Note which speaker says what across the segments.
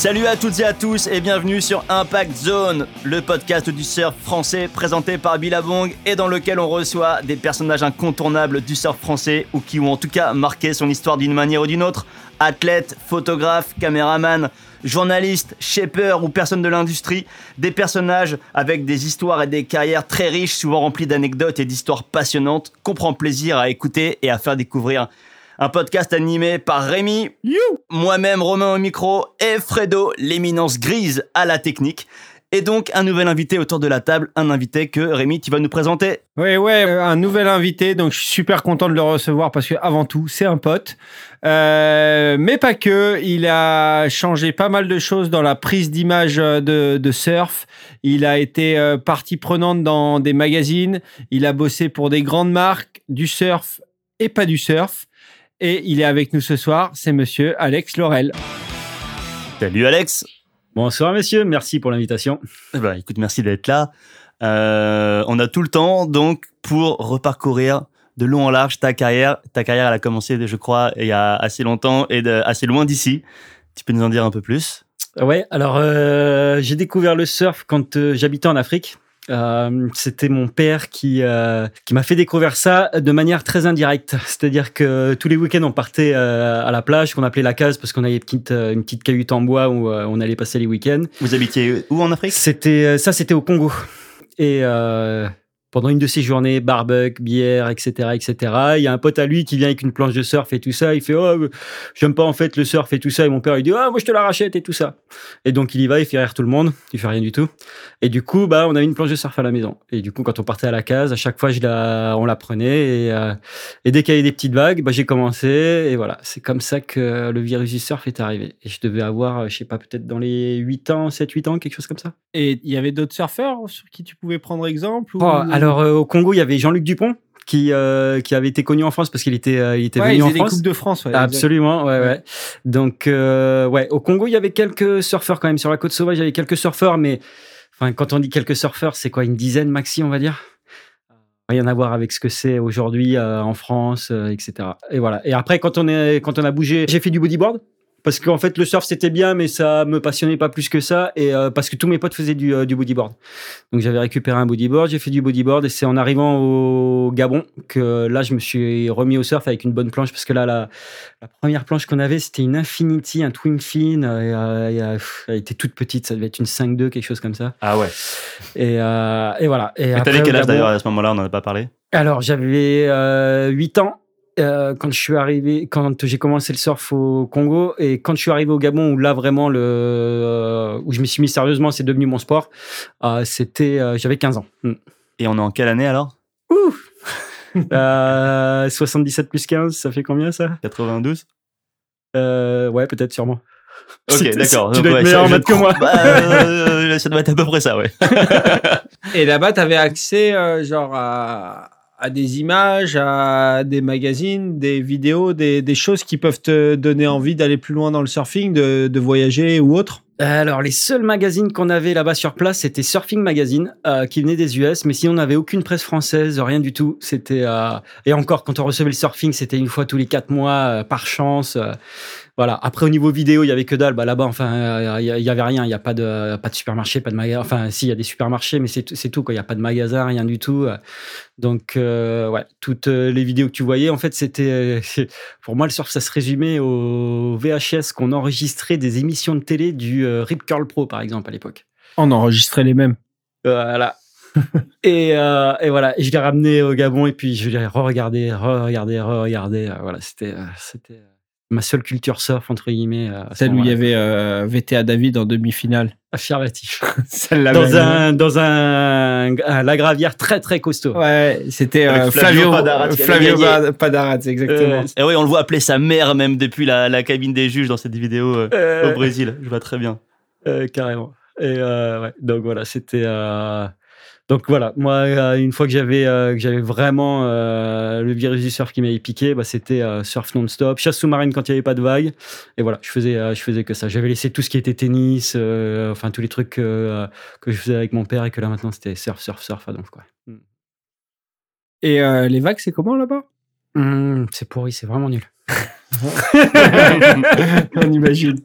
Speaker 1: Salut à toutes et à tous et bienvenue sur Impact Zone, le podcast du surf français présenté par Billabong et dans lequel on reçoit des personnages incontournables du surf français ou qui ont en tout cas marqué son histoire d'une manière ou d'une autre. Athlètes, photographes, caméramans, journalistes, shapers ou personnes de l'industrie, des personnages avec des histoires et des carrières très riches, souvent remplies d'anecdotes et d'histoires passionnantes qu'on prend plaisir à écouter et à faire découvrir. Un podcast animé par Rémi, moi-même Romain au micro et Fredo, l'éminence grise à la technique. Et donc un nouvel invité autour de la table, un invité que Rémi, tu vas nous présenter.
Speaker 2: Ouais, ouais, euh, un nouvel invité, donc je suis super content de le recevoir parce que avant tout, c'est un pote, Euh, mais pas que. Il a changé pas mal de choses dans la prise d'image euh, de, de surf. Il a été partie prenante dans des magazines. Il a bossé pour des grandes marques du surf et pas du surf. Et il est avec nous ce soir. C'est Monsieur Alex Laurel.
Speaker 1: Salut Alex.
Speaker 3: Bonsoir messieurs, merci pour l'invitation.
Speaker 1: Eh ben, écoute, merci d'être là. Euh, on a tout le temps donc pour reparcourir de long en large ta carrière. Ta carrière, elle a commencé, je crois, il y a assez longtemps et de, assez loin d'ici. Tu peux nous en dire un peu plus?
Speaker 3: Ouais, alors euh, j'ai découvert le surf quand euh, j'habitais en Afrique. Euh, C'était mon père qui euh, qui m'a fait découvrir ça de manière très indirecte. C'est-à-dire que tous les week-ends on partait euh, à la plage qu'on appelait la case parce qu'on avait une petite, euh, une petite cahute en bois où euh, on allait passer les week-ends.
Speaker 1: Vous habitiez où en Afrique?
Speaker 3: C'était ça, c'était au Congo. Et euh, pendant une de ces journées, barbecue, bière, etc., etc. Il y a un pote à lui qui vient avec une planche de surf et tout ça. Il fait oh euh, j'aime pas en fait le surf et tout ça. Et mon père il dit ah moi je te la rachète et tout ça. Et donc il y va, il fait rire tout le monde. Il fait rien du tout. Et du coup bah on avait une planche de surf à la maison. Et du coup quand on partait à la case, à chaque fois je la, on la prenait et, euh, et dès qu'il y avait des petites vagues, bah j'ai commencé et voilà c'est comme ça que le virus du surf est arrivé. Et je devais avoir je sais pas peut-être dans les 8 ans, 7 8 ans quelque chose comme ça.
Speaker 2: Et il y avait d'autres surfeurs sur qui tu pouvais prendre exemple ou...
Speaker 3: Oh, alors euh, au Congo, il y avait Jean-Luc Dupont qui euh, qui avait été connu en France parce qu'il était euh, il était
Speaker 2: ouais,
Speaker 3: venu
Speaker 2: ils
Speaker 3: en
Speaker 2: des
Speaker 3: France.
Speaker 2: coupes de France. Ouais,
Speaker 3: Absolument, ouais, ouais. Donc ouais, au Congo, il y avait quelques surfeurs quand même sur la côte sauvage, il y avait quelques surfeurs mais enfin quand on dit quelques surfeurs, c'est quoi une dizaine maxi, on va dire? Rien à voir avec ce que c'est aujourd'hui euh, en France, euh, etc. Et voilà. Et après, quand on est, quand on a bougé, j'ai fait du bodyboard parce qu'en fait le surf c'était bien, mais ça me passionnait pas plus que ça. Et euh, parce que tous mes potes faisaient du, euh, du bodyboard. Donc j'avais récupéré un bodyboard, j'ai fait du bodyboard et c'est en arrivant au Gabon que là je me suis remis au surf avec une bonne planche parce que là la, la première planche qu'on avait c'était une Infinity, un twin fin. Euh, euh, elle était toute petite, ça devait être une 5.2 quelque chose comme ça.
Speaker 1: Ah ouais.
Speaker 3: Et, euh, et voilà. Et
Speaker 1: t'avais quel âge d'ailleurs à ce moment-là? On n'en a pas parlé.
Speaker 3: alors, j'avais euh, 8 ans euh, quand je suis arrivé, quand j'ai commencé le surf au Congo et quand je suis arrivé au Gabon où là vraiment le, euh, où je me suis mis sérieusement, c'est devenu mon sport. euh, c'était, euh, j'avais 15 ans. Mm.
Speaker 1: Et on est en quelle année alors?
Speaker 3: Euh, 77 plus 15, ça fait combien ça?
Speaker 1: 92
Speaker 3: euh, Ouais, peut-être sûrement.
Speaker 1: Ok, d'accord.
Speaker 3: Tu dois
Speaker 1: ouais,
Speaker 3: être meilleur
Speaker 1: ça,
Speaker 3: en maths que moi.
Speaker 1: Bah, euh, ça doit être à peu près ça, ouais.
Speaker 2: Et là-bas, tu avais accès euh, genre à, à des images, à des magazines, des vidéos, des, des choses qui peuvent te donner envie d'aller plus loin dans le surfing, de, de voyager ou autre?
Speaker 3: Alors, les seuls magazines qu'on avait là-bas sur place, c'était Surfing Magazine, euh, qui venait des US, mais sinon, on n'avait aucune presse française, rien du tout. C'était euh, et encore, quand on recevait le surfing, c'était une fois tous les quatre mois, euh, par chance. Voilà. Après, au niveau vidéo, il y avait que dalle. Bah, là-bas, enfin, euh, il y, avait rien. Il y a pas de pas de supermarché, pas de magasin. Enfin, si, il y a des supermarchés, mais c'est tout-. Quoi. Il y a pas de magasin, rien du tout. euh. Donc, euh, ouais, toutes les vidéos que tu voyais, en fait, c'était pour moi le surf, ça se résumait au VHS qu'on enregistrait des émissions de télé du Rip Curl Pro, par exemple, à l'époque.
Speaker 2: On enregistrait les mêmes.
Speaker 3: Voilà. et, euh, et voilà, et je l'ai ramené au Gabon et puis je l'ai re-regardé, re-regardé, re-regardé. Voilà, c'était c'était ma seule culture surf entre guillemets. euh,
Speaker 2: Celle où il y avait euh, VTA David en demi-finale.
Speaker 3: affirmatif.
Speaker 2: Celle-là.
Speaker 3: dans un dans un, un la gravière très très costaud.
Speaker 2: Ouais, c'était euh,
Speaker 1: Flavio
Speaker 2: Flavio,
Speaker 1: Padarat
Speaker 2: Flavio Padarat, exactement.
Speaker 3: Euh,
Speaker 1: Et oui, on le voit appeler sa mère même depuis la, la cabine des juges dans cette vidéo euh,
Speaker 3: Euh,
Speaker 1: au Brésil. Je vois très bien.
Speaker 3: Euh, carrément. Et euh, ouais, donc voilà, c'était. Donc voilà, moi, euh, une fois que j'avais euh, que j'avais vraiment euh, le virus du surf qui m'avait piqué, bah, c'était euh, surf non-stop, chasse sous-marine quand il n'y avait pas de vagues. Et voilà, je faisais, euh, je faisais que ça. J'avais laissé tout ce qui était tennis, euh, enfin tous les trucs euh, que je faisais avec mon père et que là maintenant c'était surf, surf, surf à donf, quoi.
Speaker 2: Et euh, les vagues, c'est comment là-bas?
Speaker 3: Hum, c'est pourri, c'est vraiment nul.
Speaker 2: On imagine.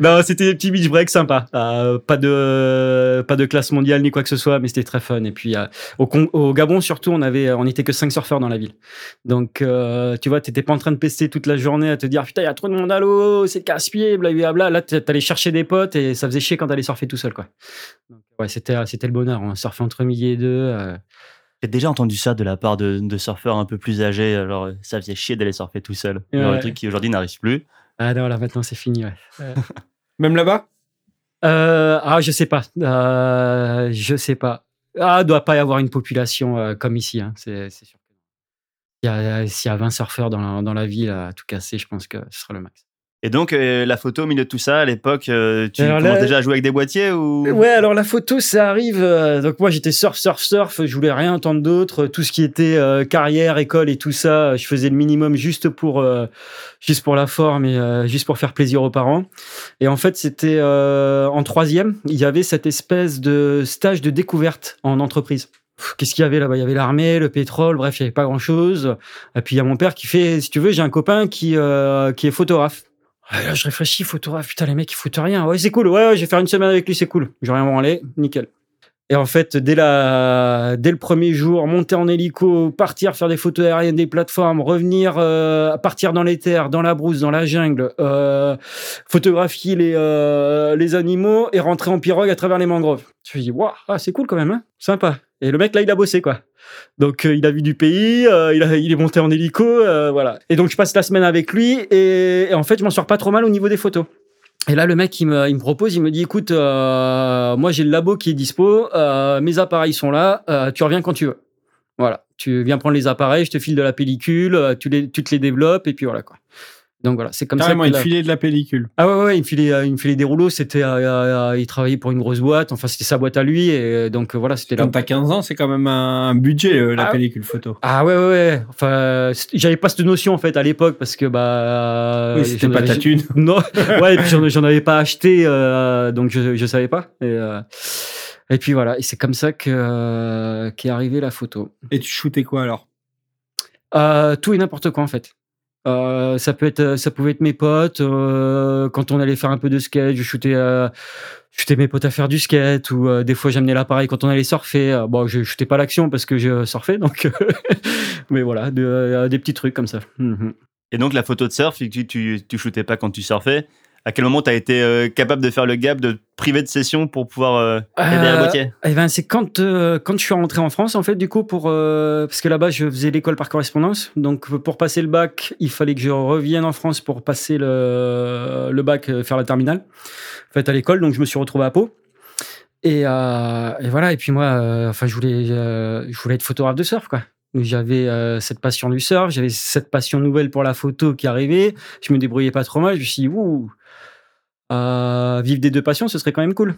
Speaker 3: non, c'était des petits beach breaks sympas. Euh, pas de pas de classe mondiale ni quoi que ce soit, mais c'était très fun. Et puis euh, au, Gabon surtout, on avait on était que cinq surfeurs dans la ville. Donc euh, tu vois, t'étais pas en train de pester toute la journée à te dire putain il y a trop de monde à l'eau, c'est casse-pied, blablabla. Là t'a- t'allais chercher des potes et ça faisait chier quand t'allais surfer tout seul quoi. Ouais, c'était c'était le bonheur. On surfait entre midi et deux.
Speaker 1: J'ai déjà entendu ça de la part de, de surfeurs un peu plus âgés. Alors, euh, ça faisait chier d'aller surfer tout seul. Genre,
Speaker 3: Ouais.
Speaker 1: un truc qui aujourd'hui n'arrive plus.
Speaker 3: Ah non là maintenant c'est fini. Ouais.
Speaker 2: Même là-bas?
Speaker 3: Euh, ah, je sais pas. Euh, je sais pas. Ah, doit pas y avoir une population euh, comme ici. Hein. C'est sûr. S'il y, a- s'il y a 20 surfeurs dans la, dans la ville à tout casser, je pense que ce sera le max.
Speaker 1: Et donc, euh, la photo au milieu de tout ça, à l'époque, euh, tu
Speaker 3: Alors
Speaker 1: commences
Speaker 3: là-
Speaker 1: déjà à jouer avec des boîtiers ou?
Speaker 3: Ouais, alors la photo, ça arrive. euh, donc moi, j'étais surf, surf, surf. Je voulais rien entendre d'autre. Tout ce qui était carrière, école et tout ça, je faisais le minimum juste pour, juste pour la forme et juste pour faire plaisir aux parents. Et en fait, c'était en troisième, il y avait cette espèce de stage de découverte en entreprise. Qu'est-ce qu'il y avait là-bas? Il y avait l'armée, le pétrole, bref, il n'y avait pas grand-chose. Et puis il y a mon père qui fait, si tu veux, j'ai un copain qui, euh, qui est photographe. Ah, là, je réfléchis, photographe, putain, les mecs, ils foutent rien. Ouais, c'est cool, ouais, ouais, je vais faire une semaine avec lui, c'est cool. Je vais rien branler, nickel. Et en fait, dès, le premier jour, monter en hélico, partir faire des photos aériennes des plateformes, revenir, euh, partir dans les terres, dans la brousse, dans la jungle, euh, photographier les, euh, les animaux et rentrer en pirogue à travers les mangroves. Je me dis, waouh, ah, c'est cool quand même, hein sympa. Et le mec, là, il a bossé, quoi. Donc, il a vu du pays, il, est monté en hélico, voilà. Et donc, je passe la semaine avec lui et en fait, je m'en sors pas trop mal au niveau des photos. Et là, le mec, il me, me propose, il me dit, écoute, euh, moi, j'ai le labo qui est dispo, euh, mes appareils sont là, euh, tu reviens quand tu veux. Voilà, tu viens prendre les appareils, je te file de la pellicule, tu, les, tu te les développes, et puis voilà, quoi. Donc voilà, c'est comme
Speaker 2: Carrément,
Speaker 3: ça.
Speaker 2: il
Speaker 3: que la-
Speaker 2: filait de la pellicule.
Speaker 3: Ah ouais, ouais, il me filait, euh, il me filait des rouleaux, c'était, euh, euh, il travaillait pour une grosse boîte, enfin, c'était sa boîte à lui, et donc voilà, c'était là.
Speaker 2: Quand t'as 15 ans, c'est quand même un budget, euh, la
Speaker 3: Ah.
Speaker 2: pellicule photo.
Speaker 3: Ah ouais, ouais, ouais. Enfin, j'avais pas cette notion, en fait, à l'époque, parce que, bah.
Speaker 2: oui, c'était pas ta thune.
Speaker 3: Non, ouais, et puis j'en, j'en avais pas acheté, euh, donc je, je savais pas. Et, euh, et puis voilà, et c'est comme ça que euh, qu'est arrivée la photo.
Speaker 2: Et tu shootais quoi alors?
Speaker 3: Euh, tout et n'importe quoi en fait. Euh, ça pouvait être mes potes. euh, quand on allait faire un peu de skate, je shootais, euh, mes potes à faire du skate ou des fois j'amenais l'appareil quand on allait surfer. Bon, je shootais pas l'action parce que je surfais, donc. mais voilà, de- des petits trucs comme ça. Mhm.
Speaker 1: Et donc, la photo de surf, tu, tu, tu shootais pas quand tu surfais. À quel moment tu as été euh, capable de faire le gap, de te priver de session pour pouvoir euh, derrière le
Speaker 3: Euh, Eh ben, c'est quand, euh, quand je suis rentré en France, en fait, du coup, pour, parce que là-bas, je faisais l'école par correspondance. Donc, pour passer le bac, il fallait que je revienne en France pour passer le, le bac, faire la terminale, en fait, à l'école. Donc, je me suis retrouvé à Pau. Et, et voilà. Et puis, moi, enfin, je voulais, je voulais être photographe de surf, quoi. J'avais euh, cette passion du surf, j'avais cette passion nouvelle pour la photo qui arrivait. Je me débrouillais pas trop mal. Je me suis dit, ouh, euh, vivre des deux passions, ce serait quand même cool.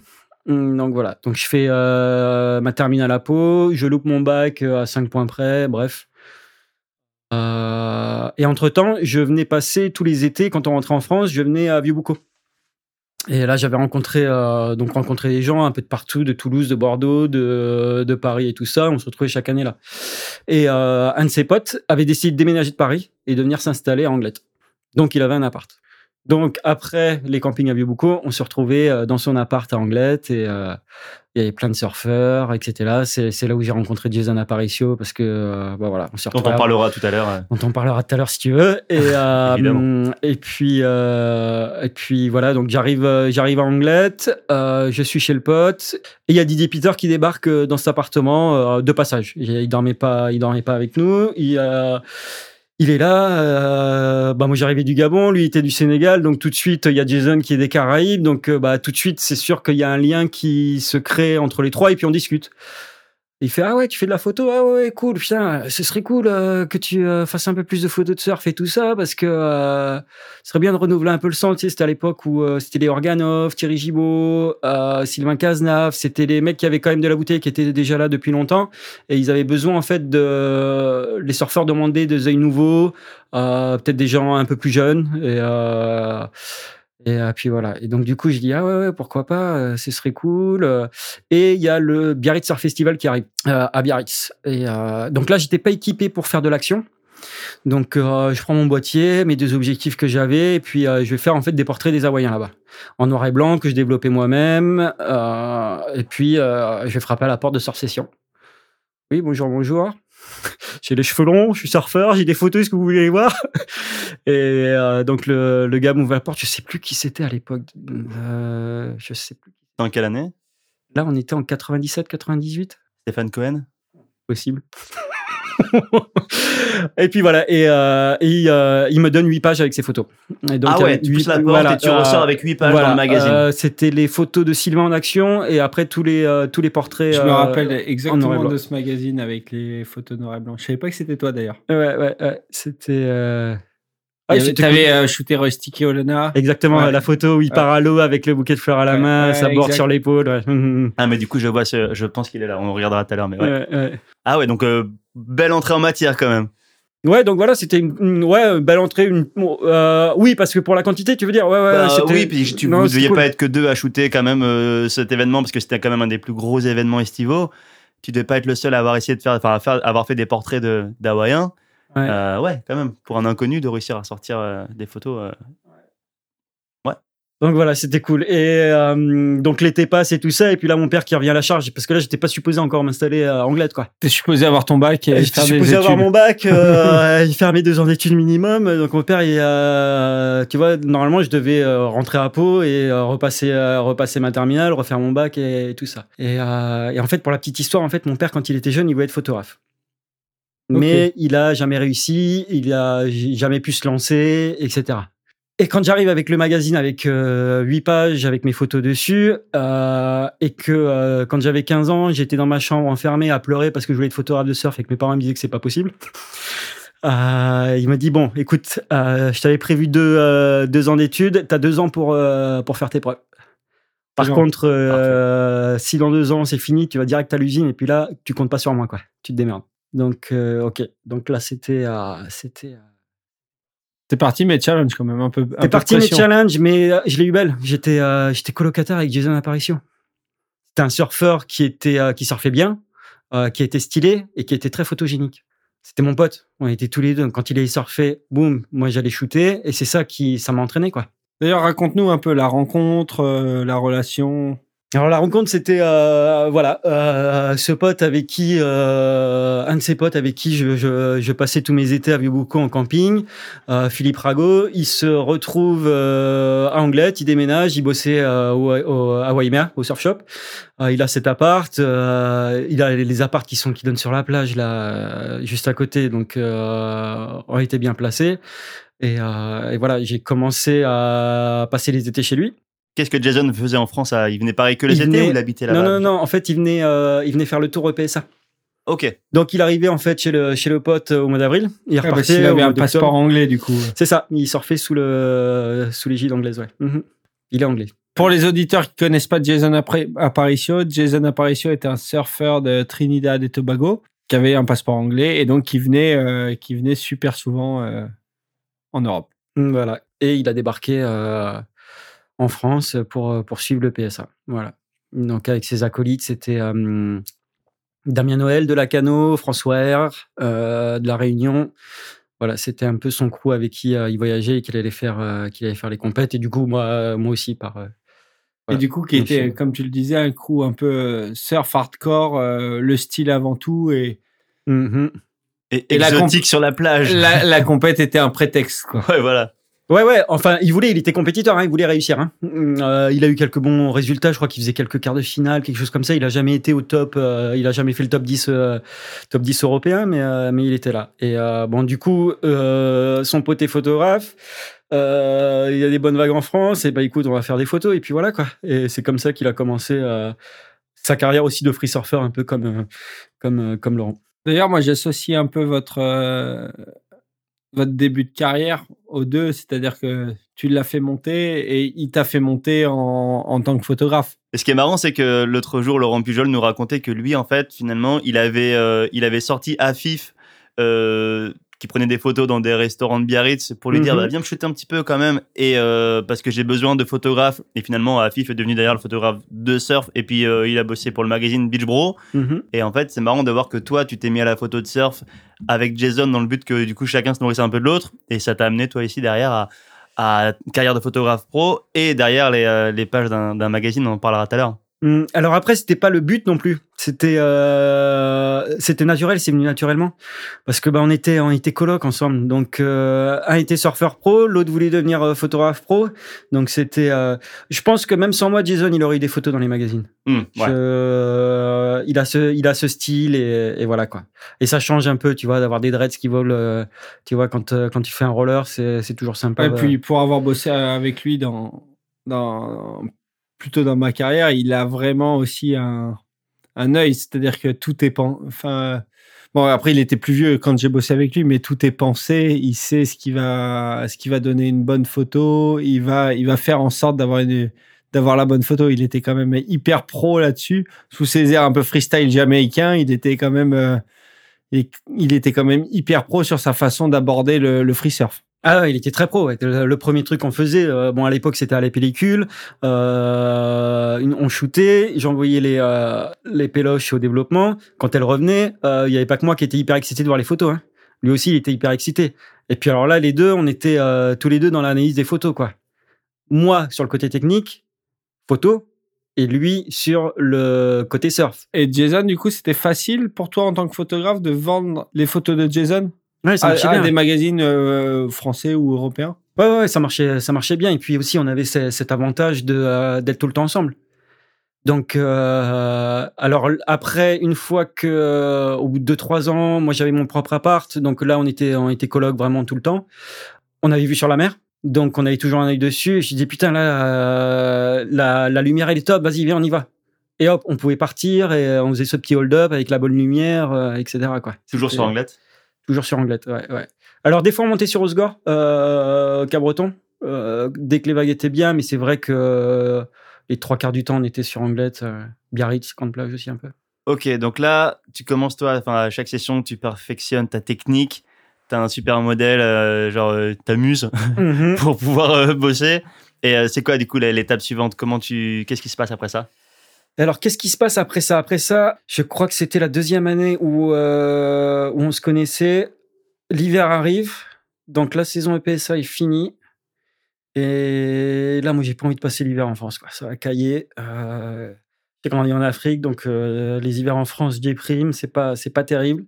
Speaker 3: Hum, Donc voilà, donc je fais euh, ma terminale à Pau, je loupe mon bac euh, à 5 points près, bref. Et entre-temps, je venais passer tous les étés, quand on rentrait en France, je venais à Vieux-Boucau. Et là, j'avais rencontré, donc rencontré des gens un peu de partout, de Toulouse, de Bordeaux, de, de Paris et tout ça. On se retrouvait chaque année là. Et un de ses potes avait décidé de déménager de Paris et de venir s'installer à Anglette. Donc, il avait un appart. Donc, après les campings à Vieux-Boucau, on se retrouvait euh, dans son appart à Anglette et euh, il y avait plein de surfeurs, etc. C'est c'est là où j'ai rencontré Jason Aparicio parce que, euh, bah voilà, on s'est
Speaker 1: Dont
Speaker 3: retrouvés
Speaker 1: on parlera tout à l'heure. euh.
Speaker 3: dont on parlera tout à l'heure si tu veux. Et, euh, et puis et puis voilà, donc j'arrive j'arrive à Anglette, je suis chez le pote et il y a Didier Peter qui débarque dans cet appartement de passage. Il, dormait pas il dormait pas avec nous. Il il est là, euh, bah moi j'arrivais du Gabon, lui il était du Sénégal, donc tout de suite il y a Jason qui est des Caraïbes, donc euh, bah tout de suite c'est sûr qu'il y a un lien qui se crée entre les trois et puis on discute. Il fait ah ouais tu fais de la photo ah ouais cool putain ce serait cool euh, que tu euh, fasses un peu plus de photos de surf et tout ça parce que euh, ce serait bien de renouveler un peu le son tu sais c'était à l'époque où euh, c'était les Organov Thierry Gibaud euh, Sylvain Cazenave c'était les mecs qui avaient quand même de la bouteille qui étaient déjà là depuis longtemps et ils avaient besoin en fait de les surfeurs demandaient des œils nouveaux euh, peut-être des gens un peu plus jeunes et et euh, puis voilà. Et donc du coup, je dis ah ouais, ouais pourquoi pas, euh, ce serait cool. euh. Et il y a le Biarritz Surf Festival qui arrive à Biarritz. Et donc là, j'étais pas équipé pour faire de l'action. Donc, je prends mon boîtier, mes deux objectifs que j'avais, et puis je vais faire en fait des portraits des Hawaïens là-bas, en noir et blanc que je développais moi-même. et puis, je vais frapper à la porte de Surf Session. Oui, bonjour, bonjour. J'ai les cheveux longs, je suis surfeur, j'ai des photos, est-ce que vous voulez les voir? Et euh, donc, le, le gars m'ouvre la porte, je sais plus qui c'était à l'époque. Euh, je sais plus.
Speaker 1: Dans quelle année?
Speaker 3: Là, on était en 97, 98
Speaker 1: Stéphane Cohen?
Speaker 3: Possible. et puis voilà, et, euh, et, euh, il me donne huit pages avec ses photos. Et donc,
Speaker 1: Ah ouais, tu pousses la porte
Speaker 3: voilà,
Speaker 1: et tu
Speaker 3: euh,
Speaker 1: ressors avec 8 pages
Speaker 3: voilà,
Speaker 1: dans le magazine.
Speaker 3: euh, C'était les photos de Sylvain en action et après tous les, euh, tous les portraits.
Speaker 2: Je me rappelle exactement de ce magazine avec les photos noir et blanc. Je savais pas que c'était toi d'ailleurs.
Speaker 3: Ouais, ouais, ouais, c'était. Euh,
Speaker 2: Tu avais
Speaker 3: cool.
Speaker 2: euh, shooté Rusty Olena.
Speaker 3: Exactement,
Speaker 2: Ouais.
Speaker 3: la photo où il part à l'eau avec le bouquet de fleurs à la main,
Speaker 2: ouais,
Speaker 3: sa board
Speaker 2: exact.
Speaker 3: sur l'épaule. ouais.
Speaker 1: Ah, mais du coup, je vois, ce- je pense qu'il est là. On le regardera tout à l'heure. Mais ouais.
Speaker 3: Ouais, ouais.
Speaker 1: Ah ouais, donc euh, belle entrée en matière quand même.
Speaker 3: Ouais, donc voilà, c'était une, une- ouais, une belle entrée. Une, euh, oui, parce que pour la quantité, tu veux dire, ouais, ouais,
Speaker 1: Bah, oui, puis tu,
Speaker 3: non,
Speaker 1: vous
Speaker 3: c'était
Speaker 1: deviez
Speaker 3: cool.
Speaker 1: pas être que deux à shooter quand même euh, cet événement parce que c'était quand même un des plus gros événements estivaux. Tu devais pas être le seul à avoir essayé de faire, enfin, à faire, avoir fait des portraits de d'Hawaïens.
Speaker 3: Ouais.
Speaker 1: Euh, ouais, quand même, pour un inconnu de réussir à sortir euh, des photos. euh,
Speaker 3: Donc voilà, c'était cool. Et euh, donc l'été passe et tout ça, et puis là mon père qui revient à la charge, parce que là j'étais pas supposé encore m'installer à Anglette, quoi.
Speaker 2: T'es supposé avoir ton bac et
Speaker 3: J'étais
Speaker 2: faire des
Speaker 3: supposé avoir
Speaker 2: études.
Speaker 3: mon bac, euh, il faire mes deux ans d'études minimum. Donc mon père, il, euh, tu vois, normalement je devais euh, rentrer à Pau et euh, repasser, euh, repasser ma terminale, refaire mon bac et, tout ça. Et, euh, et en fait, pour la petite histoire, en fait, mon père quand il était jeune, il voulait être photographe. Mais il a jamais réussi, il a jamais pu se lancer, etc. Et quand j'arrive avec le magazine avec euh, 8 pages avec mes photos dessus, euh, et que euh, quand j'avais 15 ans, j'étais dans ma chambre enfermé à pleurer parce que je voulais être photographe de surf et que mes parents me disaient que c'est pas possible. Euh, il m'a dit bon, écoute, euh, je t'avais prévu deux, euh, deux ans d'études, t'as deux ans pour pour faire tes preuves. Par contre, si dans deux ans c'est fini, tu vas direct à l'usine et puis là, tu comptes pas sur moi, quoi. Tu te démerdes. Donc, euh, ok. Donc là, c'était, c'était.
Speaker 2: T'es parti, mais challenge quand même un peu.
Speaker 3: T'es parti mes
Speaker 2: pression.
Speaker 3: challenges, mais euh, je l'ai eu belle. J'étais, euh, j'étais colocataire avec Jason Apparition. C'était un surfeur qui était, euh, qui surfait bien, qui était stylé et qui était très photogénique. C'était mon pote. On était tous les deux. Quand il allait surfer, boum, moi j'allais shooter et c'est ça qui, ça m'a entraîné quoi.
Speaker 2: D'ailleurs, raconte-nous un peu la rencontre, la relation.
Speaker 3: Alors la rencontre, c'était euh, voilà, euh, ce pote avec qui, euh, un de ses potes avec qui je, je, je passais tous mes étés à Vieux-Boucau en camping, euh, Philippe Rago. Il se retrouve euh, à Anglette, il déménage, il bossait euh, au, au, à Waimea, au surf shop. Il a cet appart, il a les apparts qui sont qui donnent sur la plage là, juste à côté, donc on était bien placés. Et, et voilà, j'ai commencé à passer les étés chez lui.
Speaker 1: Qu'est-ce que Jason faisait en France Il venait pareil que les
Speaker 3: Il
Speaker 1: étés
Speaker 3: venait-
Speaker 1: ou il habitait là-bas
Speaker 3: Non, non, non. En fait, il venait, euh, il venait faire le tour au PSA.
Speaker 1: Ok.
Speaker 3: Donc, il arrivait en fait chez le, chez le pote euh, au mois d'avril. Il
Speaker 2: Ah, parce
Speaker 3: repartait au
Speaker 2: avait un passeport anglais du coup.
Speaker 3: C'est ça. Il surfait sous le, sous l'égide anglaise, ouais. Mhm. Il est anglais.
Speaker 2: Pour les auditeurs qui connaissent pas Jason Aparicio, Jason Aparicio était un surfeur de Trinidad et Tobago qui avait un passeport anglais et donc qui venait, euh, qui venait super souvent euh, en Europe.
Speaker 3: Voilà. Et il a débarqué euh, en France pour euh, poursuivre le PSA. Voilà. Donc, avec ses acolytes, c'était euh, Damien Noël de Lacano, François R euh, de La Réunion. Voilà, c'était un peu son crew avec qui euh, il voyageait et qu'il allait faire, euh, qu'il allait faire les compètes. Et du coup, moi, moi aussi, par. euh,
Speaker 2: Et du coup, qui
Speaker 3: Donc,
Speaker 2: était, comme tu le disais, un crew un peu surf hardcore, euh, le style avant tout et
Speaker 3: mhm.
Speaker 1: Et,
Speaker 2: Et la
Speaker 1: sur la plage.
Speaker 2: la, la compète était un prétexte. Quoi.
Speaker 1: Ouais, voilà.
Speaker 3: Ouais, ouais, enfin, il voulait, il était compétiteur, hein, il voulait réussir. Hein. Euh, il a eu quelques bons résultats, je crois qu'il faisait quelques quarts de finale, quelque chose comme ça. Il a jamais été au top, euh, il a jamais fait le top 10, euh, top 10 européen, mais, mais il était là. Et bon, du coup, son pote est photographe, il y a des bonnes vagues en France, et bah écoute, on va faire des photos, et puis voilà quoi. Et c'est comme ça qu'il a commencé sa carrière aussi de free surfer, un peu comme, comme, comme Laurent.
Speaker 2: D'ailleurs, moi, j'associe un peu votre, votre début de carrière aux deux, c'est-à-dire que tu l'as fait monter et il t'a fait monter en, tant que photographe.
Speaker 1: Et ce qui est marrant, c'est que l'autre jour, Laurent Pujol nous racontait que lui, en fait, finalement, il avait, euh, sorti Afif euh, qui prenait des photos dans des restaurants de Biarritz pour lui dire
Speaker 3: Mhm.
Speaker 1: bah, viens me shooter un petit peu quand même. Et euh, parce que j'ai besoin de photographes. Et finalement Afif est devenu d'ailleurs le photographe de surf. Et puis euh, il a bossé pour le magazine Beach Bro.
Speaker 3: Mhm.
Speaker 1: et en fait c'est marrant de voir que toi tu t'es mis à la photo de surf avec Jason dans le but que du coup chacun se nourrissait un peu de l'autre. Et ça t'a amené toi ici derrière à, à carrière de photographe pro. Et derrière les, euh, les pages d'un magazine on en parlera tout à l'heure.
Speaker 3: Hum, Alors après, c'était pas le but non plus. C'était euh, c'était naturel, c'est venu naturellement parce que bah on était on était coloc ensemble. Donc euh, un était surfeur pro, l'autre voulait devenir euh, photographe pro. Donc c'était euh, je pense que même sans moi Jason, il aurait eu des photos dans les magazines.
Speaker 1: Hmm, ouais.
Speaker 3: Je- euh, il a ce il a ce style et, et voilà quoi. Et ça change un peu, tu vois, d'avoir des dreads qui volent euh, tu vois quand euh, quand tu fais un roller, c'est c'est toujours sympa.
Speaker 2: Et puis pour avoir bossé avec lui dans, dans plutôt dans ma carrière, il a vraiment aussi un, un œil, c'est-à-dire que tout est pen- enfin bon après il était plus vieux quand j'ai bossé avec lui, mais tout est pensé, il sait ce qui va ce qui va donner une bonne photo, il va il va faire en sorte d'avoir une d'avoir la bonne photo. Il était quand même hyper pro là-dessus, sous ses airs un peu freestyle jamaïcain, il était quand même euh, il, était quand même hyper pro sur sa façon d'aborder le, le free surf.
Speaker 3: Ah, il était très pro. Le, premier truc qu'on faisait, euh, bon à l'époque c'était à la pellicule, euh, on shootait, j'envoyais les euh, les péloches au développement. Quand elles revenaient, euh, il y avait pas que moi qui était hyper excité de voir les photos. Hein. Lui aussi, il était hyper excité. Et puis alors là, les deux, on était euh, tous les deux dans l'analyse des photos, quoi. Moi sur le côté technique, photo, et lui sur le côté surf.
Speaker 2: Et Jason, du coup, c'était facile pour toi en tant que photographe de vendre les photos de Jason?
Speaker 3: Ouais, ça
Speaker 2: à,
Speaker 3: marchait
Speaker 2: à
Speaker 3: bien.
Speaker 2: des magazines euh, français ou européens?
Speaker 3: Ouais, ouais, ça marchait, ça marchait bien. Et puis aussi, on avait ce- cet avantage de euh, d'être tout le temps ensemble. Donc, euh, alors après, une fois que, au bout de deux trois ans, moi j'avais mon propre appart, donc là on était, on était coloc vraiment tout le temps. On avait vu sur la mer, donc on avait toujours un œil dessus. Et je disais putain là, euh, la, la lumière elle est top, vas-y viens on y va. Et hop, on pouvait partir et on faisait ce petit hold-up avec la bonne lumière, euh, etc. Quoi.
Speaker 1: toujours sur
Speaker 3: Et-
Speaker 1: Anglette?
Speaker 3: Toujours sur Anglette, ouais, ouais. Alors, des fois, on montait sur Osgore, euh, Cabreton, euh, dès que les vagues étaient bien, mais c'est vrai que euh, les trois quarts du temps, on était sur Anglette, Biarritz, Grande Plage aussi un peu.
Speaker 1: Ok, donc là, tu commences toi, enfin à chaque session, tu perfectionnes ta technique, t'as un super modèle, genre t'amuses pour pouvoir bosser. Et c'est quoi du coup l'étape suivante? Comment tu, qu'est-ce qui se passe après ça?
Speaker 3: Alors, qu'est-ce qui se passe après ça? Après ça, je crois que c'était la deuxième année où, euh, on se connaissait. L'hiver arrive, donc la saison EPSA est finie. Et là, moi, j'ai pas envie de passer l'hiver en France. Quoi. Ça va cailler. Euh, j'ai grandi en Afrique, donc euh, les hivers en France, prime, c'est pas, c'est pas terrible.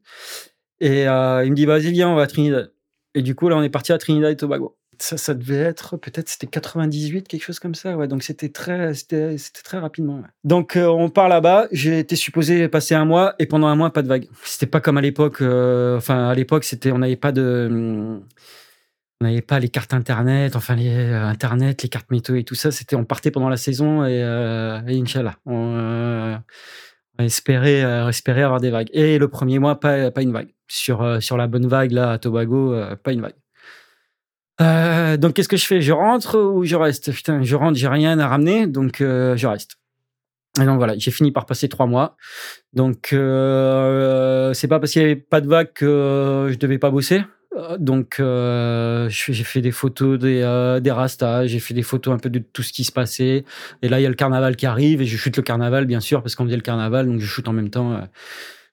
Speaker 3: Et il me dit, vas-y, viens, on va à Trinidad. Et du coup, là, on est parti à Trinidad et Tobago. Ça, devait être peut-être c'était 98, quelque chose comme ça. Ouais, donc c'était très, c'était, très rapidement. Donc euh, on part là-bas. J'ai été supposé passer un mois et pendant un mois pas de vague. C'était pas comme à l'époque. euh, enfin à l'époque c'était, on n'avait pas de, on n'avait pas les cartes internet, enfin les euh, internet, les cartes météo et tout ça. C'était on partait pendant la saison et, et Inch'Allah. On, espérait, euh, avoir des vagues. Et le premier mois pas, pas une vague. Sur sur la bonne vague là à Tobago, pas une vague. Euh, donc qu'est-ce que je fais? Je rentre ou je reste? Putain, je rentre, j'ai rien à ramener, donc euh, je reste. Et donc voilà, j'ai fini par passer trois mois. Donc euh, c'est pas parce qu'il y avait pas de vague que je devais pas bosser. Euh, Donc euh, j'ai fait des photos des, euh, des rastas, j'ai fait des photos un peu de tout ce qui se passait. Et là il y a le carnaval qui arrive et je chute le carnaval bien sûr parce qu'on faisait le carnaval, donc je chute en même temps euh,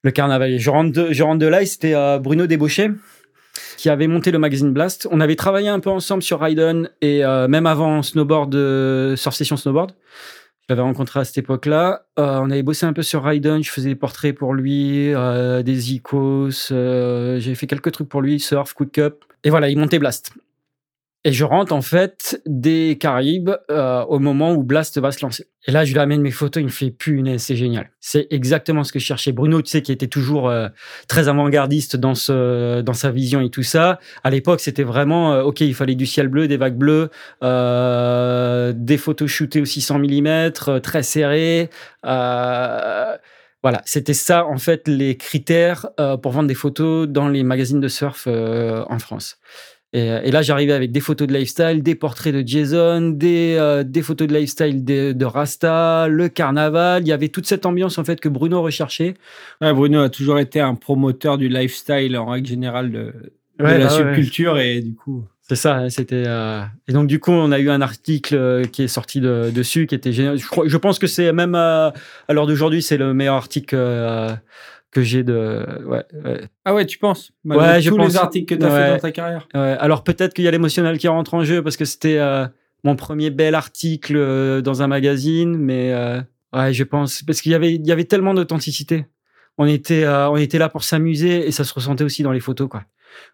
Speaker 3: le carnaval. Et je rentre de, je rentre de là et c'était Bruno Desbauchets qui avait monté le magazine Blast. On avait travaillé un peu ensemble sur Raiden et euh, même avant snowboard, euh, sur session snowboard. Je l'avais rencontré à cette époque-là. Euh, on avait bossé un peu sur Raiden. Je faisais des portraits pour lui, euh, des icos. J'ai fait quelques trucs pour lui, surf, quick up. Et voilà, il montait Blast. Et je rentre en fait des Caraïbes euh, au moment où Blast va se lancer. Et là, je lui amène mes photos, il me fait punaise, c'est génial. C'est exactement ce que je cherchais. Bruno, tu sais, qui était toujours euh, très avant-gardiste dans dans sa vision et tout ça. À l'époque, c'était vraiment euh, ok, il fallait du ciel bleu, des vagues bleues, euh, des photos shootées au 600 mm, très serrées. Euh, voilà, c'était ça en fait les critères euh, pour vendre des photos dans les magazines de surf euh, en France. Et, et là, j'arrivais avec des photos de lifestyle, des portraits de Jason, des, euh, des photos de lifestyle de, de Rasta, le carnaval. Il y avait toute cette ambiance en fait que Bruno recherchait.
Speaker 2: Ouais, Bruno a toujours été un promoteur du lifestyle en règle générale de, de
Speaker 3: Ouais,
Speaker 2: la
Speaker 3: bah ouais,
Speaker 2: subculture et du coup.
Speaker 3: C'est ça, c'était. euh, Et donc du coup, on a eu un article euh, qui est sorti de- dessus, qui était génial. Je, crois, je pense que c'est même à, à l'heure d'aujourd'hui, c'est le meilleur article euh, que j'ai de. Ouais, ouais.
Speaker 2: Ah ouais, tu penses
Speaker 3: Ouais, je
Speaker 2: tous
Speaker 3: pense.
Speaker 2: les articles que tu as
Speaker 3: Ouais.
Speaker 2: fait dans ta carrière.
Speaker 3: Ouais, alors peut-être qu'il y a l'émotionnel qui rentre en jeu parce que c'était euh, mon premier bel article euh, dans un magazine, mais euh, ouais, je pense parce qu'il y avait il y avait tellement d'authenticité. On était euh, on était là pour s'amuser et ça se ressentait aussi dans les photos quoi.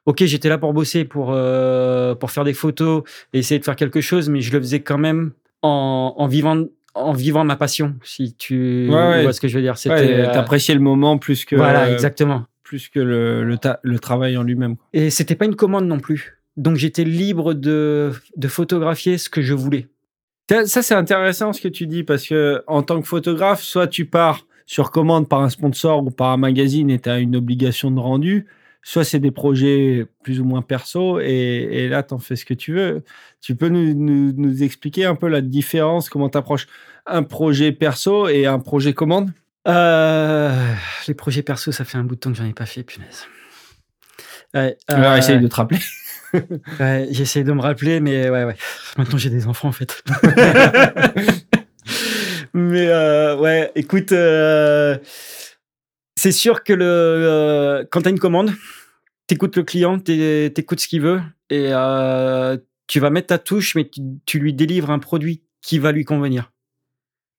Speaker 3: Ok, j'étais là pour bosser, pour euh, pour faire des photos et essayer de faire quelque chose, mais je le faisais quand même en, en vivant en vivant ma passion. Si tu
Speaker 2: Ouais, ouais.
Speaker 3: vois ce que je veux dire, c'était
Speaker 2: Ouais,
Speaker 3: euh,
Speaker 2: T'appréciais le moment plus que,
Speaker 3: voilà exactement.
Speaker 2: plus que le, le, ta- le travail en lui-même.
Speaker 3: Et c'était pas une commande non plus. Donc j'étais libre de, de photographier ce que je voulais.
Speaker 2: Ça, ça, c'est intéressant ce que tu dis parce que en tant que photographe, soit tu pars sur commande par un sponsor ou par un magazine et tu as une obligation de rendu, soit c'est des projets plus ou moins perso et, et là, tu en fais ce que tu veux. Tu peux nous, nous, nous expliquer un peu la différence, comment tu approches un projet perso et un projet commande?
Speaker 3: Euh, les projets perso, ça fait un bout de temps que j'en ai pas fait, punaise. Ouais,
Speaker 2: Alors,
Speaker 3: euh,
Speaker 2: essaye de te rappeler.
Speaker 3: ouais, J'essaie de me rappeler, mais ouais, ouais. Maintenant, j'ai des enfants, en fait. mais euh, ouais, écoute, euh, c'est sûr que le, euh, quand tu as une commande, t'écoutes le client, t'é- t'écoutes ce qu'il veut et euh, tu vas mettre ta touche, mais tu, tu lui délivres un produit qui va lui convenir.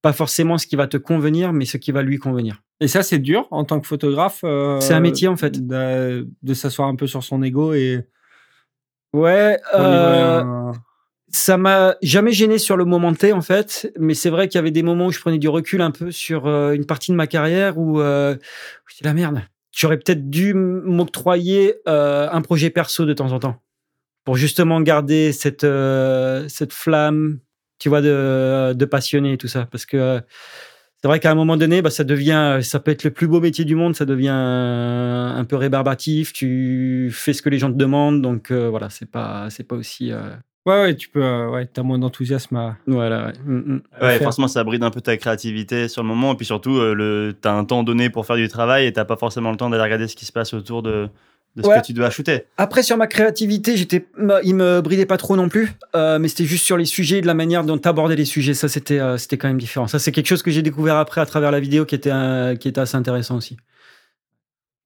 Speaker 3: Pas forcément ce qui va te convenir, mais ce qui va lui convenir.
Speaker 2: Et ça, c'est dur en tant que photographe. euh,
Speaker 3: C'est un métier, en fait.
Speaker 2: De, de s'asseoir un peu sur son ego et.
Speaker 3: Ouais, euh,
Speaker 2: un-
Speaker 3: ça m'a jamais gêné sur le moment T en fait, mais c'est vrai qu'il y avait des moments où je prenais du recul un peu sur une partie de ma carrière où euh, c'est la merde. J'aurais peut-être dû m'octroyer euh, un projet perso de temps en temps pour justement garder cette euh, cette flamme, tu vois, de, de passionné et tout ça, parce que euh, c'est vrai qu'à un moment donné, bah, ça devient, ça peut être le plus beau métier du monde, ça devient un, peu rébarbatif. Tu fais ce que les gens te demandent, donc voilà, c'est pas, c'est pas aussi.
Speaker 2: Ouais, ouais, tu peux. euh, ouais, t'as moins d'enthousiasme à.
Speaker 3: Voilà, ouais. Mm, mm.
Speaker 2: à
Speaker 1: Ouais,
Speaker 2: faire.
Speaker 1: forcément, ça bride un peu ta créativité sur le moment. Et puis surtout, euh, le... tu as un temps donné pour faire du travail et t'as pas forcément le temps d'aller regarder ce qui se passe autour de, de ce
Speaker 3: Ouais.
Speaker 1: que tu dois shooter.
Speaker 3: Après, sur ma créativité, j'étais, il me bridait pas trop non plus, euh, mais c'était juste sur les sujets, de la manière dont t'abordais les sujets. Ça, c'était, euh, c'était quand même différent. Ça, c'est quelque chose que j'ai découvert après à travers la vidéo, qui était, euh, qui était assez intéressant aussi.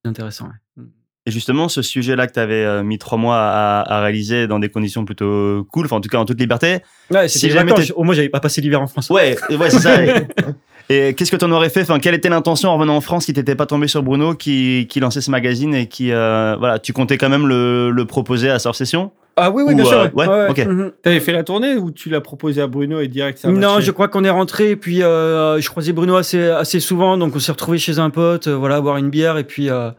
Speaker 3: Intéressant. Ouais.
Speaker 1: Et justement, ce sujet-là que tu avais mis trois mois à, à réaliser dans des conditions plutôt cool, enfin en tout cas en toute liberté.
Speaker 3: Ouais,
Speaker 1: Si jamais
Speaker 3: Au moins, j'avais pas passé l'hiver en France.
Speaker 1: Ouais, ouais, c'est ça. Et, et qu'est-ce que tu en aurais fait? Enfin, quelle était l'intention en revenant en France qui t'était pas tombé sur Bruno, qui, qui lançait ce magazine et qui, euh, voilà, tu comptais quand même le, le proposer à Surf Session
Speaker 3: Ah oui, oui,
Speaker 1: Ou,
Speaker 3: bien
Speaker 1: euh,
Speaker 3: sûr.
Speaker 1: ouais, ok.
Speaker 3: mhm.
Speaker 2: T'avais fait la tournée ou tu l'as proposé à Bruno et direct ça
Speaker 3: Non, je crois qu'on est rentré, et puis euh, je croisais Bruno assez, assez souvent, donc on s'est retrouvé chez un pote, euh, voilà, boire une bière, et puis euh,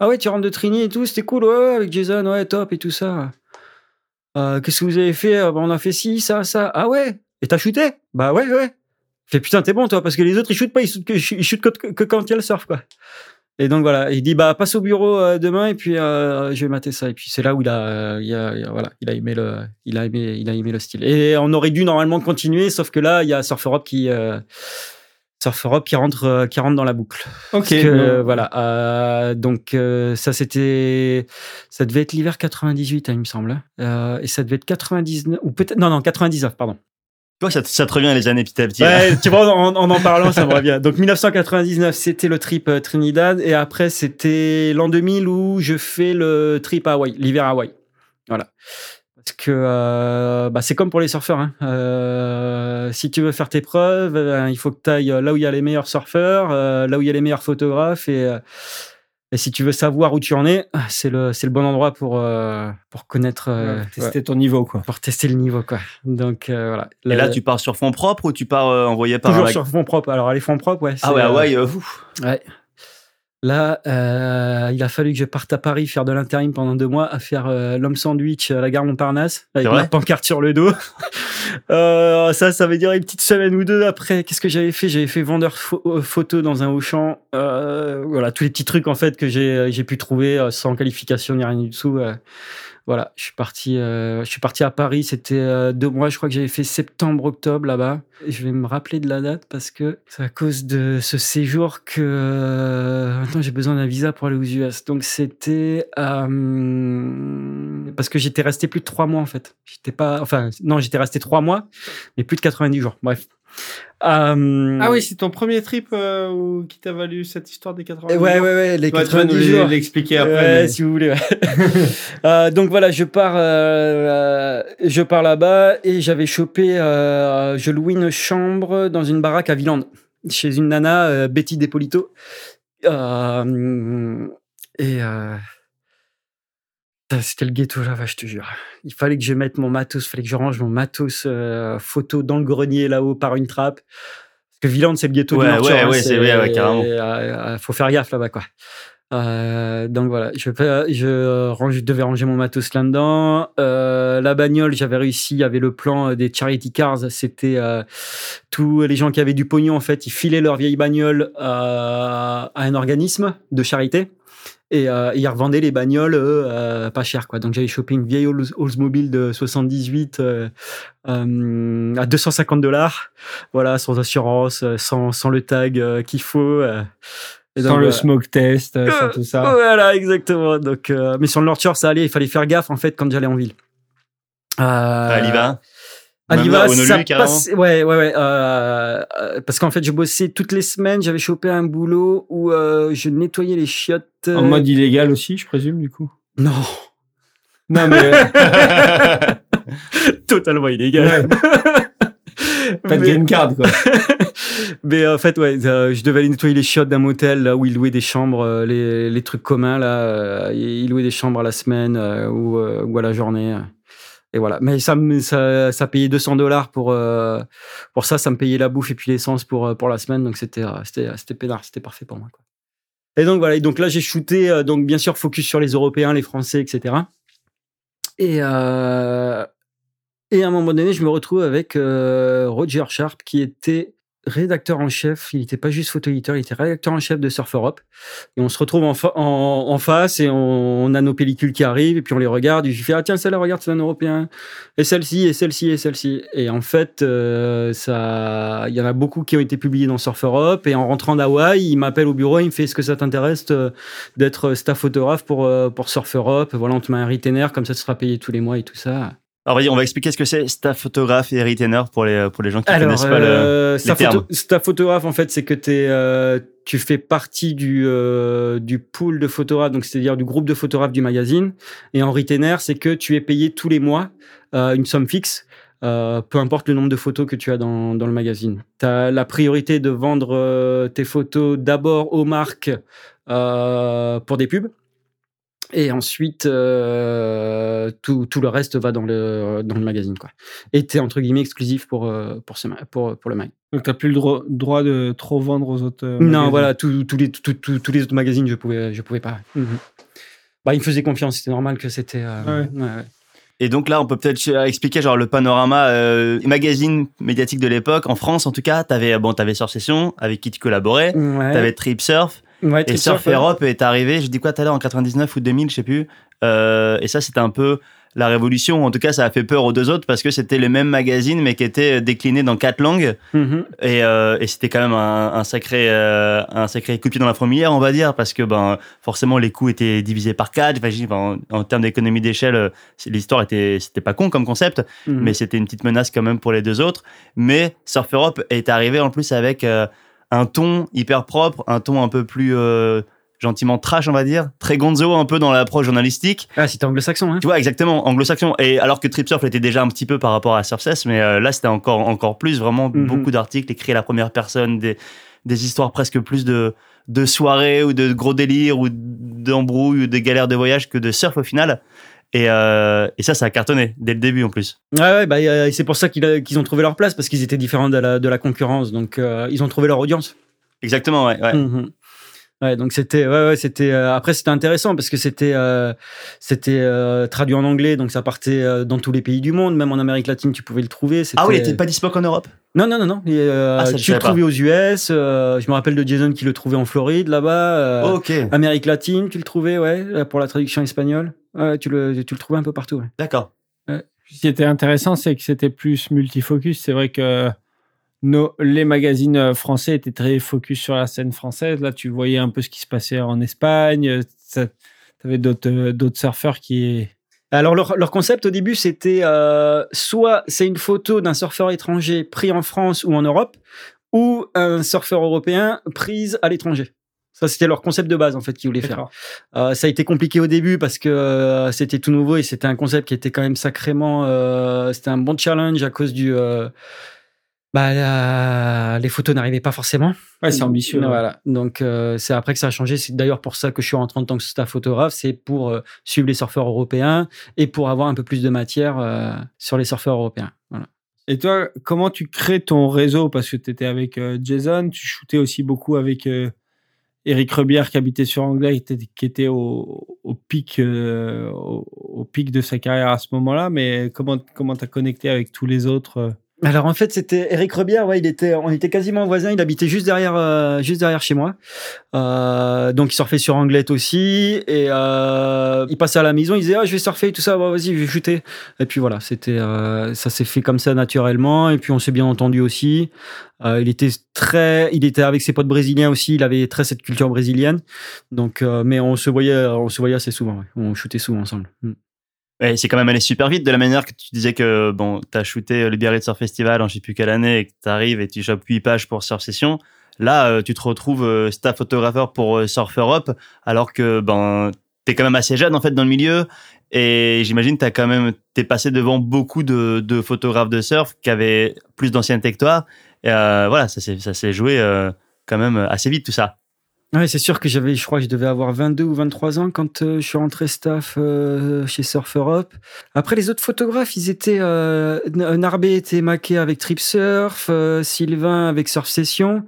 Speaker 3: ah ouais, tu rentres de Trini et tout, c'était cool, ouais, avec Jason, ouais, top et tout ça. Euh, Qu'est-ce que vous avez fait? Euh, bah, On a fait ci, ça, ça. Ah ouais? Et t'as shooté? Bah ouais, ouais. Fais putain, t'es bon toi, parce que les autres ils shootent pas, ils shootent que, shootent que, quand il y a le surf, quoi. Et donc voilà, il dit bah passe au bureau euh, demain et puis je vais mater ça et puis c'est là où il a, il a, il a- voilà, il a aimé le, il a aimé, il a aimé le style. Et on aurait dû normalement continuer, sauf que là il y a Surf Europe qui, Surf Europe qui rentre, euh, qui rentre dans la boucle.
Speaker 2: Ok.
Speaker 3: Que, euh, voilà, euh, donc euh, ça c'était, ça devait être l'hiver 98, hein, il me semble, Euh, et ça devait être 99 ou peut-être non non 99 pardon.
Speaker 1: Tu vois, ça, te- ça te revient les années petit à petit.
Speaker 3: Ouais, tu vois, en, en en parlant, ça me revient. Donc 1999, c'était le trip Trinidad, et après c'était l'an 2000 où je fais le trip à Hawaï, l'hiver à Hawaï. Voilà. Parce que euh, bah, c'est comme pour les surfeurs. Hein. Euh, si tu veux faire tes preuves, euh, il faut que tu ailles là où il y a les meilleurs surfeurs, euh, là où il y a les meilleurs photographes. Et, euh, et si tu veux savoir où tu en es, c'est le, c'est le bon endroit pour, euh, pour connaître, euh,
Speaker 2: Ouais, tester ton niveau, quoi.
Speaker 3: ouais, pour tester le niveau. Quoi. Donc euh, voilà.
Speaker 1: Et là, tu pars sur fond propre ou tu pars euh, envoyé par
Speaker 3: Toujours
Speaker 1: un...
Speaker 3: sur fond propre. Alors, les fonds propres, ouais.
Speaker 1: Ah ouais,
Speaker 3: euh,
Speaker 1: euh, ouf.
Speaker 3: Ouais. Là, euh, il a fallu que je parte à Paris faire de l'intérim pendant deux mois à faire euh, l'homme sandwich à la gare Montparnasse avec la pancarte sur le dos. Euh, ça, ça veut dire une petite semaine ou deux après. Qu'est-ce que j'avais fait? J'avais fait vendeur euh, photo dans un Auchan. Euh, voilà, tous les petits trucs en fait que j'ai pu trouver euh, sans qualification ni rien du tout. Voilà, je suis parti, euh, je suis parti à Paris. C'était euh, deux mois. Je crois que j'avais fait septembre-octobre là-bas. Je vais me rappeler de la date parce que c'est à cause de ce séjour que euh, maintenant j'ai besoin d'un visa pour aller aux US. Donc c'était parce que j'étais resté plus de trois mois en fait. J'étais pas, enfin non, j'étais resté trois mois, mais plus de 90 jours. Bref. Euh,
Speaker 2: Ah oui, c'est ton premier trip euh, où- qui t'a valu cette histoire des 80
Speaker 3: Ouais, ouais,
Speaker 2: jours
Speaker 3: ouais, les
Speaker 2: Ouais, nous
Speaker 3: 90 jours.
Speaker 2: l'expliquer après.
Speaker 3: Ouais,
Speaker 2: mais-
Speaker 3: si vous voulez. Euh, donc voilà, je pars, euh, je pars là-bas et j'avais chopé, je louais une chambre dans une baraque à Villande chez une nana, Betty Depolito. Et c'était le ghetto là-bas, je te jure. Il fallait que je mette mon matos, il fallait que je range mon matos euh, photo dans le grenier là-haut par une trappe. Parce que Villande, c'est le ghetto
Speaker 1: Ouais,
Speaker 3: du Nord
Speaker 1: ouais,
Speaker 3: hein,
Speaker 1: ouais, c'est vrai, ouais, carrément.
Speaker 3: euh, euh, faut faire gaffe là-bas, quoi. Euh, donc voilà, je, range, je devais ranger mon matos là-dedans. Euh, la bagnole, j'avais réussi. Il y avait le plan des charity cars. C'était euh, tous les gens qui avaient du pognon en fait, ils filaient leur vieille bagnole à un organisme de charité et euh, ils revendaient les bagnoles euh, pas cher quoi. Donc j'avais chopé une vieille Olds- Oldsmobile de 78 euh, euh, à 250 dollars, voilà, sans assurance, sans, sans le tag euh, qu'il faut. euh. Et
Speaker 2: Sans le smoke test, euh, sans tout ça.
Speaker 3: Voilà, exactement. Donc, euh, mais sur le North Shore, ça allait. Il fallait faire gaffe en fait quand j'allais en ville. Euh,
Speaker 1: À Liva.
Speaker 3: à
Speaker 1: Même
Speaker 3: Liva,
Speaker 1: à Honolulu,
Speaker 3: ça passe- Ouais, ouais, ouais. euh, euh, parce qu'en fait, je bossais toutes les semaines. J'avais chopé un boulot où euh, je nettoyais les chiottes.
Speaker 2: En mode illégal aussi, je présume, du coup?
Speaker 3: Non,
Speaker 2: Non, mais euh,
Speaker 3: totalement illégal.
Speaker 2: pas de
Speaker 3: Mais-
Speaker 2: green card, quoi.
Speaker 3: Mais en fait, ouais, euh, je devais aller nettoyer les chiottes d'un motel là où ils louaient des chambres, euh, les, les trucs communs là. euh, ils louaient des chambres à la semaine euh, ou, euh, ou à la journée. Et voilà. Mais ça, ça, ça payait 200 dollars pour euh, pour ça. Ça me payait la bouffe et puis l'essence pour euh, pour la semaine. Donc c'était euh, c'était c'était peinard, c'était parfait pour moi. Et donc voilà. Et donc là, j'ai shooté. donc bien sûr, focus sur les Européens, les Français, etc. Et et à un moment donné, je me retrouve avec Roger Sharp, qui était rédacteur en chef. Il n'était pas juste photo-éditeur, il était rédacteur en chef de Surf Europe. Et on se retrouve en, fa- en, en face et on, on a nos pellicules qui arrivent et puis on les regarde. Et je fais Ah, tiens, celle-là, regarde, c'est un européen. Et celle-ci, et celle-ci, et celle-ci. Et en fait, euh, ça, il y en a beaucoup qui ont été publiés dans Surf Europe. Et en rentrant d'Hawaï, il m'appelle au bureau, il me fait Est-ce que ça t'intéresse euh, d'être staff photographe pour, euh, pour Surf Europe? Voilà, on te met un retainer, comme ça tu seras payé tous les mois et tout ça.
Speaker 1: Alors, on va expliquer ce que c'est staff photographe et retainer pour les, pour les gens qui
Speaker 3: Alors,
Speaker 1: connaissent pas le.
Speaker 3: euh, staff,
Speaker 1: termes.
Speaker 3: photo- staff photographe, en fait, c'est que t'es, euh, tu fais partie du, euh, du pool de photographes, donc c'est-à-dire du groupe de photographes du magazine. Et en retainer, c'est que tu es payé tous les mois euh, une somme fixe, euh, peu importe le nombre de photos que tu as dans, dans le magazine. Tu as la priorité de vendre tes photos d'abord aux marques euh, pour des pubs. Et ensuite, euh, tout, tout le reste va dans le, dans le magazine. Quoi. Et tu es entre guillemets exclusif pour, euh, pour, ce, pour, pour le mag.
Speaker 2: Donc, t'as plus le dro- droit de trop vendre aux autres. euh,
Speaker 3: Non,
Speaker 2: magazines.
Speaker 3: voilà, tous les, tous- les autres magazines, je pouvais, je pouvais pas. Mhm. Bah, ils me faisaient confiance, c'était normal que c'était. euh,
Speaker 2: Ouais.
Speaker 3: ouais, ouais.
Speaker 1: Et donc là, on peut peut-être expliquer genre le panorama euh, magazine médiatique de l'époque. En France, en tout cas, t'avais bon, t'avais Surf Session avec qui tu collaborais.
Speaker 3: Ouais.
Speaker 1: T'avais Trip Surf
Speaker 3: Ouais,
Speaker 1: et Surf
Speaker 3: ouais.
Speaker 1: Europe est arrivé. Je dis quoi tout à l'heure en 99 ou 2000, je sais plus. Euh, et ça, c'était un peu la révolution. En tout cas, ça a fait peur aux deux autres parce que c'était les mêmes magazines mais qui étaient déclinés dans quatre langues.
Speaker 3: Mhm.
Speaker 1: Et, euh, et c'était quand même un, un sacré euh, un sacré coup de pied dans la fourmilière, on va dire, parce que ben forcément les coûts étaient divisés par quatre. Enfin, ben, en, en termes d'économie d'échelle, euh, l'histoire était c'était pas con comme concept,
Speaker 3: Mhm.
Speaker 1: mais c'était une petite menace quand même pour les deux autres. Mais Surf Europe est arrivé en plus avec euh, un ton hyper propre, un ton un peu plus euh, gentiment trash, on va dire, très gonzo un peu dans l'approche journalistique.
Speaker 3: Ah, c'était anglo-saxon, hein
Speaker 1: Tu vois, exactement, anglo-saxon. Et alors que Trip Surf était déjà un petit peu par rapport à Surf Cess, mais euh, là, c'était encore, encore plus, vraiment
Speaker 3: Mhm.
Speaker 1: beaucoup d'articles écrits à la première personne, des, des histoires presque plus de, de soirées ou de gros délires ou d'embrouilles ou de galères de voyage que de surf au final. Et, euh, et ça, ça a cartonné dès le début en plus.
Speaker 3: Ouais, ouais, bah, euh, c'est pour ça a- qu'ils ont trouvé leur place, parce qu'ils étaient différents de la, de la concurrence. Donc, euh, ils ont trouvé leur audience.
Speaker 1: Exactement, ouais. ouais.
Speaker 3: Mhm. Ouais, donc c'était ouais, ouais c'était euh, après c'était intéressant parce que c'était euh, c'était euh, traduit en anglais donc ça partait euh, dans tous les pays du monde. Même en Amérique latine tu pouvais le trouver.
Speaker 1: Ah oui, il était pas dispo qu'en Europe?
Speaker 3: Non non non non. Et, euh,
Speaker 1: Ah, ça,
Speaker 3: tu le trouvais aux US euh, je me rappelle de Jason qui le trouvait en Floride là-bas euh,
Speaker 1: Ok,
Speaker 3: Amérique latine tu le trouvais ouais pour la traduction espagnole. Ouais, tu le tu le trouvais un peu partout ouais.
Speaker 1: d'accord.
Speaker 2: Ce qui était intéressant, c'est que c'était plus multifocus. C'est vrai que nos, les magazines euh, français étaient très focus sur la scène française. Là, tu voyais un peu ce qui se passait en Espagne. Tu avais d'autres euh, d'autres surfeurs qui.
Speaker 3: Alors leur, leur concept au début c'était euh, soit c'est une photo d'un surfeur étranger pris en France ou en Europe ou un surfeur européen prise à l'étranger. Ça c'était leur concept de base en fait qu'ils voulaient faire. Euh, ça a été compliqué au début parce que euh, c'était tout nouveau et c'était un concept qui était quand même sacrément euh, c'était un bon challenge à cause du euh, bah la- les photos n'arrivaient pas forcément.
Speaker 2: Ouais, c'est ambitieux. hein.
Speaker 3: Voilà. Donc euh, c'est après que ça a changé. C'est d'ailleurs pour ça que je suis rentré en tant que staff photographe, c'est pour euh, suivre les surfeurs européens et pour avoir un peu plus de matière euh, sur les surfeurs européens. Voilà.
Speaker 2: Et toi, comment tu crées ton réseau? Parce que tu étais avec Jason, tu shootais aussi beaucoup avec Eric Rebière qui habitait sur Anglais, qui était, qui était au, au pic, au, au pic de sa carrière à ce moment-là. Mais comment comment t'as connecté avec tous les autres
Speaker 3: Alors en fait, c'était Eric Rebière, ouais, il était, on était quasiment voisins, il habitait juste derrière, euh, juste derrière chez moi. Euh, donc il surfait sur Anglette aussi, et euh, il passait à la maison, il disait ah je vais surfer tout ça, vas-y je vais shooter. Et puis voilà, c'était, ça s'est fait comme ça naturellement, et puis on s'est bien entendu aussi. Il était très, il était avec ses potes brésiliens aussi, il avait très cette culture brésilienne. Donc, mais on se voyait, on se voyait assez souvent, on shootait souvent ensemble. Mm.
Speaker 1: C'est quand même allé super vite de la manière que tu disais que bon, t'as shooté le Biarritz Surf Festival en je sais plus quelle année et que t'arrives et tu chopes 8 pages pour Surf Session. Là, euh, tu te retrouves euh, staff photographeur pour euh, Surf Europe alors que ben t'es quand même assez jeune en fait dans le milieu et j'imagine t'as quand même t'es passé devant beaucoup de, de photographes de surf qui avaient plus d'ancienneté que toi. Et, euh, voilà, ça s'est ça s'est joué euh, quand même assez vite tout ça.
Speaker 3: Ouais, c'est sûr que j'avais, je crois que je devais avoir 22 ou 23 ans quand euh, je suis rentré staff euh, chez Surf Europe. Après, les autres photographes, ils étaient, euh, Narbé était maqué avec Trip Surf, euh, Sylvain avec Surf Session.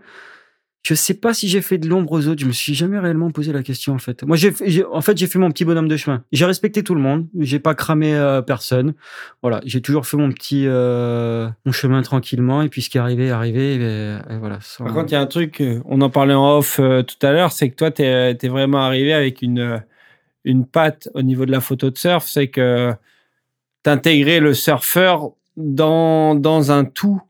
Speaker 3: Je sais pas si j'ai fait de l'ombre aux autres. Je me suis jamais réellement posé la question en fait. Moi, j'ai, en fait, j'ai fait mon petit bonhomme de chemin. J'ai respecté tout le monde. J'ai pas cramé euh, personne. Voilà, j'ai toujours fait mon petit, euh, mon chemin tranquillement. Et puis ce qui est arrivé, arrivé. Et, et voilà.
Speaker 2: Par contre, il y a un truc, euh, on en parlait en off euh, tout à l'heure, c'est que toi, tu es, vraiment arrivé avec une, euh, une patte au niveau de la photo de surf, c'est que t'intégrais le surfeur dans, dans un tout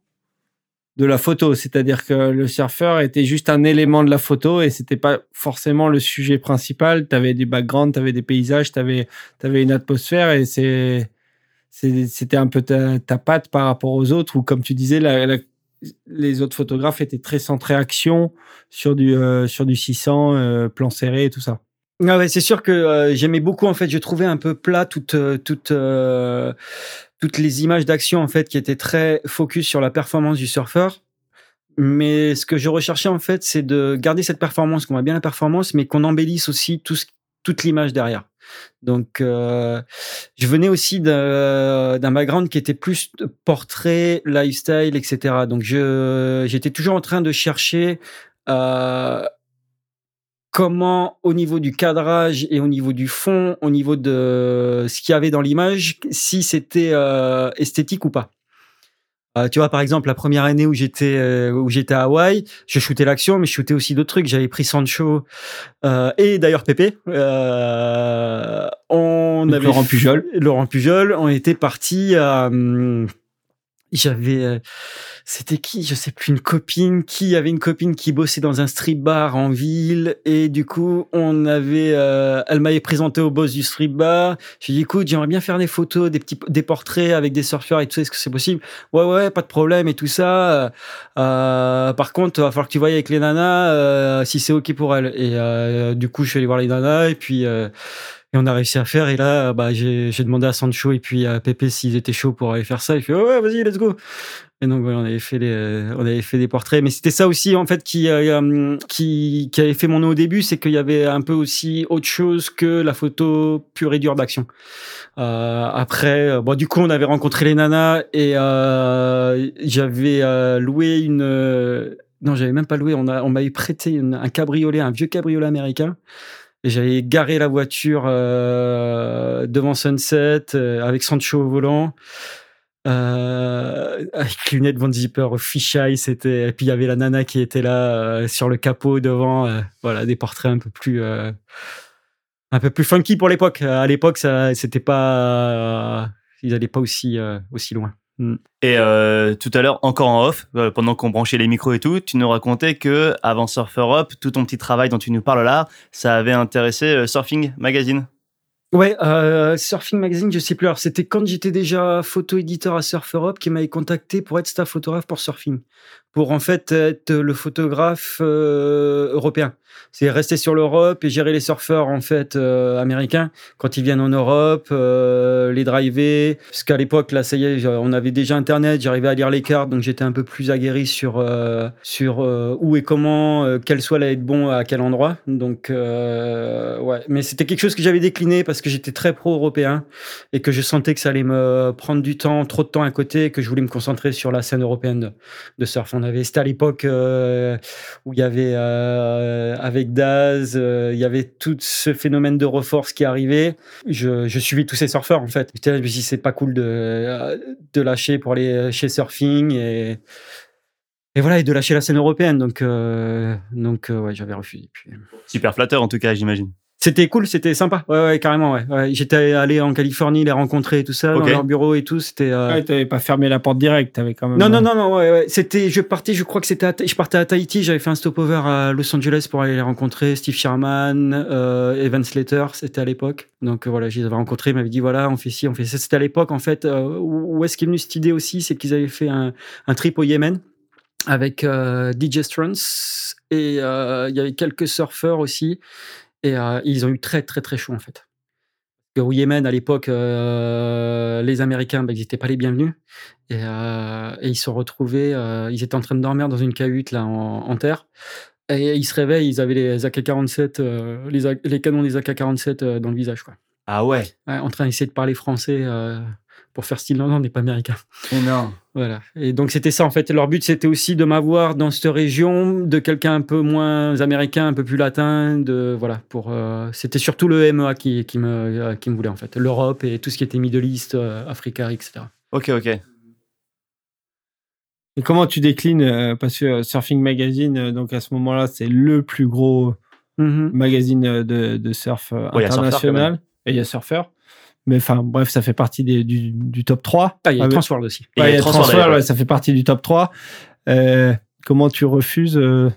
Speaker 2: de la photo. C'est-à-dire que le surfeur était juste un élément de la photo et c'était pas forcément le sujet principal. Tu avais des backgrounds, tu avais des paysages, tu avais, une atmosphère et c'était un peu ta, ta patte par rapport aux autres ou comme tu disais la, les autres photographes étaient très centrés action sur du euh, sur du 600 euh, plan serré et tout ça.
Speaker 3: Ah ouais, c'est sûr que euh, j'aimais beaucoup en fait. Je trouvais un peu plat toutes euh, toutes les images d'action en fait qui étaient très focus sur la performance du surfeur. Mais ce que je recherchais en fait, c'est de garder cette performance, qu'on voit bien la performance, mais qu'on embellisse aussi tout ce- toute l'image derrière. Donc, euh, je venais aussi d'un background qui était plus portrait, lifestyle, etc. Donc, j'étais toujours en train de chercher euh, comment, au niveau du cadrage et au niveau du fond, au niveau de ce qu'il y avait dans l'image, si c'était euh, esthétique ou pas. Euh, tu vois, par exemple, la première année où j'étais euh, où j'étais à Hawaï, je shootais l'action, mais je shootais aussi d'autres trucs. J'avais pris Sancho euh, et d'ailleurs Pépé. Euh, on
Speaker 2: Donc,
Speaker 3: avait
Speaker 2: Laurent Pujol.
Speaker 3: Laurent Pujol. On était parti. Euh, j'avais euh, c'était qui? Je sais plus une copine. Qui? Avait une copine qui bossait dans un strip bar en ville. Et du coup on avait euh, elle m'avait présenté au boss du strip bar. J'ai dit écoute j'aimerais bien faire des photos des petits des portraits avec des surfeurs et tout est-ce que c'est possible? Ouais ouais pas de problème et tout ça. Euh, par contre va falloir que tu voyes avec les nanas euh, si c'est ok pour elles et euh, du coup je suis allé voir les nanas et puis euh, et on a réussi à faire. Et là, bah, j'ai demandé à Sancho et puis à Pépé s'ils étaient chauds pour aller faire ça. Il fait oh ouais, vas-y, let's go. Et donc voilà, on avait fait les, on avait fait des portraits. Mais c'était ça aussi en fait qui euh, qui qui avait fait mon nom au début, c'est qu'il y avait un peu aussi autre chose que la photo pure et dure d'action. Euh, après, bon, du coup, on avait rencontré les nanas et euh, j'avais euh, loué une non, j'avais même pas loué. On, a, on m'avait prêté un cabriolet, un vieux cabriolet américain. J'avais garé la voiture euh, devant Sunset euh, avec Sancho au volant. Euh, avec lunettes Von Zipper, fisheye, c'était. Et puis il y avait la nana qui était là euh, sur le capot devant. voilà, des portraits un peu plus, un peu plus funky pour l'époque. À l'époque, ça, c'était pas, ils allaient pas aussi, aussi loin.
Speaker 1: Et euh, tout à l'heure, encore en off, euh, pendant qu'on branchait les micros et tout, tu nous racontais que avant Surfer Up, tout ton petit travail dont tu nous parles là, ça avait intéressé euh, Surfing Magazine.
Speaker 3: Ouais, Surfing Magazine, je sais plus. Alors, c'était quand j'étais déjà photo-éditeur à Surf Europe qui m'avait contacté pour être staff photographe pour Surfing. Pour en fait être le photographe européen. C'est rester sur l'Europe et gérer les surfeurs en fait euh, américains quand ils viennent en Europe, euh, les driver. Parce qu'à l'époque, là, ça y est, on avait déjà Internet, j'arrivais à lire les cartes, donc j'étais un peu plus aguerri sur, euh, sur où et comment, quel soit allait être bon à quel endroit. Donc, ouais. Mais c'était quelque chose que j'avais décliné parce que j'étais très pro-européen et que je sentais que ça allait me prendre du temps, trop de temps à côté, que je voulais me concentrer sur la scène européenne de, de surf. On avait, c'était à l'époque où il y avait, avec Daz, euh, il y avait tout ce phénomène de reforce qui arrivait. Je, je suivais tous ces surfeurs, en fait. Je me dis, c'est pas cool de, de lâcher pour aller chez Surfing et, et voilà, et de lâcher la scène européenne. Donc, euh, donc euh, ouais, j'avais refusé.
Speaker 1: Super flatteur en tout cas, j'imagine.
Speaker 3: C'était cool, c'était sympa. Ouais, ouais, carrément, ouais. ouais. J'étais allé en Californie, les rencontrer et tout ça, dans leur bureau et tout. C'était. euh,
Speaker 2: Ouais, t'avais pas fermé la porte directe, t'avais quand même.
Speaker 3: Non, non, non, non, ouais, ouais. C'était, je partais, je crois que c'était, je partais à Tahiti, j'avais fait un stopover à Los Angeles pour aller les rencontrer, Steve Sherman, euh, Evan Slater, c'était à l'époque. Donc euh, voilà, je les avais rencontrés, ils m'avaient dit voilà, on fait ci, on fait ça. C'était à l'époque, en fait, euh, où est-ce qu'est venue cette idée aussi, c'est qu'ils avaient fait un, un trip au Yémen avec euh, DJ Struns et euh, il y avait quelques surfeurs aussi et euh, ils ont eu très très très chaud en fait. Au Yémen, à l'époque, euh, les Américains, bah, ils n'étaient pas les bienvenus. Et, euh, et ils se sont retrouvés, ils étaient en train de dormir dans une cahute là, en, en terre. Et ils se réveillent, ils avaient les AK-47, euh, les, canons des AK-47 euh, dans le visage. Quoi.
Speaker 1: Ah ouais.
Speaker 3: Ouais, en train d'essayer de parler français euh, pour faire style non, non, on n'est pas américain.
Speaker 1: Énorme.
Speaker 3: Voilà. Et donc c'était ça en fait. Leur but c'était aussi de m'avoir dans cette région, de quelqu'un un peu moins américain, un peu plus latin. De voilà. Pour euh, c'était surtout le MEA qui, qui me euh, qui me voulait en fait. L'Europe et tout ce qui était Middle East, euh, Africa, etc.
Speaker 1: Ok, ok.
Speaker 2: Et comment tu déclines euh, Parce que Surfing Magazine, euh, donc à ce moment-là, c'est le plus gros
Speaker 3: Mhm.
Speaker 2: magazine de, de surf euh,
Speaker 1: Ouais, il y a Surfer,
Speaker 2: international. et il y a Surfer. Mais enfin, bref, ça fait partie des- du, du top 3.
Speaker 3: Ah, il y a
Speaker 2: Ah,
Speaker 3: Transworld aussi.
Speaker 2: Ouais, il y a
Speaker 1: Transworld,
Speaker 2: ouais, ça fait partie du top 3. Euh, comment tu refuses euh,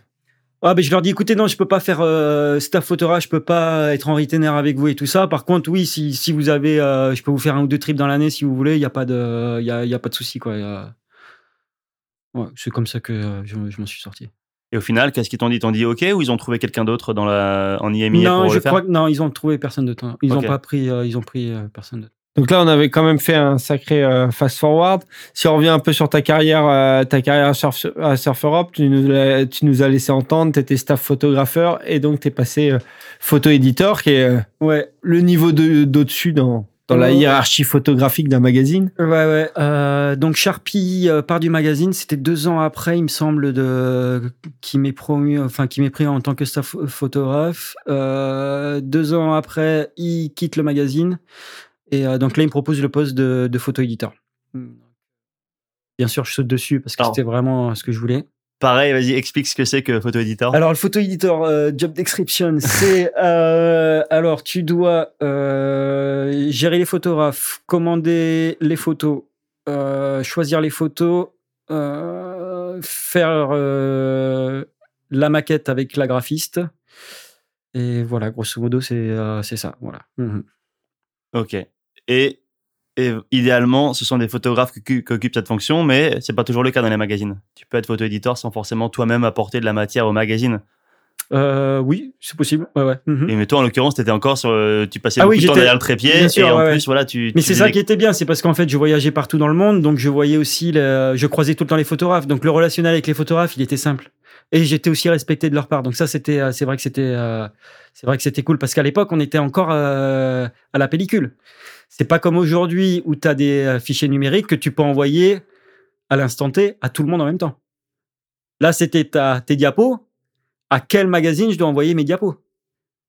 Speaker 3: Ah, je leur dis écoutez, non, je peux pas faire euh, staff photographe, je peux pas être en retainer avec vous et tout ça. Par contre, oui, si, si vous avez, euh, je peux vous faire un ou deux trips dans l'année si vous voulez. Il y a pas de, il y a, y a pas de souci quoi. Ouais, c'est comme ça que je, je m'en suis sorti.
Speaker 1: Et au final, qu'est-ce qu'ils t'ont dit? Ils t'ont dit ok ou ils ont trouvé quelqu'un d'autre dans la en IMI
Speaker 3: non,
Speaker 1: pour
Speaker 3: je
Speaker 1: le faire?
Speaker 3: crois que non, ils ont trouvé personne de temps. Ils
Speaker 1: Ok.
Speaker 3: ont pas pris, euh, ils ont pris euh, personne de
Speaker 2: Donc là, on avait quand même fait un sacré euh, fast forward. Si on revient un peu sur ta carrière, euh, ta carrière à Surf, à Surf Europe, tu nous, l'as- tu nous as laissé entendre, tu étais staff photographeur et donc tu es passé euh, photo-éditeur, qui est euh,
Speaker 3: Ouais,
Speaker 2: le niveau de- d'au-dessus dans, dans la hiérarchie photographique d'un magazine?
Speaker 3: ouais, ouais. Euh, donc Sharpie euh, part du magazine. C'était deux ans après, il me semble, de qui m'est promu, enfin qui m'est pris en tant que staff photographe. Euh, deux ans après, il quitte le magazine et euh, donc là, il me propose le poste de, de photo-éditeur. Bien sûr, je saute dessus parce que c'était vraiment ce que je voulais.
Speaker 1: Pareil, vas-y, explique ce que c'est que photo éditeur.
Speaker 3: Alors, le photo editor euh, job description, c'est euh, alors tu dois euh, gérer les photographes, commander les photos, choisir les photos, faire la maquette avec la graphiste. Et voilà, grosso modo, c'est c'est ça. Voilà. Mhm.
Speaker 1: Ok. Et, et idéalement, ce sont des photographes qui, occupent cette fonction, mais c'est pas toujours le cas dans les magazines. Tu peux être photo-éditeur sans forcément toi-même apporter de la matière au magazine.
Speaker 3: Euh, oui, c'est possible. Ouais, ouais. Mhm.
Speaker 1: Et mais toi, en l'occurrence, t'étais encore sur, euh, tu passais
Speaker 3: Ah
Speaker 1: beaucoup
Speaker 3: oui,
Speaker 1: de temps derrière le trépied,
Speaker 3: sûr,
Speaker 1: et en
Speaker 3: ouais,
Speaker 1: plus, voilà, tu.
Speaker 3: Mais c'est ça qui était bien, c'est parce qu'en fait, je voyageais partout dans le monde, donc je voyais aussi, le- je croisais tout le temps les photographes. Donc le relationnel avec les photographes, il était simple. Et j'étais aussi respecté de leur part. Donc ça, c'était, euh, c'est vrai que c'était, c'est vrai que c'était cool parce qu'à l'époque, on était encore à la pellicule. C'est pas comme aujourd'hui où tu as des euh, fichiers numériques que tu peux envoyer à l'instant T à tout le monde en même temps. Là, c'était ta, tes diapos. À quel magazine je dois envoyer mes diapos?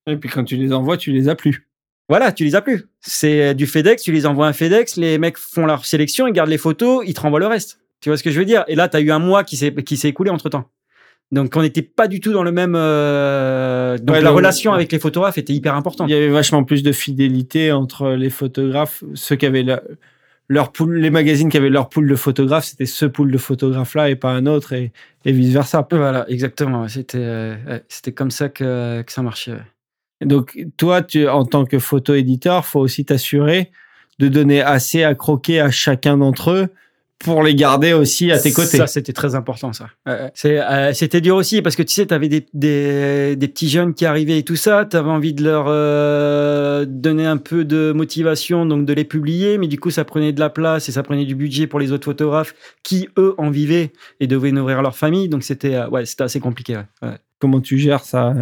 Speaker 2: Et puis quand tu les envoies, tu les as plus.
Speaker 3: Voilà, tu les as plus. C'est du FedEx, tu les envoies un FedEx, les mecs font leur sélection, ils gardent les photos, ils te renvoient le reste. Tu vois ce que je veux dire? Et là, tu as eu un mois qui s'est qui s'est écoulé entre temps. Donc on n'était pas du tout dans le même. euh, Donc
Speaker 2: Ouais,
Speaker 3: la relation avec les photographes était hyper importante.
Speaker 2: Il y avait vachement plus de fidélité entre les photographes, ceux qui avaient la- leur pool, les magazines qui avaient leur pool de photographes, c'était ce pool de photographes là et pas un autre et, et vice versa.
Speaker 3: Voilà, exactement. C'était euh, c'était comme ça que, que ça marchait. ouais.
Speaker 2: Donc toi, tu, en tant que photo-éditeur, faut aussi t'assurer de donner assez à croquer à chacun d'entre eux pour les garder aussi à tes côtés.
Speaker 3: Ça, c'était très important, ça. Ouais, ouais. C'est, euh, c'était dur aussi parce que tu sais, tu avais des, des, des petits jeunes qui arrivaient et tout ça. Tu avais envie de leur euh, donner un peu de motivation, donc de les publier. Mais du coup, ça prenait de la place et ça prenait du budget pour les autres photographes qui, eux, en vivaient et devaient nourrir leur famille. Donc, c'était, euh, ouais, c'était assez compliqué. ouais. Ouais.
Speaker 2: Comment tu gères ça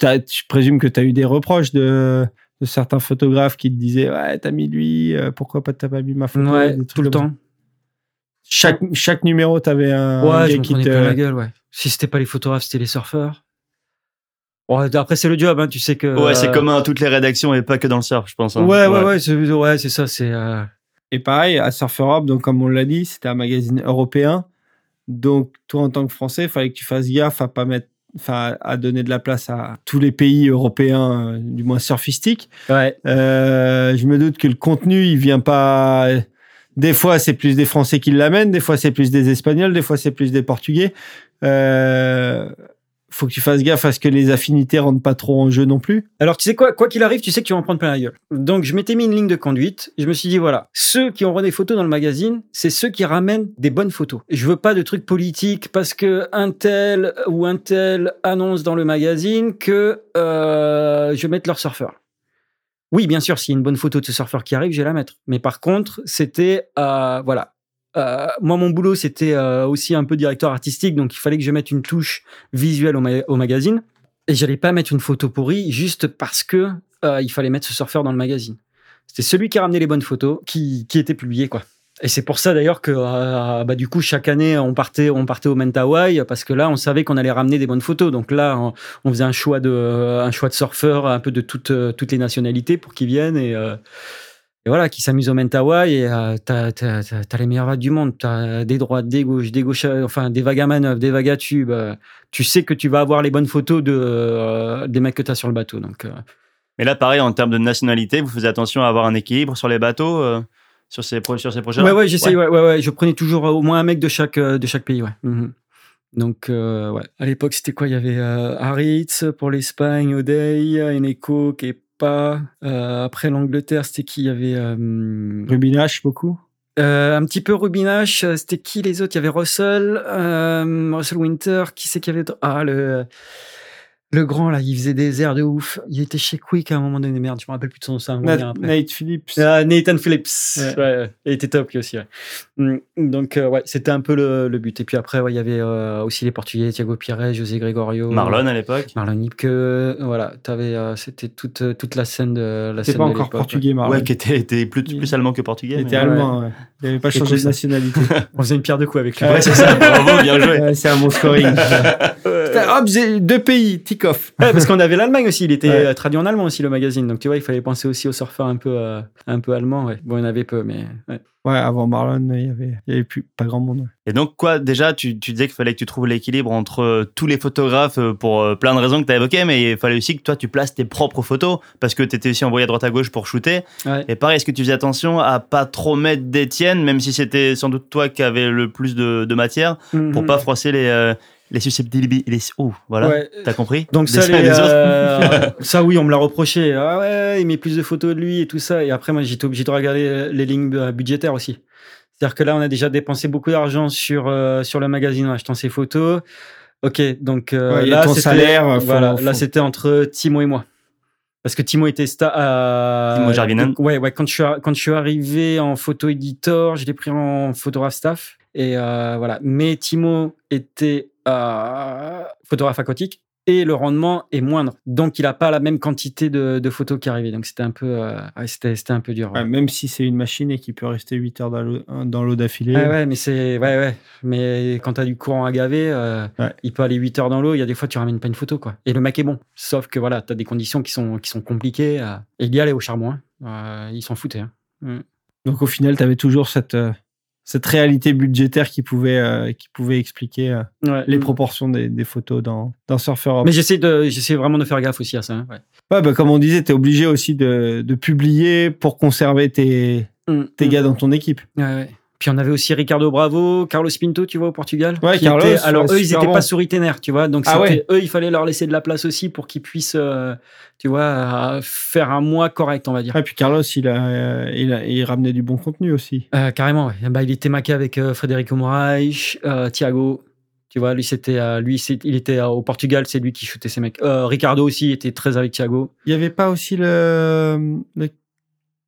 Speaker 2: Je présume que tu as eu des reproches de, de certains photographes qui te disaient Ouais, t'as mis lui, euh, pourquoi pas t'as pas mis ma photo?
Speaker 3: Ouais, tout le temps.
Speaker 2: Chaque, chaque numéro, t'avais un
Speaker 3: Ouais, je
Speaker 2: gars
Speaker 3: me
Speaker 2: qui te.
Speaker 3: plein la gueule, ouais. Si c'était pas les photographes, c'était les surfeurs. Ouais, après, c'est le job, hein, tu sais que.
Speaker 1: Ouais, c'est
Speaker 3: euh,
Speaker 1: commun à toutes les rédactions et pas que dans le surf, je pense. hein.
Speaker 3: Ouais, ouais, ouais, c'est, ouais, c'est ça, c'est. euh,
Speaker 2: Et pareil, à Surf Europe, donc comme on l'a dit, c'était un magazine européen. Donc, toi, en tant que Français, il fallait que tu fasses gaffe à pas mettre, enfin, à donner de la place à tous les pays européens, euh, du moins surfistiques.
Speaker 3: Ouais.
Speaker 2: Euh, je me doute que le contenu, il vient pas. Des fois, c'est plus des Français qui l'amènent, des fois, c'est plus des Espagnols, des fois, c'est plus des Portugais. Euh, faut que tu fasses gaffe à ce que les affinités rentrent pas trop en jeu non plus.
Speaker 3: Alors, tu sais quoi, quoi qu'il arrive, tu sais que tu vas en prendre plein la gueule. Donc, je m'étais mis une ligne de conduite. Je me suis dit, voilà, ceux qui auront des photos dans le magazine, c'est ceux qui ramènent des bonnes photos. Je veux pas de trucs politiques parce que un tel ou un tel annonce dans le magazine que euh, je vais mettre leur surfeur. Oui, bien sûr, s'il y a une bonne photo de ce surfeur qui arrive, je vais la mettre. Mais par contre, c'était, euh, voilà. Euh, moi, mon boulot, c'était euh, aussi un peu directeur artistique, donc il fallait que je mette une touche visuelle au, ma- au magazine. Et j'allais pas mettre une photo pourrie juste parce que euh, il fallait mettre ce surfeur dans le magazine. C'était celui qui ramenait les bonnes photos qui, qui était publié, quoi. Et c'est pour ça d'ailleurs que euh, bah, du coup chaque année on partait on partait au Mentawai parce que là on savait qu'on allait ramener des bonnes photos. Donc là on, faisait un choix de un choix de surfeurs un peu de toutes euh, toutes les nationalités pour qu'ils viennent et, euh, voilà qui s'amusent au Mentawai. Et euh, t'as t'as les meilleures vagues du monde. T'as des droites des gauches des gauches enfin des vagues à manœuvre des vagues à tube tu sais que tu vas avoir les bonnes photos de des mecs que t'as sur le bateau. Donc
Speaker 1: Mais là, pareil, en termes de nationalité, vous faisiez attention à avoir un équilibre sur les bateaux, sur ces, pro- sur ces projets
Speaker 3: Ouais, ouais, j'essaye, ouais. ouais, ouais, Je prenais toujours euh, au moins un mec de chaque, euh, de chaque pays, ouais. Mhm. Donc, euh, ouais. À l'époque, c'était quoi? Il y avait euh, Haritz pour l'Espagne, O'Day, Eneco, Kepa. Euh, après l'Angleterre, c'était qui? Il y avait euh,
Speaker 2: Rubinache, beaucoup?
Speaker 3: euh, un petit peu Rubinache. C'était qui les autres? Il y avait Russell, euh, Russell Winter. Qui c'est qu'il y avait Ah, le. Le grand, là, il faisait des airs de ouf. Il était chez Quick à un moment donné. Merde, je me rappelle plus de son nom.
Speaker 2: Nat- Nate Phillips.
Speaker 3: Ah, Nathan Phillips.
Speaker 2: Ouais.
Speaker 3: Ouais. ouais. Il était top lui aussi. Ouais. Mm. Donc, euh, ouais, c'était un peu le, le but. Et puis après, ouais, il y avait euh, aussi les Portugais, Thiago Pires, José Gregorio.
Speaker 1: Marlon à l'époque.
Speaker 3: Marlon Hipke. Voilà, t'avais, euh, c'était toute, toute la scène de la scène
Speaker 2: pas
Speaker 3: de
Speaker 2: encore portugais, Marlon.
Speaker 1: Ouais, qui était, était plus, plus allemand que portugais.
Speaker 2: Il était allemand, ouais. Il n'avait pas changé de nationalité.
Speaker 3: On faisait une pierre de coups avec lui.
Speaker 2: Ouais,
Speaker 1: c'est ça. Bravo, bien joué.
Speaker 2: Ouais, c'est un bon scoring. Putain, hop, j'ai deux pays, tick-off.
Speaker 3: Ouais, parce qu'on avait l'Allemagne aussi. Il était
Speaker 2: Ouais.
Speaker 3: euh, traduit en allemand aussi, le magazine. Donc, tu vois, il fallait penser aussi aux surfeurs un peu, euh, un peu allemands. Ouais. Bon, il y en avait peu, mais. Ouais.
Speaker 2: Ouais, avant Marlon, il y avait, il y avait plus, pas grand monde. ouais.
Speaker 1: Et donc, quoi, déjà, tu, tu disais qu'il fallait que tu trouves l'équilibre entre euh, tous les photographes euh, pour euh, plein de raisons que tu as évoquées, mais il fallait aussi que toi, tu places tes propres photos parce que tu étais aussi envoyé à droite à gauche pour shooter.
Speaker 3: Ouais.
Speaker 1: Et pareil, est-ce que tu faisais attention à pas trop mettre d'Étienne, même si c'était sans doute toi qui avais le plus de, de matière, pour
Speaker 3: Mhm.
Speaker 1: pas froisser les, les susceptibilités. Les... Oh, voilà.
Speaker 3: Ouais.
Speaker 1: T'as compris?
Speaker 3: Donc ça, les, euh, ça oui, on me l'a reproché. Ah ouais, il met plus de photos de lui et tout ça. Et après, moi, j'étais obligé de regarder les lignes euh, budgétaires aussi. C'est-à-dire que là, on a déjà dépensé beaucoup d'argent sur euh, sur le magazine en achetant ces photos. Ok, donc euh,
Speaker 2: Ouais,
Speaker 3: là,
Speaker 2: ton
Speaker 3: c'était-
Speaker 2: salaire, faut-
Speaker 3: voilà,
Speaker 2: faut-
Speaker 3: là, c'était entre Timo et moi. Parce que Timo était sta euh,
Speaker 1: Timo Jarvinen.
Speaker 3: donc, Ouais, ouais. Quand je suis ar- quand je suis arrivé en photo éditor, je l'ai pris en photographe staff et euh, voilà. Mais Timo était euh, photographe aquatique et le rendement est moindre. Donc, il n'a pas la même quantité de, de photos qui arrivaient. Donc, c'était un peu, euh, c'était, c'était un peu dur. ouais.
Speaker 2: Ouais, même si c'est une machine et qui peut rester 8 heures dans l'eau- dans l'eau d'affilée.
Speaker 3: Ouais, ouais, mais c'est, ouais, ouais. Mais quand t'as du courant à gaver, euh, il peut aller 8 heures dans l'eau. Il y a des fois, tu ramènes pas une photo, quoi. Et le mec est bon. Sauf que voilà, t'as des conditions qui sont, qui sont compliquées. euh, et il y allait au charbon. hein. Euh, ils s'en foutaient. hein.
Speaker 2: Donc au final, tu avais toujours cette, euh, cette réalité budgétaire qui pouvait, euh, qui pouvait expliquer euh,
Speaker 3: Ouais.
Speaker 2: les proportions des, des photos dans, dans Surfer Up.
Speaker 3: Mais j'essaie de, j'essaie vraiment de faire gaffe aussi à ça. hein, ouais.
Speaker 2: Ouais, bah, comme on disait, tu es obligé aussi de, de publier pour conserver tes,
Speaker 3: Mm,
Speaker 2: tes
Speaker 3: mm.
Speaker 2: gars dans ton équipe.
Speaker 3: Ouais, ouais. Puis on avait aussi Ricardo Bravo, Carlos Pinto, tu vois, au Portugal.
Speaker 2: Ouais,
Speaker 3: qui
Speaker 2: Carlos,
Speaker 3: étaient- alors
Speaker 2: ouais,
Speaker 3: eux, ils
Speaker 2: super
Speaker 3: étaient
Speaker 2: bon.
Speaker 3: pas sous ténère, tu vois. Donc
Speaker 2: Ah
Speaker 3: c'était- eux, il fallait leur laisser de la place aussi pour qu'ils puissent, euh, tu vois, euh, faire un mois correct, on va dire.
Speaker 2: Et puis Carlos, il, a, euh, il, a- il ramenait du bon contenu aussi.
Speaker 3: Euh, carrément, ouais. Bah, il était maqué avec Federico Moraes, Thiago. Tu vois, lui, c'était, lui, c'est- il était au Portugal, c'est lui qui shootait ses mecs. Ricardo aussi était très avec Thiago.
Speaker 2: Il n'y avait pas aussi le, le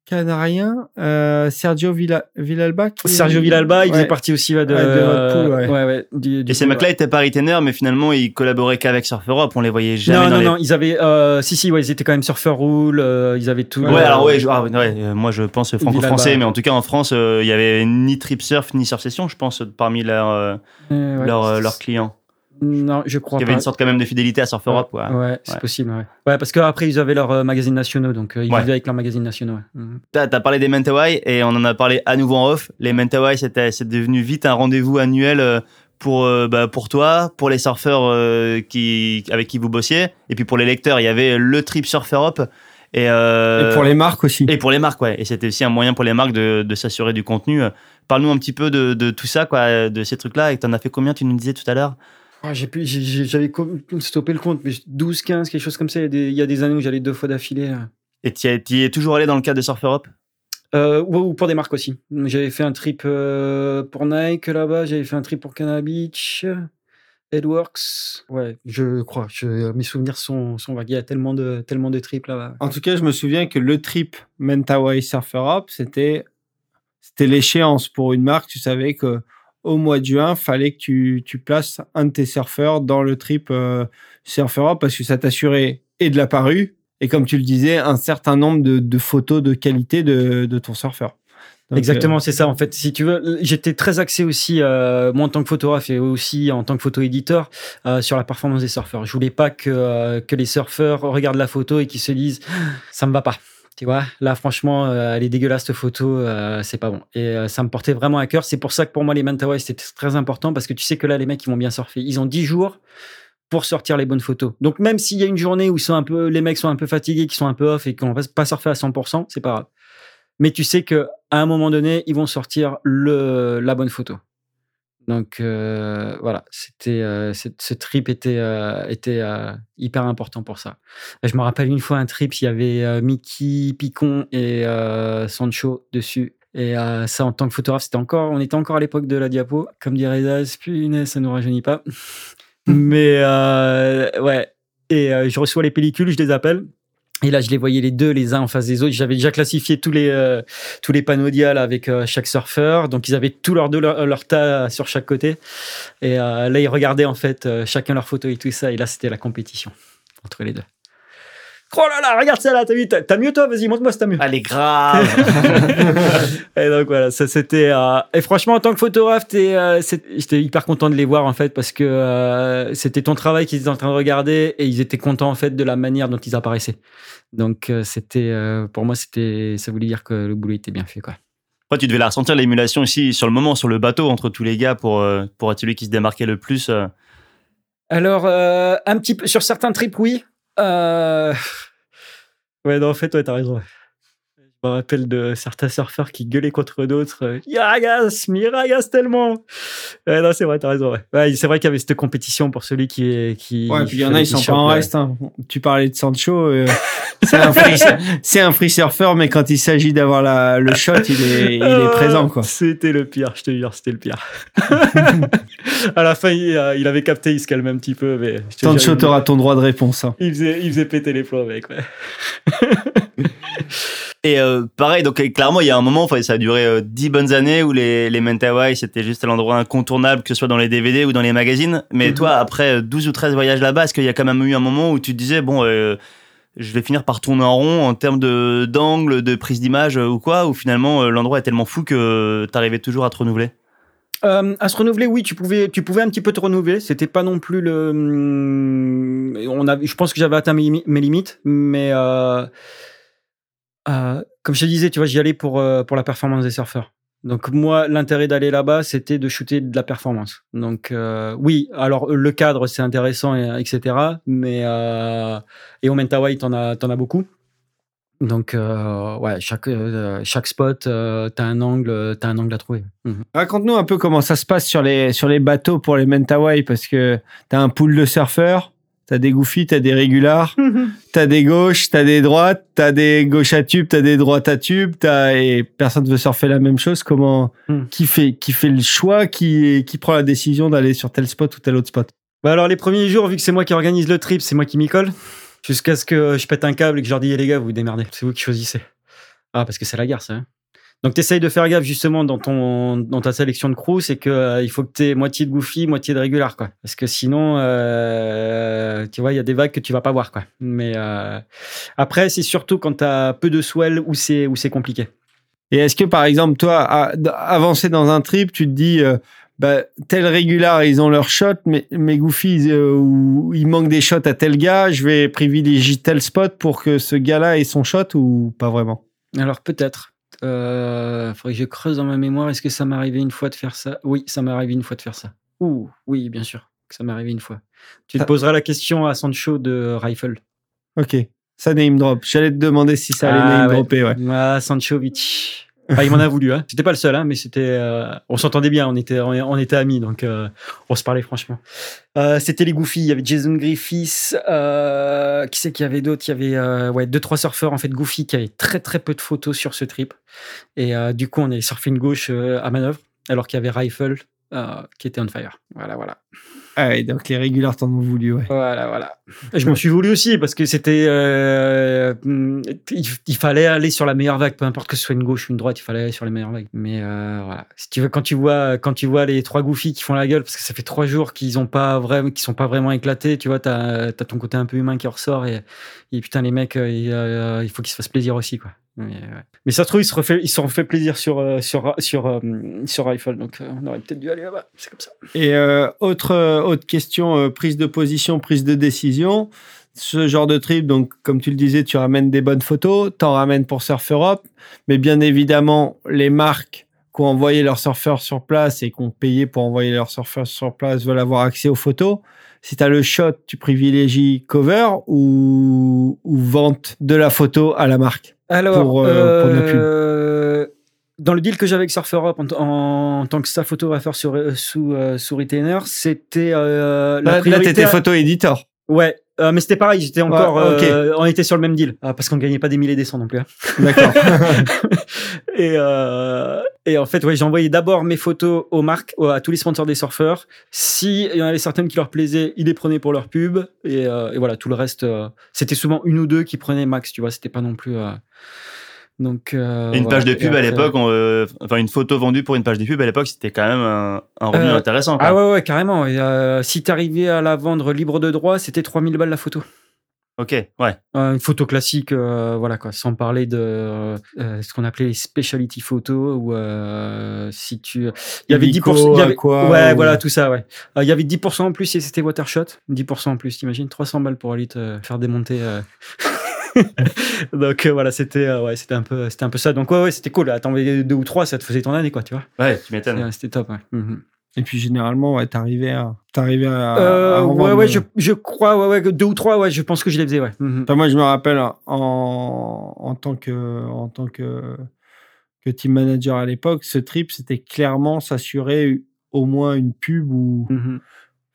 Speaker 2: Canarien, euh, Sergio Villa, Villalba qui-
Speaker 3: Sergio Villalba, il
Speaker 2: Ouais.
Speaker 3: faisait partie aussi de,
Speaker 2: Ouais, de pool, ouais.
Speaker 3: ouais, ouais, du- du
Speaker 1: Et ces mecs-là étaient pas retainers, mais finalement, ils collaboraient qu'avec Surfer Up. On les voyait jamais
Speaker 3: Non,
Speaker 1: dans
Speaker 3: non,
Speaker 1: les...
Speaker 3: non, ils avaient, euh, si, si, ouais, ils étaient quand même surfer rule, euh, ils avaient tout.
Speaker 1: Ouais, alors ouais, je- ah, ouais, euh, moi je pense franco-français,
Speaker 3: Villalba.
Speaker 1: mais en tout cas en France, euh, il y avait ni Trip Surf ni Surf Session, je pense, parmi leurs
Speaker 3: ouais.
Speaker 1: leurs, leurs clients.
Speaker 3: Non, je crois
Speaker 1: Il y avait
Speaker 3: pas.
Speaker 1: une sorte quand même de fidélité à Surfer Up. quoi.
Speaker 3: Ouais, c'est
Speaker 1: Ouais.
Speaker 3: possible. Ouais. ouais, parce qu'après, ils avaient leurs euh, magazines nationaux, donc euh, ils
Speaker 1: Ouais.
Speaker 3: vivaient avec leurs magazines nationaux. ouais. Mhm.
Speaker 1: T'as as parlé des Mentawai et on en a parlé à nouveau en off. Les Mentawai, c'était c'est devenu vite un rendez-vous annuel euh, pour euh, bah, pour toi, pour les surfeurs euh, qui avec qui vous bossiez, et puis pour les lecteurs, il y avait le trip Surfer Up et, euh,
Speaker 2: Et pour les marques aussi.
Speaker 1: et pour les marques, ouais. Et c'était aussi un moyen pour les marques de, de s'assurer du contenu. Parle-nous un petit peu de, de tout ça, quoi, de ces trucs-là. Et t'en as fait combien Tu nous disais tout à l'heure?
Speaker 3: Ah, j'ai pu- j'ai- j'ai- J'avais stoppé le compte, mais 12, 15, quelque chose comme ça. Il y a des, il y a des années où j'allais deux fois d'affilée. euh.
Speaker 1: Et tu y es toujours allé dans le cadre de Surfer Up
Speaker 3: Euh, ou, ou pour des marques aussi. J'avais fait un trip euh, pour Nike là-bas, j'avais fait un trip pour Canada Beach, Edworks. Ouais, je crois. Je, mes souvenirs sont, sont vagues. Il y a tellement de, tellement de trips là-bas.
Speaker 2: En tout cas, je me souviens que le trip Mentawai Surfer Up, c'était c'était l'échéance pour une marque. Tu savais que au mois de juin, fallait que tu, tu places un de tes surfeurs dans le trip euh, Surfer Up parce que ça t'assurait et de la parue et comme tu le disais, un certain nombre de, de photos de qualité de, de ton surfeur. Donc,
Speaker 3: Exactement, c'est ça en fait. Si tu veux, j'étais très axé aussi, euh, moi en tant que photographe et aussi en tant que photo-éditeur, euh, sur la performance des surfeurs. Je voulais pas que, euh, que les surfeurs regardent la photo et qu'ils se disent ça me va pas. Là franchement, euh, elle est euh, c'est pas bon. Et euh, ça me portait vraiment à cœur. C'est pour ça que pour moi les Mentawai c'était très important parce que tu sais que là les mecs ils vont bien surfer. Ils ont 10 jours pour sortir les bonnes photos. Donc même s'il y a une journée où ils sont un peu, les mecs sont un peu fatigués, qui sont un peu off et qu'on va pas surfer à 100%, c'est pas grave. Mais tu sais que à un moment donné, ils vont sortir la bonne photo. Donc euh, voilà, c'était euh, ce trip était euh, était hyper important pour ça. Je me rappelle une fois un trip, il y avait Mickey, Picon et Sancho dessus. Et ça, en tant que photographe, c'était encore, on était encore à l'époque de la diapo. Comme dirait Daz, punaise, ça nous rajeunit pas. Mais ouais. Et je reçois les pellicules, je les appelle. Et là, je les voyais les deux, les uns en face des autres. J'avais déjà classifié tous les euh, tous les panneaux dial avec euh, chaque surfeur. Donc, ils avaient tout leur deux leur, tas sur chaque côté. Et euh, là, ils regardaient en fait chacun leur photo et tout ça. Et là, c'était la compétition entre les deux. Oh là là, regarde ça là, t'as vu, t'as mieux toi, vas-y, montre-moi si t'as mieux.
Speaker 1: Elle est grave
Speaker 3: et donc voilà, ça c'était. euh, Et franchement, en tant que photographe, euh, j'étais hyper content de les voir en fait parce que euh, c'était ton travail qu'ils étaient en train de regarder et ils étaient contents en fait de la manière dont ils apparaissaient. Donc euh, c'était, euh, pour moi, c'était, ça voulait dire que le boulot était bien fait quoi.
Speaker 1: Toi, tu devais la ressentir, l'émulation aussi, sur le moment, sur le bateau, entre tous les gars, pour, euh, pour être celui qui se démarquait le plus. euh.
Speaker 3: Alors euh, un petit peu sur certains trips, oui. Euh... Ouais, non, en fait, ouais, t'as raison. Je me rappelle de certains surfeurs qui gueulaient contre d'autres. euh, mais il ragasse tellement. Non, c'est vrai, t'as raison. Ouais. Ouais, c'est vrai qu'il y avait cette compétition pour celui qui est. Qui,
Speaker 2: Ouais, puis il y en a, ils sont pas en reste. hein. Tu parlais de Sancho. euh, c'est un, free, c'est un free surfer, mais quand il s'agit d'avoir le shot, il est, il est
Speaker 3: Ah,
Speaker 2: présent. Quoi.
Speaker 3: C'était le pire, je te jure, c'était le pire. à la fin, il, euh, il avait capté, il se calmait un petit peu. Mais
Speaker 2: Sancho, t'auras ton droit de réponse. hein.
Speaker 3: Il faisait, il faisait péter les plombs avec, ouais.
Speaker 1: Et euh, pareil, donc clairement, il y a un moment, enfin, ça a duré euh, 10 bonnes années où les, les Mentawai, c'était juste l'endroit incontournable, que ce soit dans les DVD ou dans les magazines. Mais
Speaker 3: Mhm.
Speaker 1: toi, après euh, 12 ou 13 voyages là-bas, est-ce qu'il y a quand même eu un moment où tu te disais, bon, euh, je vais finir par tourner en rond en termes de d'angle, de prise d'image euh, ou quoi, ou finalement euh, l'endroit est tellement fou que t'arrivais toujours à te renouveler?
Speaker 3: Euh, à se renouveler, oui, tu pouvais, tu pouvais un petit peu te renouveler. C'était pas non plus le. hum, On je pense que j'avais atteint mes, limi- mes limites, mais euh, euh, comme je te disais, tu vois, j'y allais pour euh, pour la performance des surfeurs. Donc moi, l'intérêt d'aller là-bas, c'était de shooter de la performance. Donc euh, oui, alors le cadre c'est intéressant, et, etc. Mais et au Mentawai, t'en as t'en as beaucoup. Donc ouais, chaque chaque spot, t'as un angle, t'as un angle à trouver. Mhm.
Speaker 2: Raconte-nous un peu comment ça se passe sur les, sur les bateaux pour les Mentawai, parce que tu as un pool de surfeurs, tu as des goofies, tu as des régulars, tu as des gauches, tu as des droites, tu as des gauches à tube, tu as des droites à tube, t'as- et personne veut surfer la même chose. Comment
Speaker 3: Hmm.
Speaker 2: qui, fait, qui fait le choix, qui, qui prend la décision d'aller sur tel spot ou tel autre spot?
Speaker 3: Bah alors les premiers jours, vu que c'est moi qui organise le trip, c'est moi qui m'y colle. Jusqu'à ce que je pète un câble et que je leur dis, les gars, vous vous démerdez. C'est vous qui choisissez. Ah, parce que c'est la guerre, ça. hein. Donc t'essayes de faire gaffe justement dans ton dans ta sélection de crew, c'est que euh, il faut que t'aies moitié de goofy, moitié de régular, quoi. Parce que sinon, euh, tu vois, il y a des vagues que tu vas pas voir, quoi. Mais euh, après, c'est surtout quand t'as peu de swell où c'est où c'est compliqué.
Speaker 2: Et est-ce que, par exemple, toi, à- avancer dans un trip, tu te dis, euh, bah, tel régular, ils ont leur shot, mais mes goofies, euh, ou il manque des shots à tel gars, je vais privilégier tel spot pour que ce gars-là ait son shot ou pas vraiment?
Speaker 3: Alors peut-être. Euh, faudrait que je creuse dans ma mémoire. Est-ce que ça m'est arrivé une fois de faire ça? Oui, ça m'est arrivé une fois de faire ça. Ouh, oui, bien sûr, que ça m'est arrivé une fois. Tu te poseras la question à Sancho de Rifle.
Speaker 2: Ok, ça name drop. J'allais te demander si ça allait
Speaker 3: Ah,
Speaker 2: name
Speaker 3: ouais.
Speaker 2: dropper, ouais.
Speaker 3: Ah, Sanchovic. Il m'en a voulu. Hein. C'était pas le seul, hein, mais c'était. euh, on s'entendait bien. On était, on, était amis, donc euh, on se parlait franchement. Euh, c'était les Goofy. Il y avait Jason Griffiths. Euh, qui c'est qu'il y avait d'autres? Il y avait euh, ouais deux trois surfeurs en fait Goofy qui avaient très très peu de photos sur ce trip. Et euh, du coup, on avait surfé une gauche à manœuvre, alors qu'il y avait Rifle qui était on fire. Voilà, voilà.
Speaker 2: Ah donc les régulars t'en ont voulu, ouais.
Speaker 3: Voilà, voilà. Je m'en suis voulu aussi parce que c'était. euh, il, il fallait aller sur la meilleure vague, peu importe que ce soit une gauche ou une droite, il fallait aller sur les meilleures vagues. Mais euh, voilà. Si tu veux, quand tu vois, quand tu vois les trois goofies qui font la gueule, parce que ça fait trois jours qu'ils ont pas vraiment, qu'ils sont pas vraiment éclatés, tu vois, t'as as ton côté un peu humain qui ressort et, et putain les mecs, euh, il, euh, il faut qu'ils se fassent plaisir aussi, quoi. Mais, ouais. Mais ça se trouve, ils se, refait, ils se sont fait plaisir sur euh, sur sur euh, sur Rifle, donc euh, on aurait peut-être dû aller là-bas. C'est comme ça.
Speaker 2: Et euh, autre, euh, autre question, euh, prise de position, prise de décision. Ce genre de trip, donc comme tu le disais, tu ramènes des bonnes photos, t'en ramènes pour Surf Europe, mais bien évidemment, les marques qui ont envoyé leurs surfeurs sur place et qui ont payé pour envoyer leurs surfeurs sur place veulent avoir accès aux photos. Si tu as le shot, tu privilégies cover ou, ou vente de la photo à la marque?
Speaker 3: Alors,
Speaker 2: Pour, euh, pour de la pub.
Speaker 3: euh, dans le deal que j'avais avec Surf Europe en, en, en tant que staff photographer sur, euh, sous, euh, sous Retainer, c'était euh, la
Speaker 2: Là, là
Speaker 3: priorité
Speaker 2: t'étais
Speaker 3: à-
Speaker 2: photo éditor.
Speaker 3: Ouais, euh, mais c'était pareil, j'étais encore,
Speaker 2: Ouais, ok.
Speaker 3: euh, on était sur le même deal, Ah, parce qu'on gagnait pas des milliers et des cents non plus. hein.
Speaker 2: D'accord.
Speaker 3: et, euh, et en fait, ouais, j'ai envoyé d'abord mes photos aux marques, à tous les sponsors des surfeurs. Si il y en avait certaines qui leur plaisaient, ils les prenaient pour leur pub. Et, euh, et voilà, tout le reste, euh, c'était souvent une ou deux qui prenaient max, tu vois, c'était pas non plus. Euh, donc. euh,
Speaker 1: une
Speaker 3: voilà.
Speaker 1: page de pub à l'époque, euh, enfin une photo vendue pour une page de pub à l'époque, c'était quand même un, un revenu
Speaker 3: Euh,
Speaker 1: intéressant. quoi.
Speaker 3: Ah ouais, ouais, carrément. Et, si t'arrivais à la vendre libre de droit, c'était 3000 balles la photo.
Speaker 1: Ok, ouais.
Speaker 3: Une photo classique, voilà quoi, sans parler de ce qu'on appelait les speciality photos euh, si tu, il y avait
Speaker 2: Illico,
Speaker 3: 10%, il y avait,
Speaker 2: Aqua,
Speaker 3: ouais,
Speaker 2: ou-
Speaker 3: voilà tout ça, ouais. Il y avait 10% en plus et c'était watershot, 10% en plus, t'imagines, 300 balles pour aller te faire démonter. Euh. Donc euh, voilà, c'était euh, ouais, c'était un peu, c'était un peu ça. Donc ouais, ouais, c'était cool. Envoyais deux ou trois, ça te faisait ton année quoi, tu vois.
Speaker 1: Ouais, tu m'étonnes.
Speaker 3: C'était top. Ouais. Mhm.
Speaker 2: Et puis généralement, ouais, t'arrivais à, t'arrivais à,
Speaker 3: Euh,
Speaker 2: à en
Speaker 3: ouais, ouais,
Speaker 2: euh,
Speaker 3: je, je crois, ouais, ouais, deux ou trois, ouais, je pense que je les faisais, ouais. Mhm.
Speaker 2: Enfin, moi, je me rappelle en, en tant que, en tant que, que team manager à l'époque, ce trip, c'était clairement s'assurer au moins une pub ou
Speaker 3: Mhm.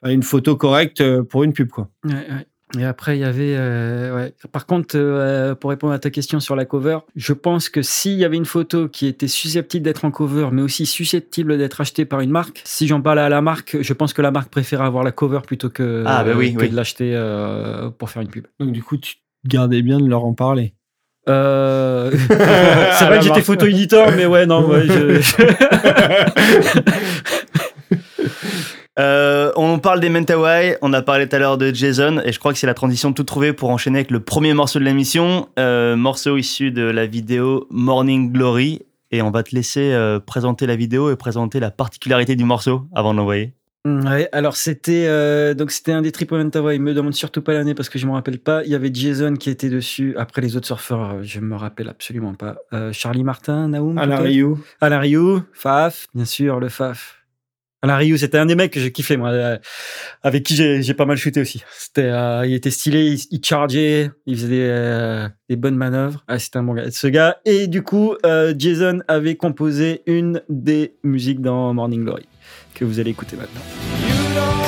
Speaker 2: une photo correcte euh, pour une pub, quoi.
Speaker 3: Ouais, ouais. Et après, il y avait. euh, ouais. Par contre, euh, pour répondre à ta question sur la cover, je pense que s'il y avait une photo qui était susceptible d'être en cover, mais aussi susceptible d'être achetée par une marque, si j'en parlais à la marque, je pense que la marque préférait avoir la cover plutôt que,
Speaker 1: Ah, bah oui,
Speaker 3: que
Speaker 1: oui.
Speaker 3: de l'acheter euh, pour faire une pub.
Speaker 2: Donc, du coup, tu gardais bien de leur en parler.
Speaker 4: Euh... c'est vrai que j'étais photo éditeur, mais ouais, non, ouais, je...
Speaker 1: Euh, on parle des Mentawai, on a parlé tout à l'heure de Jason, et je crois que c'est la transition toute trouvée pour enchaîner avec le premier morceau de l'émission, euh, morceau issu de la vidéo Morning Glory. Et on va te laisser euh, présenter la vidéo et présenter la particularité du morceau avant de l'envoyer.
Speaker 4: Mm, ouais, alors c'était euh, donc c'était un des triple Mentawai. Il me demande surtout pas l'année parce que je me rappelle pas. Il y avait Jason qui était dessus. Après les autres surfeurs, je me rappelle absolument pas. Euh, Charlie Martin, Naoum,
Speaker 2: Alain Rioux.
Speaker 4: Alain Faf, bien sûr, le Faf. Alain Rioux, c'était un des mecs que j'ai kiffé, moi, euh, avec qui j'ai pas mal shooté aussi. C'était, euh, il était stylé, il, chargeait, il faisait des, euh, bonnes manœuvres. Ah, c'était un bon gars, ce gars. Et du coup, Jason avait composé une des musiques dans Morning Glory que vous allez écouter maintenant.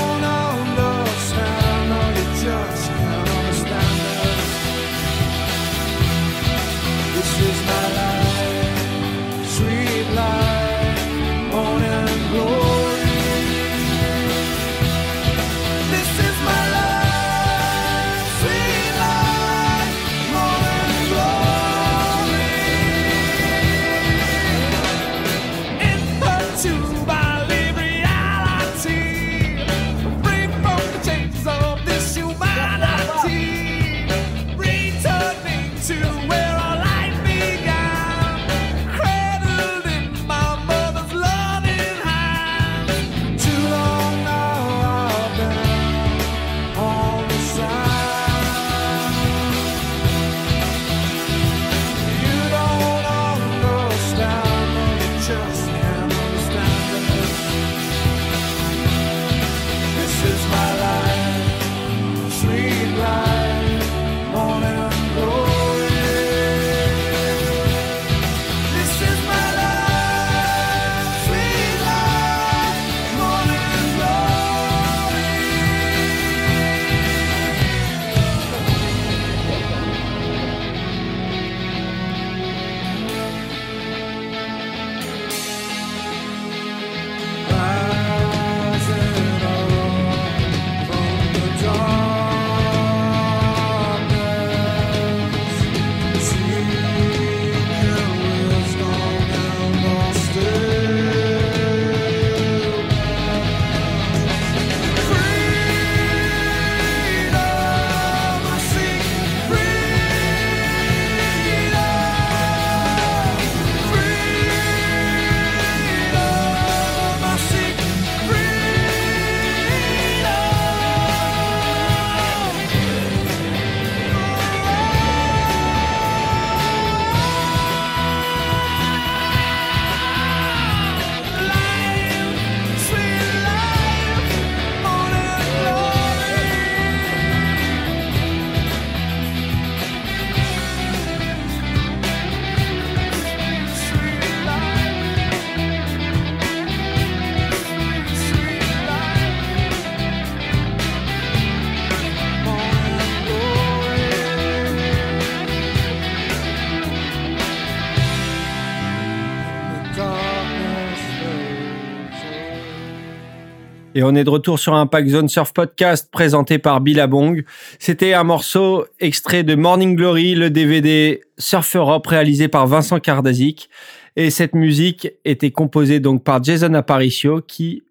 Speaker 2: Et on est de retour sur Impact Zone Surf Podcast présenté par Billabong. C'était un morceau extrait de Morning Glory, le DVD Surf Europe réalisé par Vincent Kardazik. Et cette musique était composée donc par Jason Aparicio qui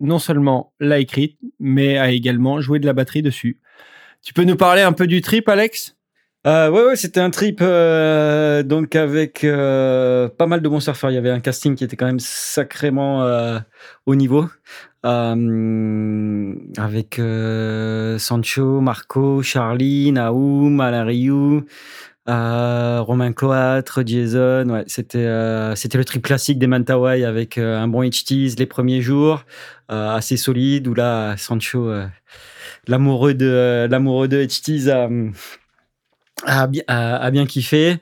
Speaker 2: non seulement l'a écrite, mais a également joué de la batterie dessus. Tu peux nous parler un peu du trip, Alex?
Speaker 4: Euh, ouais, ouais, c'était un trip euh, donc avec euh, pas mal de bons surfeurs. Il y avait un casting qui était quand même sacrément euh, haut niveau, Euh, avec euh, Sancho, Marco, Charlie, Naoum, Alain Rioux, euh, Romain Cloître, Jason. Ouais, c'était euh, c'était le trip classique des Mantawai avec euh, un bon HTs les premiers jours, euh, assez solide. Où là, Sancho, l'amoureux de l'amoureux de HTs a a bien, a, a bien kiffé.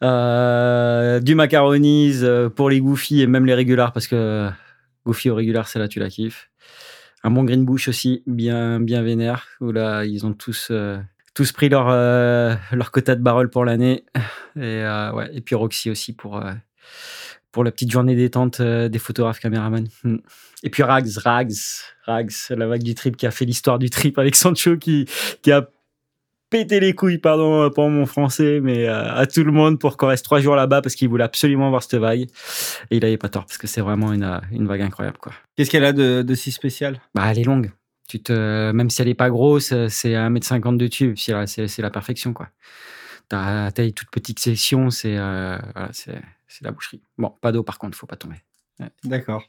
Speaker 4: Du macaronis pour les Goofy et même les régulars parce que Goofy au régular, c'est là tu la kiffes. Un bon Green Bush aussi, bien, bien vénère, où ils ont tous, euh, tous pris leur, euh, leur quota de barrel pour l'année. Et, euh, ouais, et puis Roxy aussi pour, pour la petite journée détente des photographes caméramans. Hmm. Et puis Rags, Rags, Rags, la vague du trip qui a fait l'histoire du trip avec Sancho qui, qui a
Speaker 3: pété les couilles, pardon euh, pour mon français, mais euh, à tout le monde pour qu'on reste trois jours là-bas parce qu'il voulait absolument voir cette vague. Et il avait pas tort parce que c'est vraiment une, euh, une vague incroyable, quoi.
Speaker 2: Qu'est-ce qu'elle a de, de si spécial?
Speaker 3: Bah, elle est longue. Tu te, même si elle est pas grosse, c'est 1m50 de tube. C'est la, c'est, c'est la perfection, quoi. T'as, t'as une toute petite section, c'est, euh, voilà, c'est, c'est la boucherie. Bon, pas d'eau par contre, faut pas tomber.
Speaker 2: D'accord.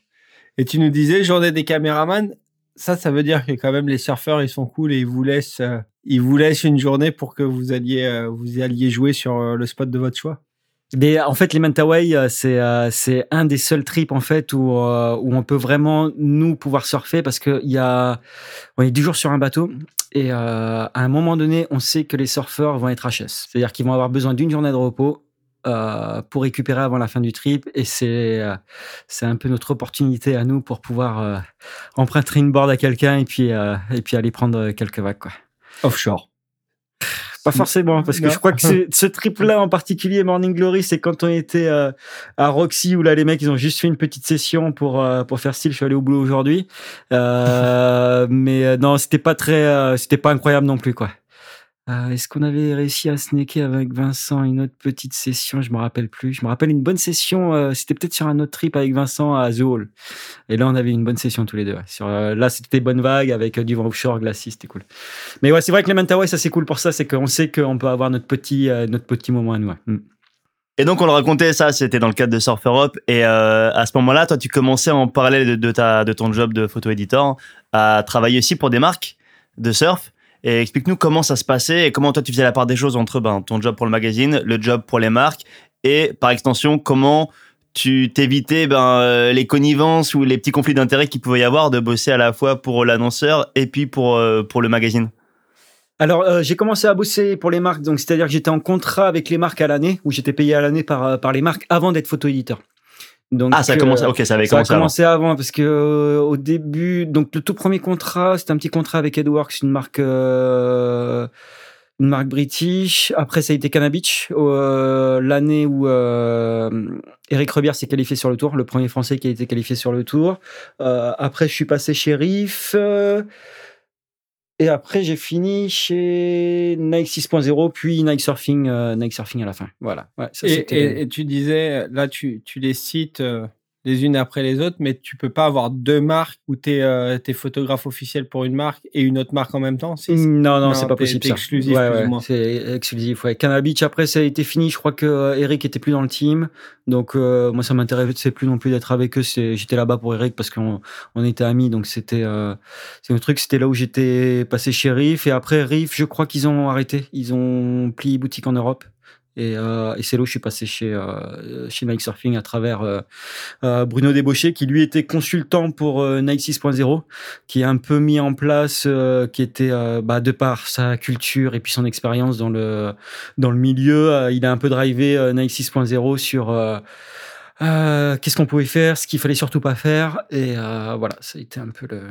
Speaker 2: Et tu nous disais, journée des caméramans, ça, ça veut dire que quand même les surfeurs, ils sont cool et ils vous laissent, ils vous laissent une journée pour que vous alliez, euh, vous alliez jouer sur euh, le spot de votre choix?
Speaker 3: Mais en fait, les Mentawai, euh, c'est c'est un des seuls trips en fait où où on peut vraiment nous pouvoir surfer parce que il y a on est du jour sur un bateau et à un moment donné, on sait que les surfeurs vont être HS, c'est-à-dire qu'ils vont avoir besoin d'une journée de repos. pour récupérer avant la fin du trip et c'est c'est un peu notre opportunité à nous pour pouvoir emprunter une board à quelqu'un et puis et puis aller prendre quelques vagues quoi.
Speaker 2: Offshore.
Speaker 3: Pas forcément, parce que
Speaker 2: Non.
Speaker 3: je crois que ce trip-là en particulier, Morning Glory, c'est quand on était euh, à Roxy, où là, les mecs, ils ont juste fait une petite session pour, euh, pour faire style, je suis allé au boulot aujourd'hui. Euh, mais euh, non, c'était pas très, c'était pas incroyable non plus, quoi. Euh, Est-ce qu'on avait réussi à snaker avec Vincent une autre petite session? Je me rappelle plus. Je me rappelle une bonne session. euh, c'était peut-être sur un autre trip avec Vincent à The. Et là, on avait une bonne session tous les deux. euh, là, c'était bonne vague avec du vent offshore glacé. C'était cool. Mais ouais, c'est vrai que les Mentawai, ça c'est cool pour ça. C'est qu'on sait qu'on peut avoir notre petit, notre petit moment à nous. Mm.
Speaker 1: Et donc on le racontait ça, c'était dans le cadre de Surf Europe. Et à ce moment-là, toi, tu commençais en parallèle de, de ta de ton job de photo éditeur à travailler aussi pour des marques de surf. Explique-nous comment ça se passait et comment toi tu faisais la part des choses entre ben, ton job pour le magazine, le job pour les marques et par extension comment tu t'évitais ben, euh, les connivences ou les petits conflits d'intérêts qu'il pouvait y avoir de bosser à la fois pour l'annonceur et puis pour, euh, pour le magazine?
Speaker 3: Alors, euh, j'ai commencé à bosser pour les marques. Donc, c'est-à-dire que j'étais en contrat avec les marques à l'année, où j'étais payé à l'année par, par les marques avant d'être photo-éditeur. Donc,
Speaker 1: Ah, ça a
Speaker 3: euh,
Speaker 1: commencé, ok, ça avait
Speaker 3: Ça a
Speaker 1: commencé avant.
Speaker 3: parce que euh, au début, donc le tout premier contrat, c'était un petit contrat avec Edworks, une marque, euh, une marque british. Après, ça a été Canabich, euh, l'année où euh, Eric Rebière s'est qualifié sur le tour, le premier Français qui a été qualifié sur le tour. Euh, après, je suis passé chez Riff. Et après, j'ai fini chez Nike 6.0, puis Nike Surfing, euh, Nike Surfing à la fin. Voilà. Ouais, ça,
Speaker 2: Et,
Speaker 3: c'était-
Speaker 2: et- et tu disais, là, tu, tu les cites euh, les unes après les autres, mais tu peux pas avoir deux marques où tu es, photographe officiel pour une marque et une autre marque en même temps. si-
Speaker 3: Non, non,
Speaker 2: Non,
Speaker 3: c'est pas possible. ça.
Speaker 2: exclusif,
Speaker 3: Ouais, ouais, c'est exclusif. Ouais. Canal Beach, après, ça a été fini. Je crois que euh, Eric était plus dans le team. Donc, euh, moi, ça m'intéressait plus non plus d'être avec eux. C'est- J'étais là-bas pour Eric parce qu'on on était amis. Donc, c'était euh, c'est le truc. C'était là où j'étais passé chez Riff. Et après, Riff, je crois qu'ils ont arrêté. Ils ont plié boutique en Europe. Et, euh, et c'est là où je suis passé chez, euh, Nike Surfing à travers euh, euh, Bruno Débauché, qui lui était consultant pour Nike 6.0 qui est un peu mis en place, qui était bah, de par sa culture et puis son expérience dans le dans le milieu, il a un peu drivé Nike 6.0 sur qu'est-ce qu'on pouvait faire, ce qu'il fallait surtout pas faire, et voilà, ça a été un peu le.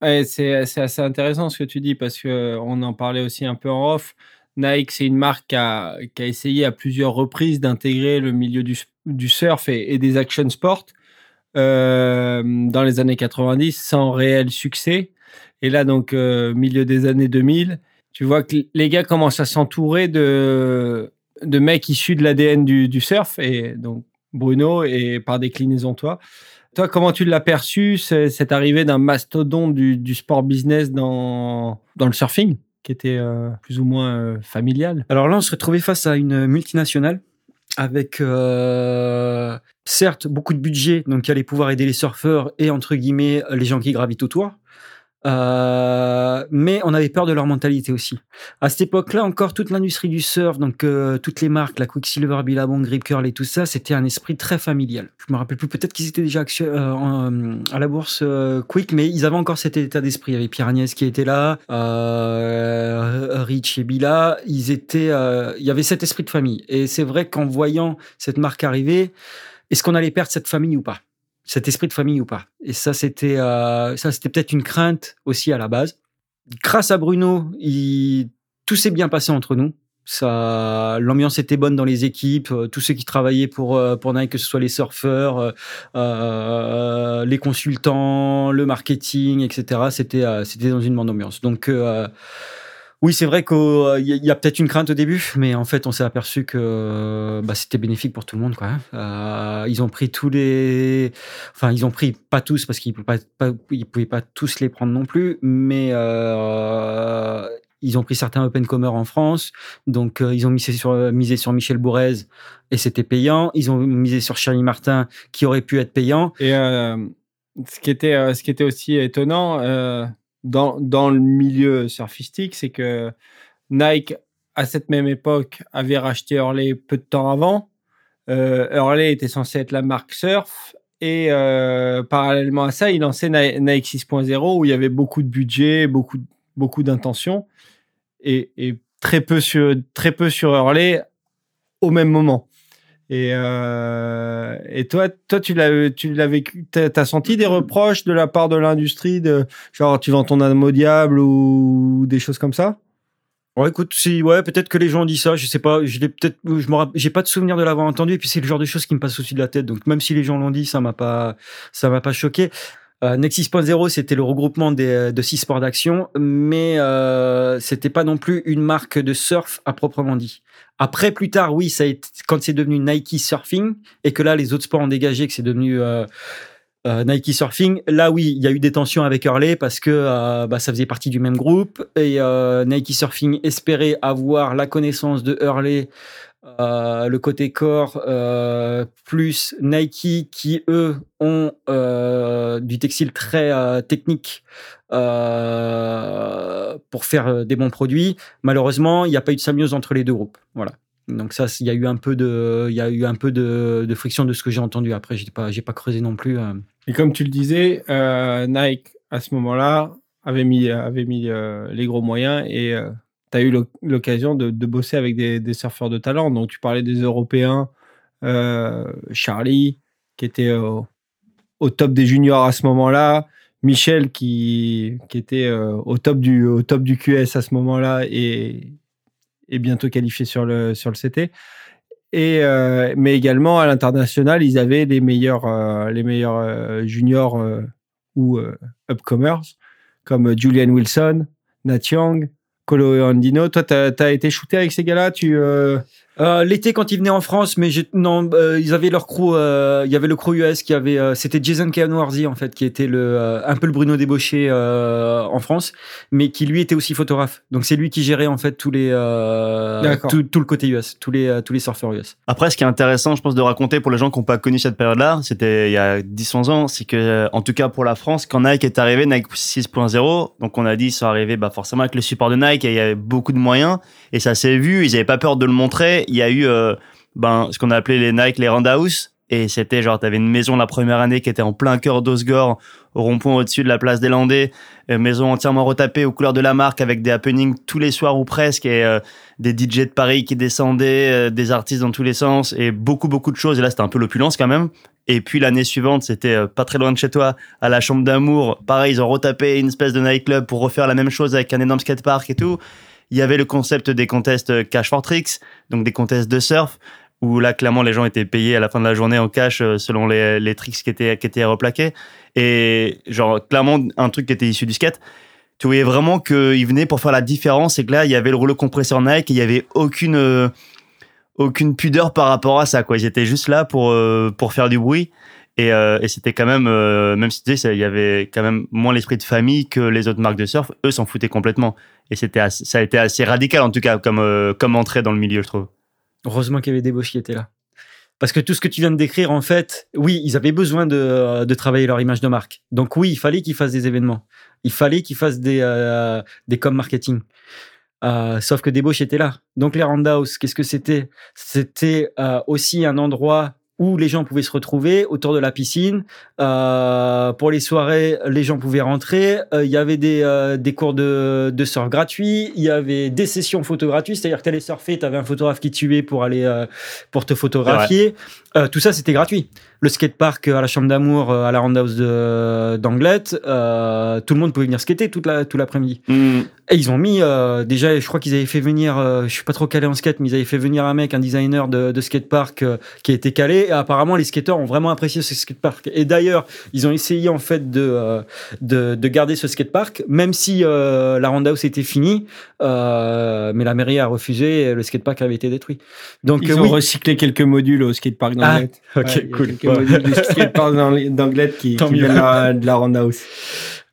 Speaker 2: Ouais, c'est assez intéressant ce que tu dis parce que on en parlait aussi un peu en off. Nike, c'est une marque qui a, essayé à plusieurs reprises d'intégrer le milieu du, surf et, des action sports euh, dans les années 90 sans réel succès. Et là, donc, euh, milieu des années 2000, tu vois que les gars commencent à s'entourer de, mecs issus de l'ADN du, surf, et donc Bruno, et par déclinaison toi. Toi, comment tu l'as perçu, ce- cette arrivée d'un mastodonte du, sport business dans le surfing, qui était euh, plus ou moins euh, familial
Speaker 3: Alors là, on se retrouvait face à une multinationale avec euh, certes beaucoup de budget, donc qui allait pouvoir aider les surfeurs et entre guillemets les gens qui gravitent autour. Euh, mais on avait peur de leur mentalité aussi. À cette époque-là, encore toute l'industrie du surf, donc euh, toutes les marques, la Quicksilver, Billabong, Grip Curl et tout ça, c'était un esprit très familial. Je me rappelle plus, peut-être qu'ils étaient déjà euh, en- à la bourse euh, Quick, mais ils avaient encore cet état d'esprit. Il y avait Pierre Agnès qui était là, euh, Rich et Billa, ils étaient, euh, il y avait cet esprit de famille. Et c'est vrai qu'en voyant cette marque arriver, est-ce qu'on allait perdre cette famille ou pas? Cet esprit de famille ou pas. Et ça, c'était euh, ça, c'était peut-être une crainte aussi à la base. Grâce à Bruno, tout s'est bien passé entre nous. Ça, l'ambiance était bonne dans les équipes. euh, Tous ceux qui travaillaient pour euh, pour Nike, que ce soit les surfeurs, les consultants, le marketing, etc. C'était c'était dans une bonne ambiance. Donc Oui, c'est vrai qu'il y a- il y a peut-être une crainte au début, mais en fait, on s'est aperçu que bah, c'était bénéfique pour tout le monde. Quoi. hein. Euh, ils ont pris tous les. Enfin, ils ont pris pas tous parce qu'ils ne pouvaient pas, tous les prendre non plus, mais euh, ils ont pris certains open comers en France. Donc, euh, ils ont misé sur, misé sur Michel Bourrez et c'était payant. Ils ont misé sur Charlie Martin qui aurait pu être payant.
Speaker 2: Et euh, ce, qui était, euh, ce qui était aussi étonnant euh, dans, le milieu surfistique, c'est que Nike, à cette même époque, avait racheté Hurley peu de temps avant. Euh, Hurley était censé être la marque surf. Et euh, parallèlement à ça, il lançait Ni- Nike 6.0 où il y avait beaucoup de budget, beaucoup, beaucoup d'intentions et, et très, peu sur, très peu sur Hurley au même moment. Et, euh, et toi, toi, tu l'as, tu l'as vécu, t'as, t'as senti des reproches de la part de l'industrie, de genre tu vends ton âme au diable ou des choses comme ça?
Speaker 3: Ouais, écoute, si, ouais, peut-être que les gens ont dit ça, je sais pas, je l'ai peut-être, je j'ai pas de souvenir de l'avoir entendu, et puis c'est le genre de choses qui me passe au-dessus de la tête, donc même si les gens l'ont dit, ça m'a pas, ça m'a pas choqué. Euh, Next 6.0, c'était le regroupement des, de six sports d'action, mais euh, c'était pas non plus une marque de surf à proprement dit. Après, plus tard, oui, ça a été, quand c'est devenu Nike Surfing, et que là, les autres sports ont dégagé, que c'est devenu euh, euh, Nike Surfing, là oui, il y a eu des tensions avec Hurley parce que euh, bah, ça faisait partie du même groupe et Nike Surfing espérait avoir la connaissance de Hurley, euh, le côté corps, euh, plus Nike qui eux ont euh, du textile très technique pour faire des bons produits. Malheureusement, il n'y a pas eu de symbiose entre les deux groupes. Voilà. Donc ça, il y a eu un peu de, il y a eu un peu de, de friction de ce que j'ai entendu. Après, j'ai pas, j'ai pas creusé non plus.
Speaker 2: Et comme tu le disais, Nike à ce moment-là avait mis, avait mis les gros moyens et tu as eu l'oc- l'occasion de, bosser avec des, surfeurs de talent. Donc tu parlais des Européens, euh, Charlie qui était au, top des juniors à ce moment-là. Michel qui, était euh, au, top du, au top du QS à ce moment-là et, et bientôt qualifié sur le, sur le CT. Et, euh, mais également à l'international, ils avaient les meilleurs, les meilleurs juniors ou upcomers comme Julian Wilson, Nat Young, Colo Andino. Toi, tu as, été shooté avec ces gars-là? Tu, euh,
Speaker 3: Euh, L'été quand ils venaient en France, mais non, euh, ils avaient leur crew. euh, Il y avait le crew US qui avait, euh, c'était Jason Canwardy en fait, qui était le euh, un peu le Bruno débauché euh, en France, mais qui lui était aussi photographe. Donc c'est lui qui gérait en fait tous les euh, tout, tout le côté US, tous les euh, tous les surfeurs US.
Speaker 1: Après, ce qui est intéressant, je pense, de raconter pour les gens qui n'ont pas connu cette période-là, c'était il y a 10-11 ans, c'est que, en tout cas pour la France, quand Nike est arrivé, Nike 6.0, donc on a dit, ils sont arrivés bah, forcément avec le support de Nike, et il y avait beaucoup de moyens, et ça s'est vu, ils n'avaient pas peur de le montrer. Il y a eu euh, ben, ce qu'on a appelé les Nike, les Roundhouse, et c'était genre, t'avais une maison la première année qui était en plein cœur d'Osgore, au rond-point au-dessus de la place des Landais, euh, maison entièrement retapée aux couleurs de la marque, avec des happenings tous les soirs ou presque, et euh, des DJ de Paris qui descendaient, des artistes dans tous les sens, et beaucoup, beaucoup de choses. Et là, c'était un peu l'opulence quand même. Et puis l'année suivante, c'était pas très loin de chez toi, à la Chambre d'Amour. Pareil, ils ont retapé une espèce de nightclub pour refaire la même chose avec un énorme skatepark et tout. Il y avait le concept des contests euh, cash for tricks, donc des contests de surf, où là, clairement, les gens étaient payés à la fin de la journée en cash euh, selon les, tricks qui étaient, qui étaient replaqués. Et genre, clairement, un truc qui était issu du skate tu voyais vraiment qu'il venait pour faire la différence et que là, il y avait le rouleau compresseur Nike et il y avait aucune, euh, aucune pudeur par rapport à ça, quoi. Ils étaient juste là pour, pour faire du bruit. Et, euh, et c'était quand même, euh, même si tu sais, il y avait quand même moins l'esprit de famille que les autres marques de surf, eux s'en foutaient complètement. Et c'était ça a été assez radical, en tout cas, comme, euh, comme entrée dans le milieu, je trouve.
Speaker 3: Heureusement qu'il y avait des Bosch qui étaient là. Parce que tout ce que tu viens de décrire, en fait, oui, ils avaient besoin de, de travailler leur image de marque. Donc oui, il fallait qu'ils fassent des événements. Il fallait qu'ils fassent des, des com marketing. Sauf que Débauche était là. Donc les Roundhouse, qu'est-ce que c'était? C'était aussi un endroit où les gens pouvaient se retrouver autour de la piscine. Euh, pour les soirées, les gens pouvaient rentrer. Euh, Il y avait des, euh, des cours de, de surf gratuits. Il y avait des sessions photo gratuites. C'est-à-dire que tu allais surfer, tu avais un photographe qui te suivait pour aller pour te photographier. Tout ça, c'était gratuit. Le skatepark à la Chambre d'Amour, euh, à la Roundhouse de- d'Anglette, euh, tout le monde pouvait venir skater toute la, tout l'après-midi. Et ils ont mis, euh, déjà, je crois qu'ils avaient fait venir, euh, je suis pas trop calé en skate, mais ils avaient fait venir un mec, un designer de, de skatepark euh, qui était calé, Et apparemment, les skateurs ont vraiment apprécié ce skatepark. Et d'ailleurs, ils ont essayé en fait de, euh, de, de garder ce skatepark, même si euh, la roundhouse était finie, euh, mais la mairie a refusé et le skatepark avait été détruit. Donc
Speaker 2: Ils
Speaker 3: euh,
Speaker 2: ont
Speaker 3: oui.
Speaker 2: recyclé quelques modules au skatepark
Speaker 3: Ah,
Speaker 2: d'Anglette.
Speaker 3: ok,
Speaker 2: Ouais, il y a
Speaker 3: cool.
Speaker 2: Quelques
Speaker 3: Ouais.
Speaker 2: d'Anglette qui, qui de la, de la roundhouse.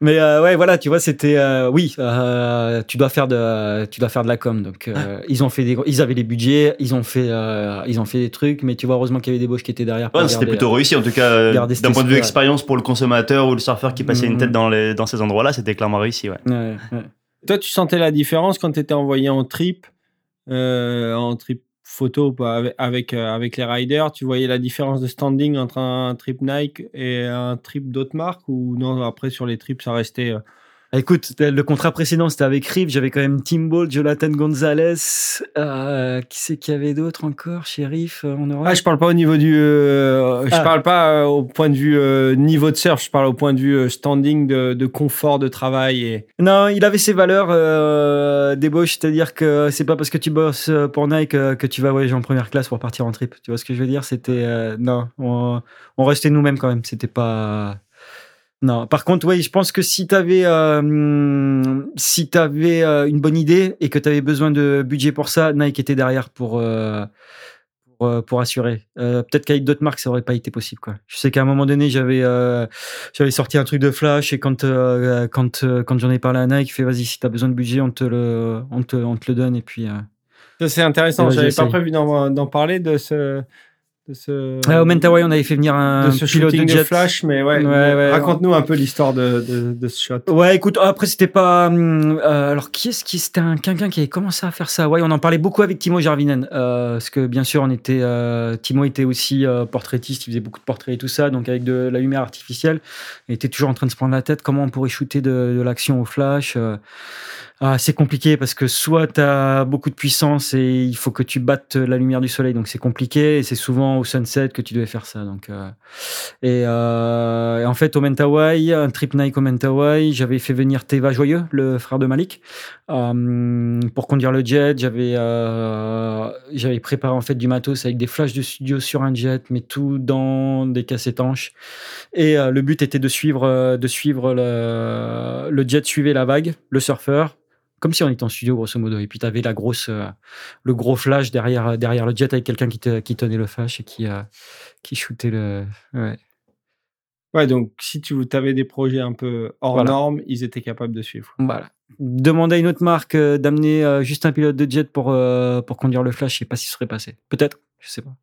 Speaker 3: Mais euh, ouais, voilà, tu vois, c'était euh, oui, euh, tu dois faire de, tu dois faire de la com. Donc euh, ils ont fait des, ils avaient les budgets, ils ont fait, euh, ils ont fait des trucs, mais tu vois, heureusement qu'il y avait des boches qui étaient derrière.
Speaker 1: Ouais, c'était plutôt réussi en tout cas d'un point de vue expérience pour le consommateur ou le surfeur qui passait une
Speaker 3: Mhm.
Speaker 1: tête dans, les, dans ces endroits-là, c'était clairement réussi. Ouais.
Speaker 3: ouais, ouais.
Speaker 2: Toi, tu sentais la différence quand tu étais envoyé en trip, euh, en trip photo avec, euh, avec les riders Tu voyais la différence de standing entre un trip Nike et un trip d'autres marques Ou non, après, sur les trips, ça restait. Euh,
Speaker 3: Écoute, le contrat précédent c'était avec Rive, j'avais quand même Tim Ball, Jonathan Gonzalez, euh, qui c'est qu'il y avait d'autres encore chez Riff euh, en Europe?
Speaker 2: Ah, je parle pas au niveau du. euh, je
Speaker 3: Ah.
Speaker 2: parle pas euh, au point de vue euh, niveau de surf, je parle au point de vue standing de, de confort de travail. Et...
Speaker 3: Non, il avait ses valeurs euh, d'ébauche, c'est-à-dire que c'est pas parce que tu bosses pour Nike que tu vas voyager en première classe pour partir en trip. Tu vois ce que je veux dire? C'était euh, non, on, on restait nous-mêmes quand même. C'était pas non. Par contre, oui, je pense que si t'avais euh, hum, si t'avais euh, une bonne idée et que t'avais besoin de budget pour ça, Nike était derrière pour euh, pour, euh, pour assurer. Euh, Peut-être qu'avec d'autres marques, ça aurait pas été possible. Quoi. Je sais qu'à un moment donné, j'avais euh, j'avais sorti un truc de flash et quand euh, quand euh, quand j'en ai parlé à Nike, il fait vas-y si t'as besoin de budget, on te le on te on te le donne et puis. euh,
Speaker 2: c'est intéressant. J'avais pas prévu d'en d'en parler de ce. De ce,
Speaker 3: Ah, au Mentawai, on avait fait venir un
Speaker 2: de ce
Speaker 3: pilote
Speaker 2: shooting
Speaker 3: de
Speaker 2: de,
Speaker 3: jet.
Speaker 2: flash, mais ouais.
Speaker 3: Ouais, ouais,
Speaker 2: Raconte-nous un peu l'histoire de, de, de ce shot.
Speaker 3: Ouais, écoute, après c'était pas. hum, euh, alors qui est-ce qui c'était un quelqu'un qui avait commencé à faire ça? Ouais, on en parlait beaucoup avec Timo Jarvinen, euh, parce que bien sûr on était. euh, Timo était aussi euh, portraitiste, il faisait beaucoup de portraits et tout ça, donc avec de la lumière artificielle, il était toujours en train de se prendre la tête. Comment on pourrait shooter de, de l'action au flash euh, ah, c'est compliqué parce que soit tu as beaucoup de puissance et il faut que tu battes la lumière du soleil, donc c'est compliqué. Et c'est souvent au sunset que tu devais faire ça. Donc, euh, et, euh, en fait, au Mentawai, un trip Nike au Mentawai, j'avais fait venir Teva Joyeux, le frère de Malik, euh, pour conduire le jet. J'avais euh, j'avais préparé en fait du matos avec des flashs de studio sur un jet, mais tout dans des caisses étanches. Et euh, le but était de suivre, de suivre le, le jet suivait la vague, le surfeur, comme si on était en studio grosso modo. Et puis tu avais la grosse, euh, le gros flash derrière, derrière le jet avec quelqu'un qui, te- qui tenait le flash et qui, euh, qui shootait le. Ouais.
Speaker 2: Ouais, donc si tu avais des projets un peu hors
Speaker 3: Voilà.
Speaker 2: normes, ils étaient capables de suivre.
Speaker 3: Voilà. Demander à une autre marque euh, d'amener euh, juste un pilote de jet pour, euh, pour conduire le flash, je sais pas si ce serait passé. Peut-être, je sais pas.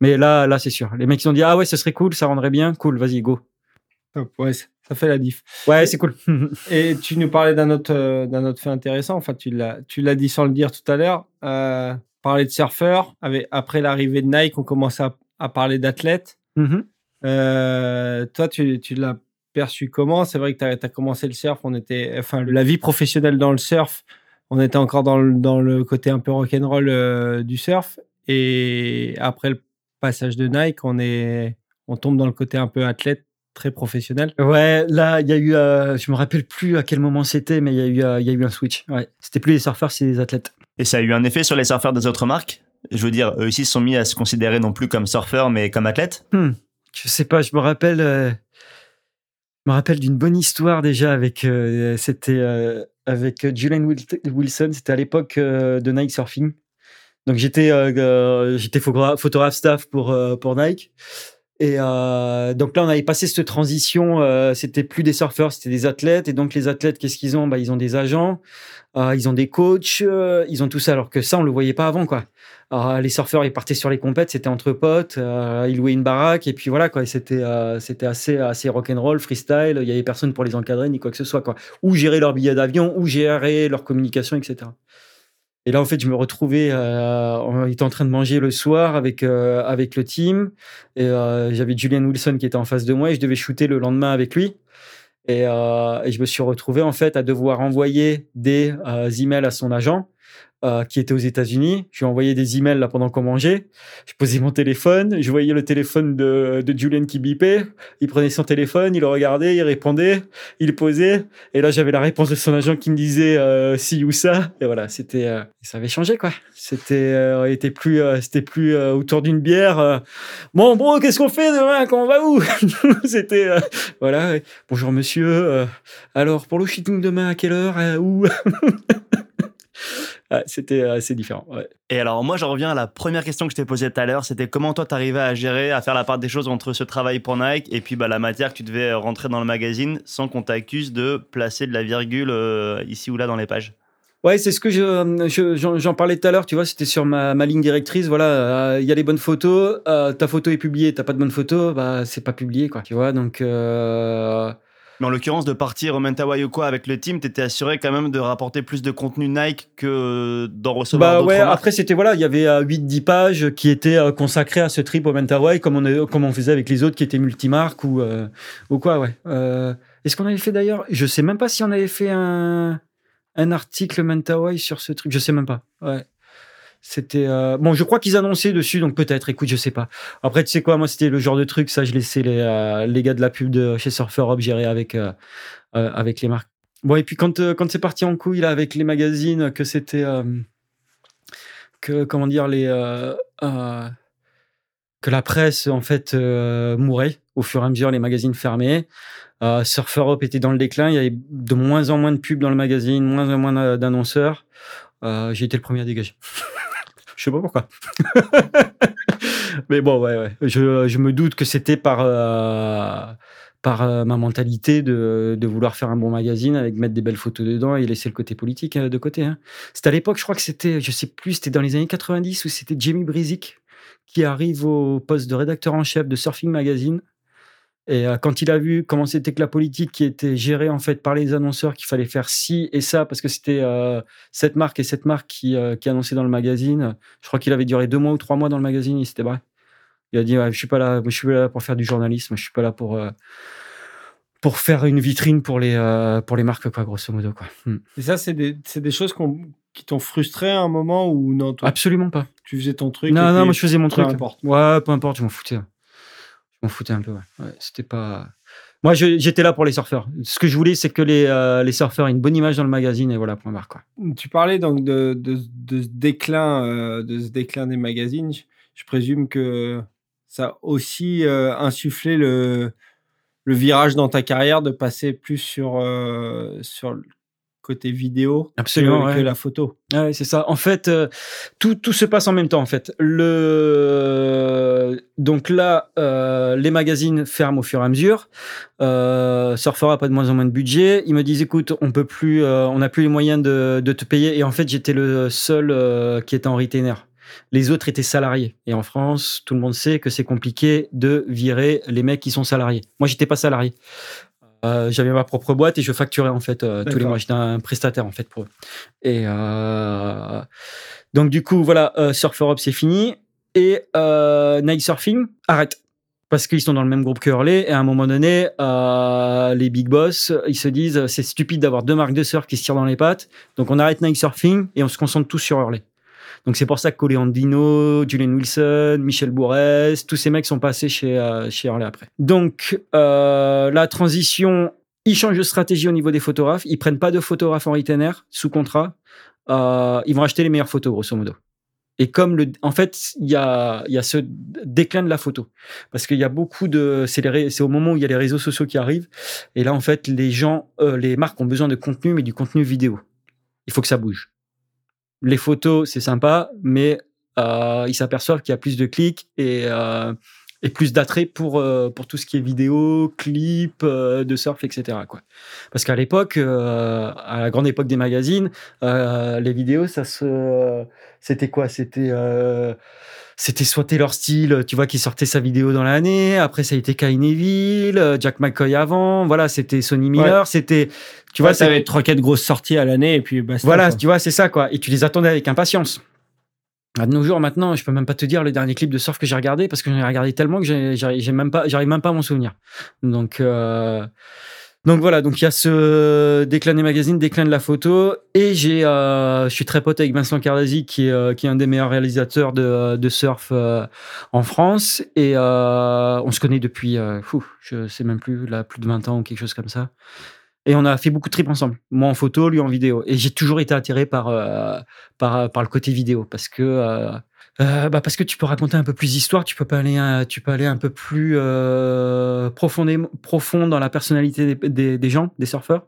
Speaker 3: Mais là, là c'est sûr. Les mecs ils ont dit ah ouais, ce serait cool, ça rendrait bien, cool, vas-y go.
Speaker 2: Top, ouais, ça fait la diff.
Speaker 3: Ouais, c'est cool.
Speaker 2: Et tu nous parlais d'un autre, euh, d'un autre fait intéressant. Enfin, tu l'as, tu l'as dit sans le dire tout à l'heure. Euh, parler de surfeurs. Avec, après l'arrivée de Nike, on commence à, à parler d'athlètes.
Speaker 3: Mhm.
Speaker 2: Euh, toi, tu, tu l'as perçu comment? C'est vrai que tu as, commencé le surf. On était, enfin, la vie professionnelle dans le surf. On était encore dans le, dans le côté un peu rock'n'roll euh, du surf. Et après le passage de Nike, on est, on tombe dans le côté un peu athlète, très professionnel.
Speaker 3: Ouais, là, il y a eu, euh, je me rappelle plus à quel moment c'était, mais il y a eu, euh, il y a eu un switch. Ouais, c'était plus les surfeurs, c'est les athlètes.
Speaker 1: Et ça a eu un effet sur les surfeurs des autres marques? Je veux dire, eux aussi se sont mis à se considérer non plus comme surfeurs, mais comme athlètes?
Speaker 3: Hmm. Je sais pas, je me rappelle, euh, je me rappelle d'une bonne histoire déjà avec, euh, c'était euh, avec Julian Wil- Wilson. C'était à l'époque euh, de Nike Surfing. Donc j'étais, euh, euh, j'étais photogra- photographe staff pour euh, pour Nike. Et euh, donc là, on avait passé cette transition. euh, c'était plus des surfeurs, c'était des athlètes. Et donc les athlètes, qu'est-ce qu'ils ont? Bah, ils ont des agents, euh, ils ont des coachs, euh, ils ont tout ça. Alors que ça, on le voyait pas avant, quoi. Alors, les surfeurs, ils partaient sur les compètes, c'était entre potes, euh, ils louaient une baraque et puis voilà quoi. C'était euh, c'était assez assez rock'n'roll, freestyle. Il y avait personne pour les encadrer ni quoi que ce soit quoi. Ou gérer leur billet d'avion, ou gérer leur communication, etc. Et là, en fait, je me retrouvais euh, en étant en train de manger le soir avec euh, avec le team. Et euh, j'avais Julian Wilson qui était en face de moi et je devais shooter le lendemain avec lui. Et, euh, et je me suis retrouvé en fait à devoir envoyer des euh, emails à son agent euh, qui était aux États-Unis. Je lui ai envoyé des emails là pendant qu'on mangeait. Je posais mon téléphone, je voyais le téléphone de, de Julian qui bipait. Il prenait son téléphone, il le regardait, il répondait, il posait. Et là, j'avais la réponse de son agent qui me disait euh, si ou ça. Et voilà, c'était, euh, ça avait changé quoi. C'était, euh, il était plus, euh, c'était plus euh, autour d'une bière. euh, bon, bon, qu'est-ce qu'on fait demain? Quand on va où? C'était, euh, voilà. Bonjour monsieur. euh, alors pour le shooting demain à quelle heure euh, Où? Ouais, C'était assez différent. Ouais.
Speaker 1: Et alors, moi, je reviens à la première question que je t'ai posée tout à l'heure. C'était comment toi, t'arrivais à gérer, à faire la part des choses entre ce travail pour Nike et puis bah, la matière que tu devais rentrer dans le magazine sans qu'on t'accuse de placer de la virgule euh, ici ou là dans les pages?
Speaker 3: Ouais, c'est ce que je, je- j'en, j'en parlais tout à l'heure. Tu vois, c'était sur ma, ma ligne directrice. Voilà, euh, il y a les bonnes photos. euh, ta photo est publiée. T'as pas de bonnes photos, bah c'est pas publié, quoi. Tu vois, donc. euh,
Speaker 1: Mais en l'occurrence, de partir au Mentawai ou quoi avec le team, t'étais assuré quand même de rapporter plus de contenu Nike que d'en recevoir
Speaker 3: Bah
Speaker 1: d'autres
Speaker 3: ouais,
Speaker 1: marques.
Speaker 3: après c'était voilà, il y avait 8-10 pages qui étaient euh, consacrées à ce trip au Mentawai comme on, comme on faisait avec les autres qui étaient multimarques ou, euh, ou quoi, ouais. Euh, Est-ce qu'on avait fait d'ailleurs Je sais même pas si on avait fait un, un article Mentawai sur ce truc, je sais même pas. Ouais. C'était euh, bon, je crois qu'ils annonçaient dessus, donc peut-être. Écoute, je sais pas. Après, tu sais quoi, moi c'était le genre de truc, ça je laissais les, euh, les gars de la pub de chez Surfer Up gérer avec euh, euh, avec les marques. Bon, et puis quand euh, quand c'est parti en couille là avec les magazines, que c'était euh, que comment dire les que la presse en fait mourait au fur et à mesure les magazines fermaient euh, Surfer Up était dans le déclin il y avait de moins en moins de pubs dans le magazine moins en moins d'a- d'annonceurs euh, j'ai été le premier à dégager je sais pas pourquoi mais bon ouais ouais je, me doute que c'était par euh, par euh, ma mentalité de, de vouloir faire un bon magazine avec mettre des belles photos dedans et laisser le côté politique euh, de côté hein. C'était à l'époque, je crois que c'était, je sais plus, c'était dans les années 90 où c'était Jamie Brizick qui arrive au poste de rédacteur en chef de Surfing Magazine. Et euh, quand il a vu comment c'était que la politique qui était gérée en fait par les annonceurs, qu'il fallait faire ci et ça, parce que c'était euh, cette marque et cette marque qui, euh, qui annonçait dans le magazine. Je crois qu'il avait duré deux mois ou trois mois dans le magazine, il s'était barré. Il a dit ouais, je suis pas là, je suis pas là pour faire du journalisme, je suis pas là pour euh, pour faire une vitrine pour les pour les marques quoi, grosso modo quoi. Hmm.
Speaker 2: Et ça, c'est des, des choses qu'on- qui t'ont frustré à un moment ou non toi,
Speaker 3: Absolument pas.
Speaker 2: Tu faisais ton truc.
Speaker 3: Non, non, moi je faisais mon
Speaker 2: peu
Speaker 3: truc.
Speaker 2: importe.
Speaker 3: Ouais, peu importe, je m'en foutais. M'en foutais un peu, c'était pas. Moi, j'étais là pour les surfeurs. Ce que je voulais, c'est que les, euh, les surfeurs aient une bonne image dans le magazine et voilà, point barre, quoi.
Speaker 2: Tu parlais donc de, de, ce déclin, euh, de déclin des magazines. Je, présume que ça a aussi euh, insufflé le, le virage dans ta carrière de passer plus sur, sur côté vidéo
Speaker 3: Absolument,
Speaker 2: que,
Speaker 3: ouais.
Speaker 2: que la photo.
Speaker 3: Ouais, c'est ça. En fait, euh, tout, tout se passe en même temps. En fait, le donc là, euh, les magazines ferment au fur et à mesure. Euh, Surfer a pas de moins en moins de budget. Ils me disent, écoute, on peut plus, euh, on n'a plus les moyens de, de te payer. Et en fait, j'étais le seul qui était en retainer. Les autres étaient salariés. Et en France, tout le monde sait que c'est compliqué de virer les mecs qui sont salariés. Moi, j'étais pas salarié. Euh, j'avais ma propre boîte et je facturais en fait euh, tous les mois. J'étais un prestataire en fait pour eux. Et euh, donc du coup voilà, euh, Surf Europe c'est fini et euh, Night Surfing arrête parce qu'ils sont dans le même groupe que Hurley et à un moment donné euh, les big boss ils se disent c'est stupide d'avoir deux marques de surf qui se tirent dans les pattes donc on arrête Night Surfing et on se concentre tous sur Hurley. Donc c'est pour ça que Colé Andino, Julian Wilson, Michel Bourrez, tous ces mecs sont passés chez, euh, chez après. Donc euh, la transition, ils changent de stratégie au niveau des photographes. Ils prennent pas de photographes en retainer sous contrat. Euh, ils vont acheter les meilleures photos grosso modo. Et comme le, en fait, il y a, y a ce déclin de la photo. Parce qu'il y a beaucoup de, c'est c'est au moment où il y a les réseaux sociaux qui arrivent. Et là, en fait, les gens, euh, les marques ont besoin de contenu, mais du contenu vidéo. Il faut que ça bouge. Les photos, c'est sympa, mais euh, ils s'aperçoivent qu'il y a plus de clics et, euh, plus d'attrait pour, euh, pour tout ce qui est vidéo, clips, euh, de surf, etc. Parce qu'à l'époque, à la grande époque des magazines, les vidéos, ça se, c'était quoi? C'était c'était soit Taylor Steele, tu vois, qui sortait sa vidéo dans l'année. Après, ça a été Kai Neville, euh, Jack McCoy avant. Voilà, c'était Sonny Miller. C'était, tu vois,
Speaker 2: ça avait trois quatre grosses sorties à l'année et puis basta.
Speaker 3: voilà,
Speaker 2: quoi.
Speaker 3: tu vois, c'est ça, quoi. Et tu les attendais avec impatience. À de nos jours, maintenant, je peux même pas te dire le dernier clip de surf que j'ai regardé parce que j'en ai regardé tellement que j'ai même pas, j'arrive même pas à m'en souvenir. Donc, euh, Donc voilà, donc il y a ce Déclin des magazines, Déclin de la photo, et j'ai, euh, je suis très pote avec Vincent Cardasi, qui est, euh, qui est un des meilleurs réalisateurs de, de surf euh, en France, et euh, on se connaît depuis, euh, fou, je sais même plus, là, plus de 20 ans ou quelque chose comme ça. Et on a fait beaucoup de trips ensemble, moi en photo, lui en vidéo. Et j'ai toujours été attiré par, euh, par, par le côté vidéo, parce que euh, euh, bah parce que tu peux raconter un peu plus d'histoire, tu peux pas aller, un, tu peux aller un peu plus euh, profondément, profond dans la personnalité des, gens, des surfeurs.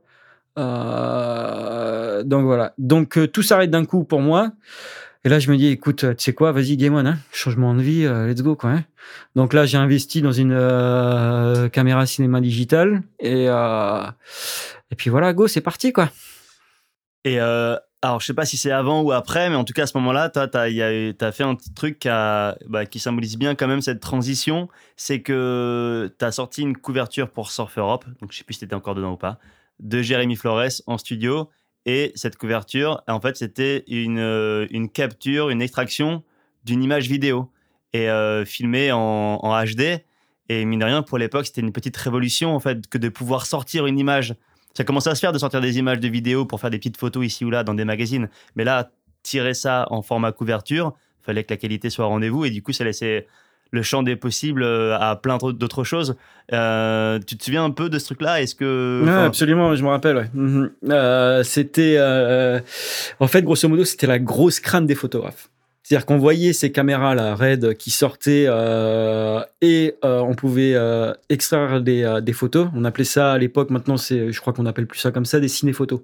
Speaker 3: Euh, donc voilà. Donc euh, tout s'arrête d'un coup pour moi. Et là, je me dis, écoute, tu sais quoi, vas-y, game on, hein, changement de vie, euh, let's go, quoi. hein. Donc là, j'ai investi dans une euh, caméra cinéma digitale et euh, et puis voilà, go, c'est parti, quoi.
Speaker 1: Et euh, alors, je sais pas si c'est avant ou après, mais en tout cas, à ce moment-là, tu as, fait un petit truc bah, qui symbolise bien quand même cette transition. C'est que tu as sorti une couverture pour Surf Europe, donc je sais plus si tu étais encore dedans ou pas, de Jérémy Flores en studio. Et cette couverture, en fait, c'était une, euh, capture, une extraction d'une image vidéo et euh, filmée en, en HD. Et mine de rien, pour l'époque, c'était une petite révolution, en fait, que de pouvoir sortir une image ça commençait à se faire de sortir des images de vidéos pour faire des petites photos ici ou là dans des magazines. Mais là, tirer ça en format couverture, fallait que la qualité soit au rendez-vous et du coup, ça laissait le champ des possibles euh, à plein d'autres choses. Euh, tu te souviens un peu de ce truc-là? Est-ce que enfin,
Speaker 3: absolument, je me rappelle. Ouais. Mhm. Euh, c'était, euh, en fait, grosso modo, c'était la grosse crâne des photographes. C'est-à-dire qu'on voyait ces caméras là, RED, qui sortaient euh, et euh, on pouvait euh, extraire des, des photos. On appelait ça à l'époque, maintenant, c'est, je crois qu'on appelle plus ça comme ça, des ciné-photos.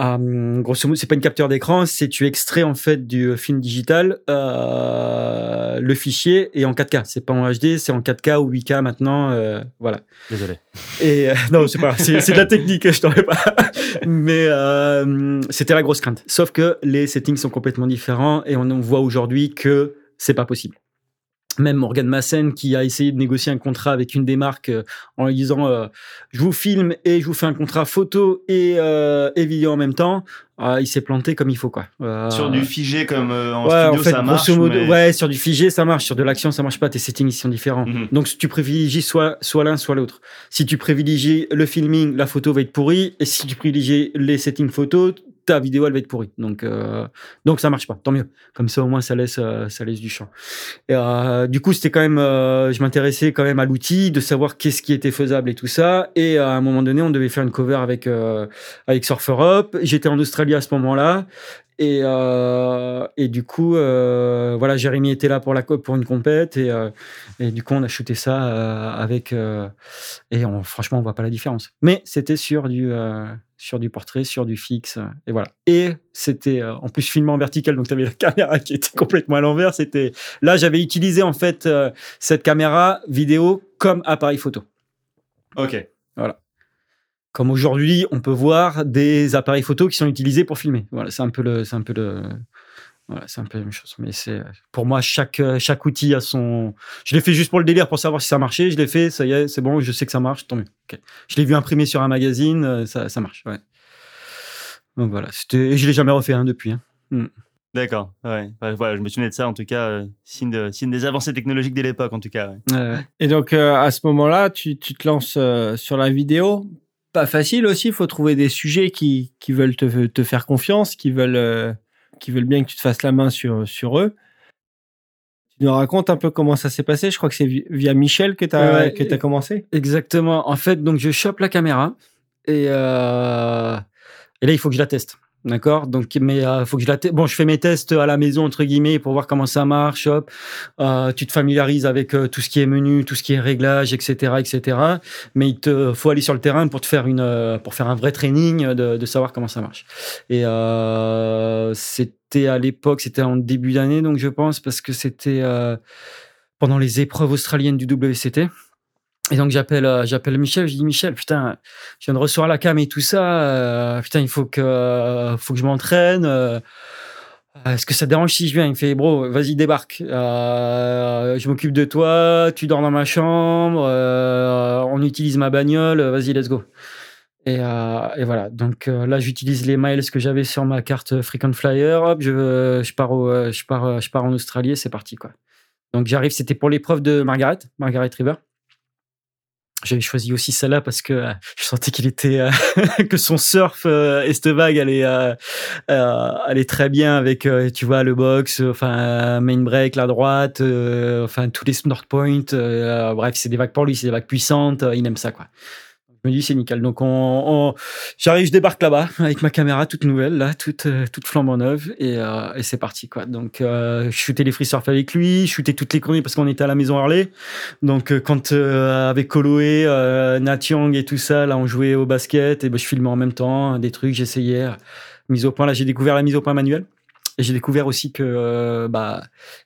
Speaker 3: Euh, grosso modo, c'est pas une capture d'écran, c'est tu extrais en fait du film digital euh, le fichier et en 4K. C'est pas en HD, c'est en 4K ou 8K maintenant. euh, voilà.
Speaker 1: Désolé.
Speaker 3: Et euh, non, c'est pas, c'est de la technique, je t'en ai pas. Mais euh, c'était la grosse crainte. Sauf que les settings sont complètement différents et on, on voit aujourd'hui que c'est pas possible. Même Morgan Massen qui a essayé de négocier un contrat avec une des marques euh, en lui disant euh, je vous filme et je vous fais un contrat photo et, euh, et vidéo en même temps, euh, il s'est planté comme il faut quoi. Euh,
Speaker 1: Sur du figé comme euh, en
Speaker 3: ouais,
Speaker 1: studio,
Speaker 3: en fait,
Speaker 1: ça marche.
Speaker 3: grosso modo,
Speaker 1: mais-
Speaker 3: ouais, sur du figé, ça marche. Sur de l'action, ça marche pas. Tes settings, ils sont différents.
Speaker 1: Mhm.
Speaker 3: Donc, si tu privilégies soit, soit l'un, soit l'autre. Si tu privilégies le filming, la photo va être pourrie. Et si tu privilégies les settings photo, ta vidéo, elle va être pourrie. Donc, euh, donc ça marche pas. Tant mieux. Comme ça, au moins, ça laisse, euh, ça laisse du champ. Et, euh, du coup, c'était quand même, euh, je m'intéressais quand même à l'outil, de savoir qu'est-ce qui était faisable et tout ça. Et à un moment donné, on devait faire une cover avec, avec Surf Europe. J'étais en Australie à ce moment-là. Et, et du coup, voilà, Jérémy était là pour la pour une compète et, et du coup, on a shooté ça avec et franchement, on voit pas la différence. Mais c'était sur du sur du portrait, sur du fixe euh, et voilà. Et c'était euh, en plus filmé en vertical, donc tu avais la caméra qui était complètement à l'envers. C'était là, j'avais utilisé en fait euh, cette caméra vidéo comme appareil photo.
Speaker 1: Ok.
Speaker 3: Comme aujourd'hui, on peut voir des appareils photo qui sont utilisés pour filmer. Voilà, c'est un peu le, c'est un peu le, voilà, c'est un peu la même chose. Mais c'est, pour moi, chaque, euh, chaque outil a son. Je l'ai fait juste pour le délire, pour savoir si ça marchait. Je l'ai fait, ça y est, c'est bon, je sais que ça marche, tant mieux. Je l'ai vu imprimé sur un magazine, euh, ça, ça marche. Ouais. Donc voilà, c'était, et je l'ai jamais refait un depuis. hein.
Speaker 1: D'accord. Ouais. Ouais, voilà, je me souvenais de ça en tout cas. euh, signe, de, signe des avancées technologiques dès l'époque en tout cas. ouais.
Speaker 2: Et donc, euh, à ce moment-là, tu, tu te lances euh, sur la vidéo. Pas facile aussi, il faut trouver des sujets qui, qui veulent te, te faire confiance, qui veulent, euh, qui veulent bien que tu te fasses la main sur, sur eux. Tu nous racontes un peu comment ça s'est passé Je crois que c'est vi- via Michel que tu as,
Speaker 3: Ouais,
Speaker 2: que as commencé.
Speaker 3: Exactement. En fait, donc je chope la caméra et, euh, et là il faut que je la teste. D'accord? Donc, mais euh, faut que je la. Bon, je fais mes tests à la maison entre guillemets pour voir comment ça marche. Hop. Euh, tu te familiarises avec euh, tout ce qui est menu, tout ce qui est réglage, etc., etc. Mais il te faut aller sur le terrain pour te faire une euh, pour faire un vrai training de, de savoir comment ça marche. Et euh, c'était à l'époque, c'était en début d'année, donc je pense parce que c'était pendant les épreuves australiennes du WCT. Et donc j'appelle euh, j'appelle Michel, je dis Michel, putain, je viens de recevoir la cam et tout ça, euh, putain, il faut que euh, faut que je m'entraîne. euh, est-ce que ça te dérange si je viens? Il me fait, bro, vas-y, débarque. Euh, je m'occupe de toi, tu dors dans ma chambre, on utilise ma bagnole, vas-y, let's go. Et, et voilà, donc là, j'utilise les miles que j'avais sur ma carte Frequent Flyer. Hop, je, je, pars au, je, pars, je pars en Australie c'est parti. quoi. Donc j'arrive, c'était pour l'épreuve de Margaret, Margaret River. J'avais choisi aussi celle-là parce que euh, je sentais qu'il était euh, que son surf euh, Estevag allait allait très bien avec tu vois le box, enfin main break la droite, enfin tous les snort points. euh, bref, c'est des vagues pour lui, c'est des vagues puissantes. il aime ça quoi. Je me dis c'est nickel. Donc on, on- j'arrive, je débarque là-bas avec ma caméra toute nouvelle là, toute euh, toute flambant neuve et, euh, et c'est parti quoi. Donc euh, je shootais les free surf avec lui, je shootais toutes les conneries parce qu'on était à la maison Harley. Donc euh, quand euh, avec Koloé, euh, Nat Young et tout ça, là on jouait au basket et ben je filmais en même temps des trucs, j'essayais mise au point. Là j'ai découvert la mise au point manuelle. Et j'ai découvert aussi que bah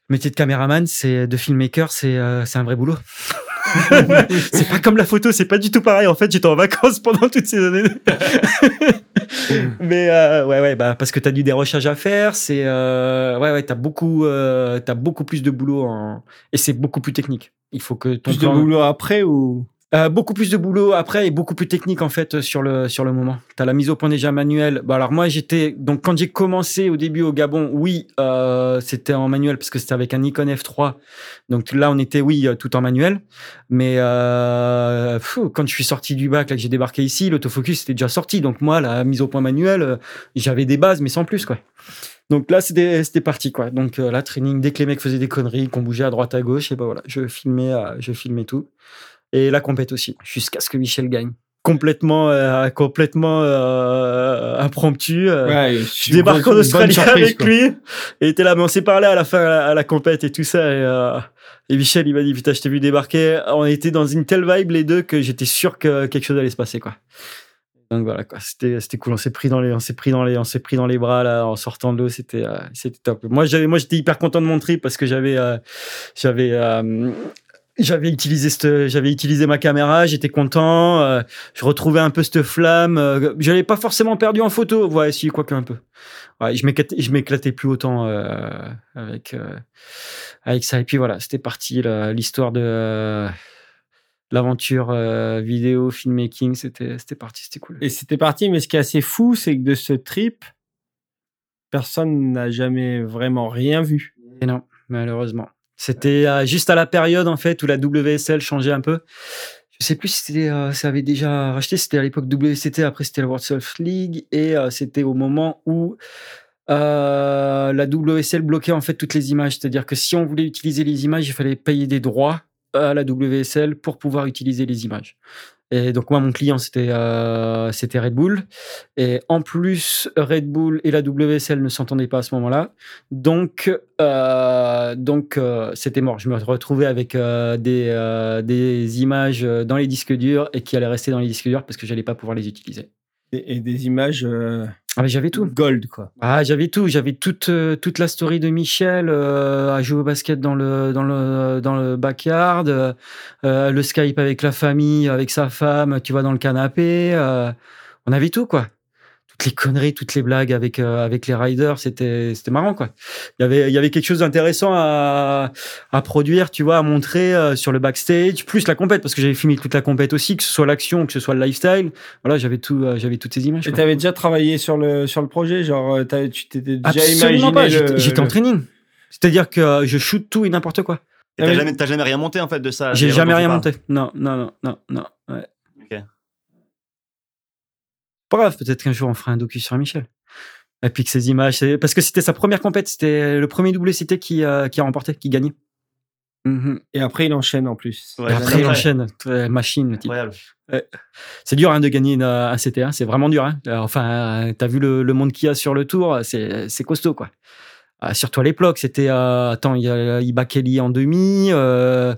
Speaker 3: le métier de caméraman, c'est de filmmaker, c'est euh, c'est un vrai boulot. c'est pas comme la photo, c'est pas du tout pareil. En fait, j'étais en vacances pendant toutes ces années. Mais euh, ouais, ouais, bah parce que t'as du dérochage à faire. C'est euh, ouais, ouais, t'as beaucoup, euh, t'as beaucoup plus de boulot en... et c'est beaucoup plus technique. Il faut que ton
Speaker 2: Plus de boulot après ou?
Speaker 3: Euh, beaucoup plus de boulot après et beaucoup plus technique en fait sur le sur le moment. T'as la mise au point déjà manuelle. Bah alors moi j'étais donc quand j'ai commencé au début au Gabon, oui, euh, c'était en manuel parce que c'était avec un Nikon F3. Donc là on était oui euh, tout en manuel. Mais euh, quand je suis sorti du bac là que j'ai débarqué ici, l'autofocus était déjà sorti. Donc moi la mise au point manuelle, euh, j'avais des bases mais sans plus quoi. Donc là, c'était c'était parti quoi. Donc euh, là, training dès que les mecs faisaient des conneries, qu'on bougeait à droite à gauche, et ben voilà, je filmais, je filmais tout. Et la compète aussi, jusqu'à ce que Michel gagne. Complètement, euh, complètement euh, impromptu. euh,
Speaker 2: Ouais,
Speaker 3: je débarque en Australie avec lui. Et était là, mais on s'est parlé à la fin, à la, à la compète et tout ça. Et, euh, et Michel, il m'a dit, putain, je t'ai vu débarquer. On était dans une telle vibe, les deux, que j'étais sûr que quelque chose allait se passer, quoi. Donc voilà, quoi. C'était, c'était cool. On s'est pris dans les, on s'est pris dans les, on s'est pris dans les bras, là, en sortant de l'eau. C'était, euh, c'était top. Moi, j'avais, moi, j'étais hyper content de mon trip parce que j'avais, euh, j'avais, euh, j'avais utilisé cette, j'avais utilisé ma caméra, j'étais content, euh, je retrouvais un peu cette flamme. Euh, je l'avais pas forcément perdu en photo, ouais, si, quoique un peu. Ouais, je m'éclatais, je m'éclatais plus autant euh, avec euh, avec ça. Et puis voilà, c'était parti là, l'histoire de euh, l'aventure euh, vidéo filmmaking. C'était c'était parti, c'était cool.
Speaker 2: Et c'était parti, mais ce qui est assez fou, c'est que de ce trip, personne n'a jamais vraiment rien vu.
Speaker 3: Et non, malheureusement. C'était euh, juste à la période en fait où la WSL changeait un peu. Je sais plus si euh, ça avait déjà racheté. C'était à l'époque WCT, après c'était la World Surf League et euh, c'était au moment où euh, la WSL bloquait en fait toutes les images. C'est-à-dire que si on voulait utiliser les images, il fallait payer des droits à la WSL pour pouvoir utiliser les images. Et donc moi, mon client, c'était euh, c'était Red Bull. Et en plus, Red Bull et la WSL ne s'entendaient pas à ce moment-là. Donc, euh, donc euh, c'était mort. Je me retrouvais avec euh, des, euh, des images dans les disques durs et qui allaient rester dans les disques durs parce que j'allais pas pouvoir les utiliser.
Speaker 2: Et, et des images euh,
Speaker 3: Ah, j'avais tout.
Speaker 2: gold, quoi.
Speaker 3: Ah, j'avais tout. J'avais toute euh, toute la story de Michel euh, à jouer au basket dans le dans le dans le backyard, euh, euh, le Skype avec la famille, avec sa femme, tu vois dans le canapé. euh, on avait tout quoi. Toutes les conneries, toutes les blagues avec euh, avec les riders, c'était c'était marrant quoi. Il y avait il y avait quelque chose d'intéressant à à produire, tu vois, à montrer euh, sur le backstage, plus la compète parce que j'avais filmé toute la compète aussi, que ce soit l'action, que ce soit le lifestyle. Voilà, j'avais tout, euh, j'avais toutes ces images.
Speaker 2: Et
Speaker 3: quoi.
Speaker 2: tu avais déjà travaillé sur le, sur le projet Genre, euh, tu t'étais déjà
Speaker 3: Absolument
Speaker 2: imaginé
Speaker 3: pas.
Speaker 2: le-
Speaker 3: J'étais en training. C'est-à-dire que euh, je shoot tout et n'importe quoi.
Speaker 1: Et t'as
Speaker 2: Ouais.
Speaker 1: jamais, t'as jamais rien monté en fait de ça
Speaker 3: J'ai jamais rien monté. Non, non, non, non, non. Ouais. Pas grave, peut-être qu'un jour on fera un docu sur Michel. Et puis que ces images, c'est- parce que c'était sa première compète, c'était le premier WCT qui, euh, qui a remporté, qui gagnait. Mhm.
Speaker 2: Et après, il enchaîne en plus.
Speaker 1: Ouais,
Speaker 3: Et après, il enchaîne, machine. le type.
Speaker 1: Incroyable.
Speaker 3: C'est dur hein, de gagner une, euh, un CT1, c'est vraiment dur. Hein. Euh, Enfin, euh, t'as vu le, le monde qu'il y a sur le tour, c'est c'est costaud quoi. Euh, surtout à l'époque, c'était euh, attends, il y a Iba Kelly en demi. Euh,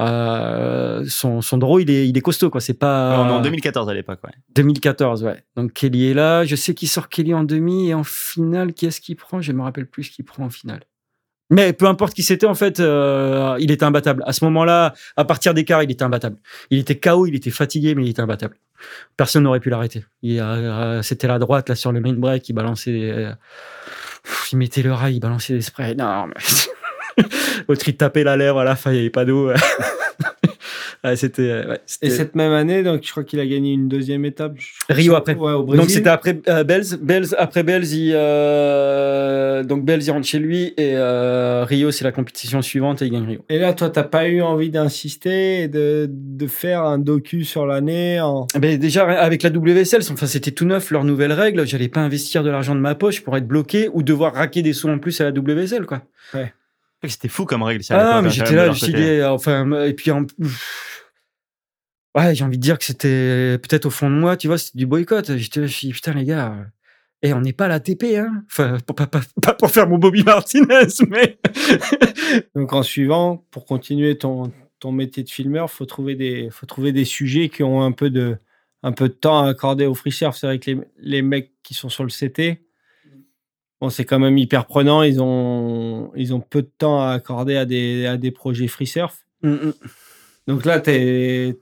Speaker 3: euh, son, son draw, il est, il est costaud quoi. C'est pas.
Speaker 1: Ouais, on est en 2014 à l'époque, ouais.
Speaker 3: 2014, ouais. Donc Kelly est là. Je sais qu'il sort Kelly en demi et en finale, qui est-ce qu'il prend? Je me rappelle plus ce qu'il prend en finale. Mais peu importe qui c'était, en fait, euh, il était imbattable. À ce moment-là, à partir des quarts, il était imbattable. Il était KO, il était fatigué, mais il était imbattable. Personne n'aurait pu l'arrêter. Euh, c'était la droite, là, sur le main break, il balançait des, pff, il mettait le rail, il balançait des sprays énormes. L'autre, il tapait la lèvre à la fin, il n'y avait pas d'eau. Ouais, c'était, ouais,
Speaker 2: Et cette même année, donc je crois qu'il a gagné une deuxième étape.
Speaker 3: Rio après.
Speaker 2: Ouais, au.
Speaker 3: Donc c'était après euh, Bells, Bells après Bells, il, euh, donc Bells il rentre chez lui et euh, Rio c'est la compétition suivante et il gagne Rio.
Speaker 2: Et là, toi, t'as pas eu envie d'insister et de, de faire un docu sur l'année en...
Speaker 3: Ben déjà avec la WSL, enfin c'était tout neuf leurs nouvelles règles, j'allais pas investir de l'argent de ma poche pour être bloqué ou devoir raquer des sous en plus à la WSL quoi.
Speaker 1: C'était fou comme règle. ça,
Speaker 3: Ah mais
Speaker 1: hein,
Speaker 3: j'étais là, je euh, enfin et puis en... ouais j'ai envie de dire que c'était peut-être au fond de moi, tu vois, c'était du boycott. J'étais, je me suis dit, putain les gars. euh, Et on n'est pas à la TP, hein. Enfin, pour- pas, pas, pas pour faire mon Bobby Martinez, mais
Speaker 2: Donc en suivant, pour continuer ton, ton métier de filmeur, faut trouver des, faut trouver des sujets qui ont un peu de, un peu de temps à accorder au free surf. C'est vrai que les, les mecs qui sont sur le CT, bon, c'est quand même hyper prenant. Ils ont, ils ont peu de temps à accorder à des, à des projets free surf.
Speaker 3: Mm, mm.
Speaker 2: Donc là, t'es,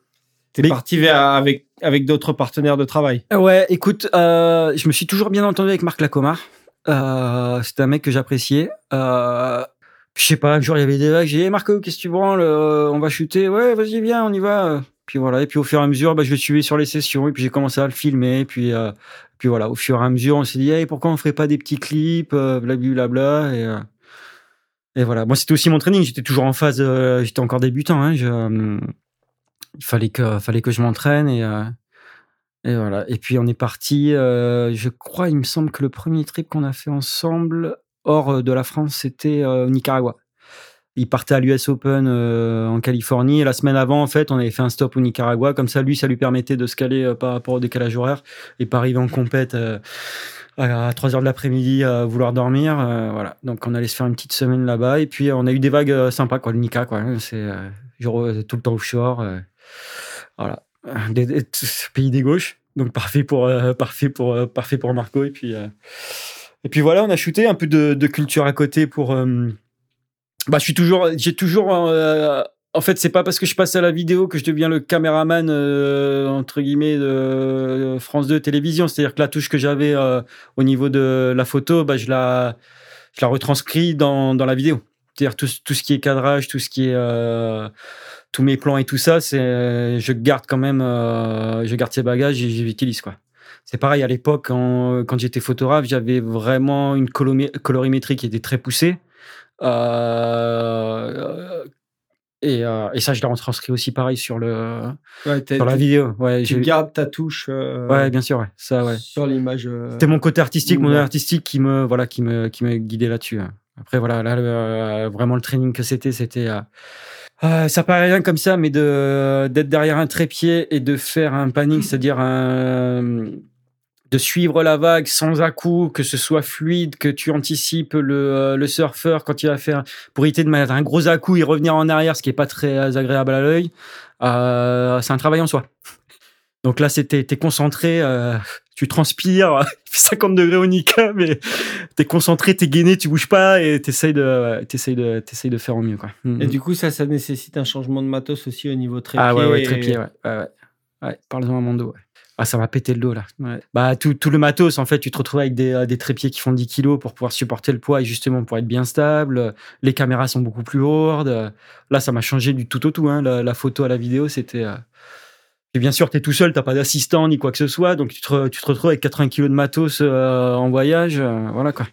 Speaker 2: t'es
Speaker 3: Mais-
Speaker 2: parti vers, avec, avec d'autres partenaires de travail.
Speaker 3: Ouais, écoute, euh, je me suis toujours bien entendu avec Marc Lacomar. Euh, C'était un mec que j'appréciais. Euh, je sais pas, un jour il y avait des vagues, j'ai dit hey Marco, qu'est-ce que tu branles Euh, On va shooter. Ouais, vas-y, viens, on y va. Puis voilà, et puis au fur et à mesure, bah, je le suivais sur les sessions, et puis j'ai commencé à le filmer. Et puis, euh, puis voilà, au fur et à mesure, on s'est dit, hey, pourquoi on ferait pas des petits clips, euh, blablabla. Et, euh, et voilà, moi c'était aussi mon training, j'étais toujours en phase, j'étais encore débutant. Hein, il fallait que, fallait que je m'entraîne et. et voilà. Et puis on est parti. je crois, il me semble que le premier trip qu'on a fait ensemble hors de la France, c'était au Nicaragua. Il partait à l'US Open euh, en Californie et la semaine avant, en fait, on avait fait un stop au Nicaragua. Comme ça, lui, ça lui permettait de se caler euh, par rapport au décalage horaire et pas arriver en compète euh, à 3 heures de l'après-midi à vouloir dormir. voilà. Donc on allait se faire une petite semaine là-bas et puis on a eu des vagues sympas, quoi. Le Nica, C'est genre tout le temps offshore. voilà. Des- pays des gauches. Donc parfait pour parfait pour parfait pour Marco et puis et puis voilà on a shooté un peu de, culture à côté pour bah je suis toujours j'ai toujours euh, en fait c'est pas parce que je passe à la vidéo que je deviens le caméraman euh, entre guillemets de France 2 télévision c'est-à-dire que la touche que j'avais euh, au niveau de la photo bah je la je la retranscris dans dans la vidéo c'est-à-dire tout, tout ce qui est cadrage tout ce qui est euh, tous mes plans et tout ça, c'est je garde quand même, euh, je garde ces bagages et je les utilise quoi. C'est pareil à l'époque quand, quand j'étais photographe, j'avais vraiment une colorimétrie qui était très poussée. Euh, et, euh, et ça, je l'ai retranscrit aussi pareil sur le
Speaker 2: Ouais,
Speaker 3: sur la vidéo. Ouais,
Speaker 2: tu gardes ta touche euh,
Speaker 3: ouais, bien sûr, ouais. Ça, ouais.
Speaker 2: sur l'image. euh,
Speaker 3: C'était mon côté artistique, mon artistique qui me voilà, qui me qui me guidait là-dessus. hein. Après voilà, là le- vraiment le training que c'était, c'était euh, ça paraît rien comme ça, mais de d'être derrière un trépied et de faire un panning, c'est-à-dire un de suivre la vague sans à-coup, que ce soit fluide, que tu anticipes le, euh, le surfeur quand il va faire, pour éviter de mettre un gros à-coup et revenir en arrière, ce qui est pas très agréable à l'œil, euh, c'est un travail en soi. Donc là, c'était, t'es concentré, euh, tu transpires, il fait 50 degrés au Nika, mais t'es concentré, t'es gainé, tu bouges pas et t'essayes de, t'essayes de, t'essayes de faire au mieux, quoi. Mm.
Speaker 2: Et du coup, ça, ça nécessite un changement de matos aussi au niveau trépied.
Speaker 3: Ah ouais, ouais,
Speaker 2: et-
Speaker 3: trépied, ouais. ouais, ouais. Ouais, parle-en à mon dos, ouais. Ah, ça m'a pété le dos, là. Ouais. Bah, tout, tout le matos, en fait, tu te retrouves avec des, euh, des trépieds qui font 10 kilos pour pouvoir supporter le poids et justement pour être bien stable. Les caméras sont beaucoup plus lourdes. Là, ça m'a changé du tout au tout, hein. La, la photo à la vidéo, c'était. euh, Et bien sûr, t'es tout seul, t'as pas d'assistant ni quoi que ce soit, donc tu te, tu te retrouves avec 80 kilos de matos euh, en voyage, euh, voilà quoi. Tu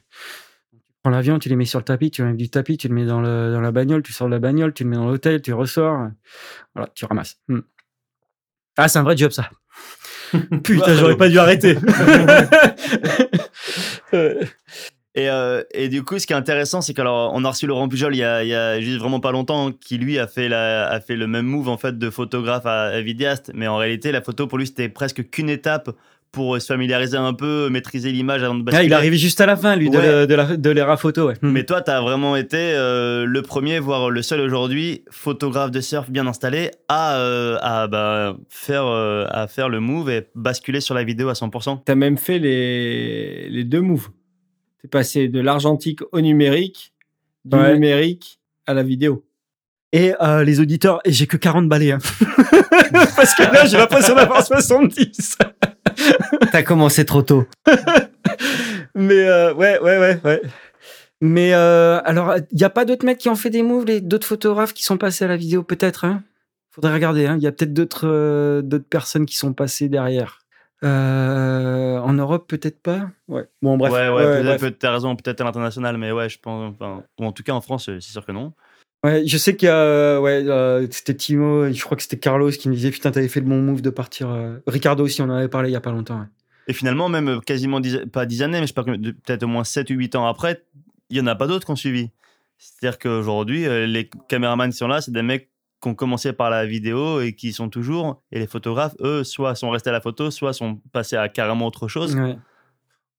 Speaker 3: prends l'avion, tu les mets sur le tapis, tu enlèves du tapis, tu le mets dans, le, dans la bagnole, tu sors de la bagnole, tu le mets dans l'hôtel, tu ressors, voilà, tu ramasses. Hmm. Ah, c'est un vrai job ça. Putain, j'aurais pas dû arrêter.
Speaker 1: Et, euh, et du coup, ce qui est intéressant, c'est qu'alors on a reçu Laurent Pujol il y a, il y a juste vraiment pas longtemps, qui lui a fait, la, a fait le même move en fait de photographe à, à vidéaste, mais en réalité, la photo pour lui c'était presque qu'une étape pour se familiariser un peu, maîtriser l'image avant de
Speaker 3: ah,
Speaker 1: basculer.
Speaker 3: il est arrivé juste à la fin, lui, de,
Speaker 1: Ouais.
Speaker 3: de, l'era photo. Ouais. Hmm.
Speaker 1: Mais toi, tu as vraiment été euh, le premier, voire le seul aujourd'hui, photographe de surf bien installé, à, euh, à bah, faire, euh, à faire le move et basculer sur la vidéo à 100%.
Speaker 2: Tu as même fait les, les deux moves. Tu es passé de l'argentique au numérique, du
Speaker 3: Ouais.
Speaker 2: numérique à la vidéo.
Speaker 3: Et euh, les auditeurs, et j'ai que 40 balais. Hein. Parce que là, j'ai l'impression d'avoir 70.
Speaker 2: Tu as commencé trop tôt.
Speaker 3: Mais euh, ouais, ouais, ouais, ouais. Mais euh, alors, il n'y a pas d'autres mecs qui ont fait des moves, les d'autres photographes qui sont passés à la vidéo, peut-être. Hein Faudrait regarder. hein. Il y a peut-être d'autres euh, d'autres personnes qui sont passées derrière. Euh, en Europe, peut-être pas? Ouais. Bon, bref.
Speaker 1: ouais, ouais,
Speaker 3: Ouais,
Speaker 1: peut-être, t'as raison, peut-être à l'international, mais ouais, je pense. Enfin, ou en tout cas en France, c'est sûr que non.
Speaker 3: Ouais, je sais qu'il y a, euh, ouais, euh, c'était Timo, je crois que c'était Carlos qui me disait putain t'avais fait le bon move de partir. euh. Ricardo aussi, on en avait parlé il y a pas longtemps. ouais.
Speaker 1: Et finalement, même quasiment, dix- pas 10 années, mais je sais pas, combien- de- peut-être au moins 7 ou 8 ans après, il y en a pas d'autres qui ont suivi. C'est-à-dire qu'aujourd'hui, les caméramans qui sont là, c'est des mecs qui ont commencé par la vidéo et qui sont toujours. Et les photographes, eux, soit sont restés à la photo, soit sont passés à carrément autre chose.
Speaker 3: Ouais.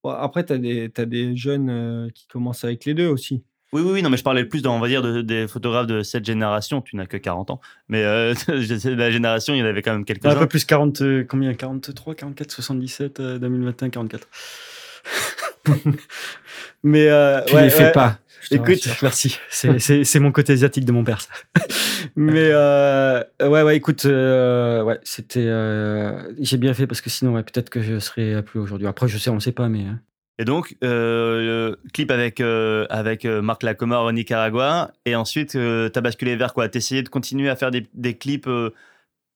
Speaker 2: Bon, après, tu as, as des jeunes euh, qui commencent avec les deux aussi.
Speaker 1: Oui, oui, oui, non, mais je parlais plus, dans, on va dire, de- des photographes de cette génération. Tu n'as que 40 ans. Mais euh, de la génération, il y en avait quand même
Speaker 3: Un
Speaker 1: quelques-uns.
Speaker 3: peu plus 40, euh, combien? 43, 44, 77, euh, 2021, 44. Mais euh,
Speaker 2: Tu
Speaker 3: ouais,
Speaker 2: les fais
Speaker 3: ouais.
Speaker 2: pas.
Speaker 3: Écoute,
Speaker 2: rassure.
Speaker 3: merci. C'est- C'est c'est mon côté asiatique de mon père, ça. Mais euh, ouais, ouais, écoute, euh, ouais, c'était. euh, J'ai bien fait parce que sinon, ouais, peut-être que je serais plus aujourd'hui. Après, je sais, on ne sait pas, mais. Euh,
Speaker 1: Et donc, euh, clip avec, euh, avec euh, Marc Lacomar au Nicaragua. Et ensuite, tu as basculé vers quoi? Tu essayé de continuer à faire des, des clips euh,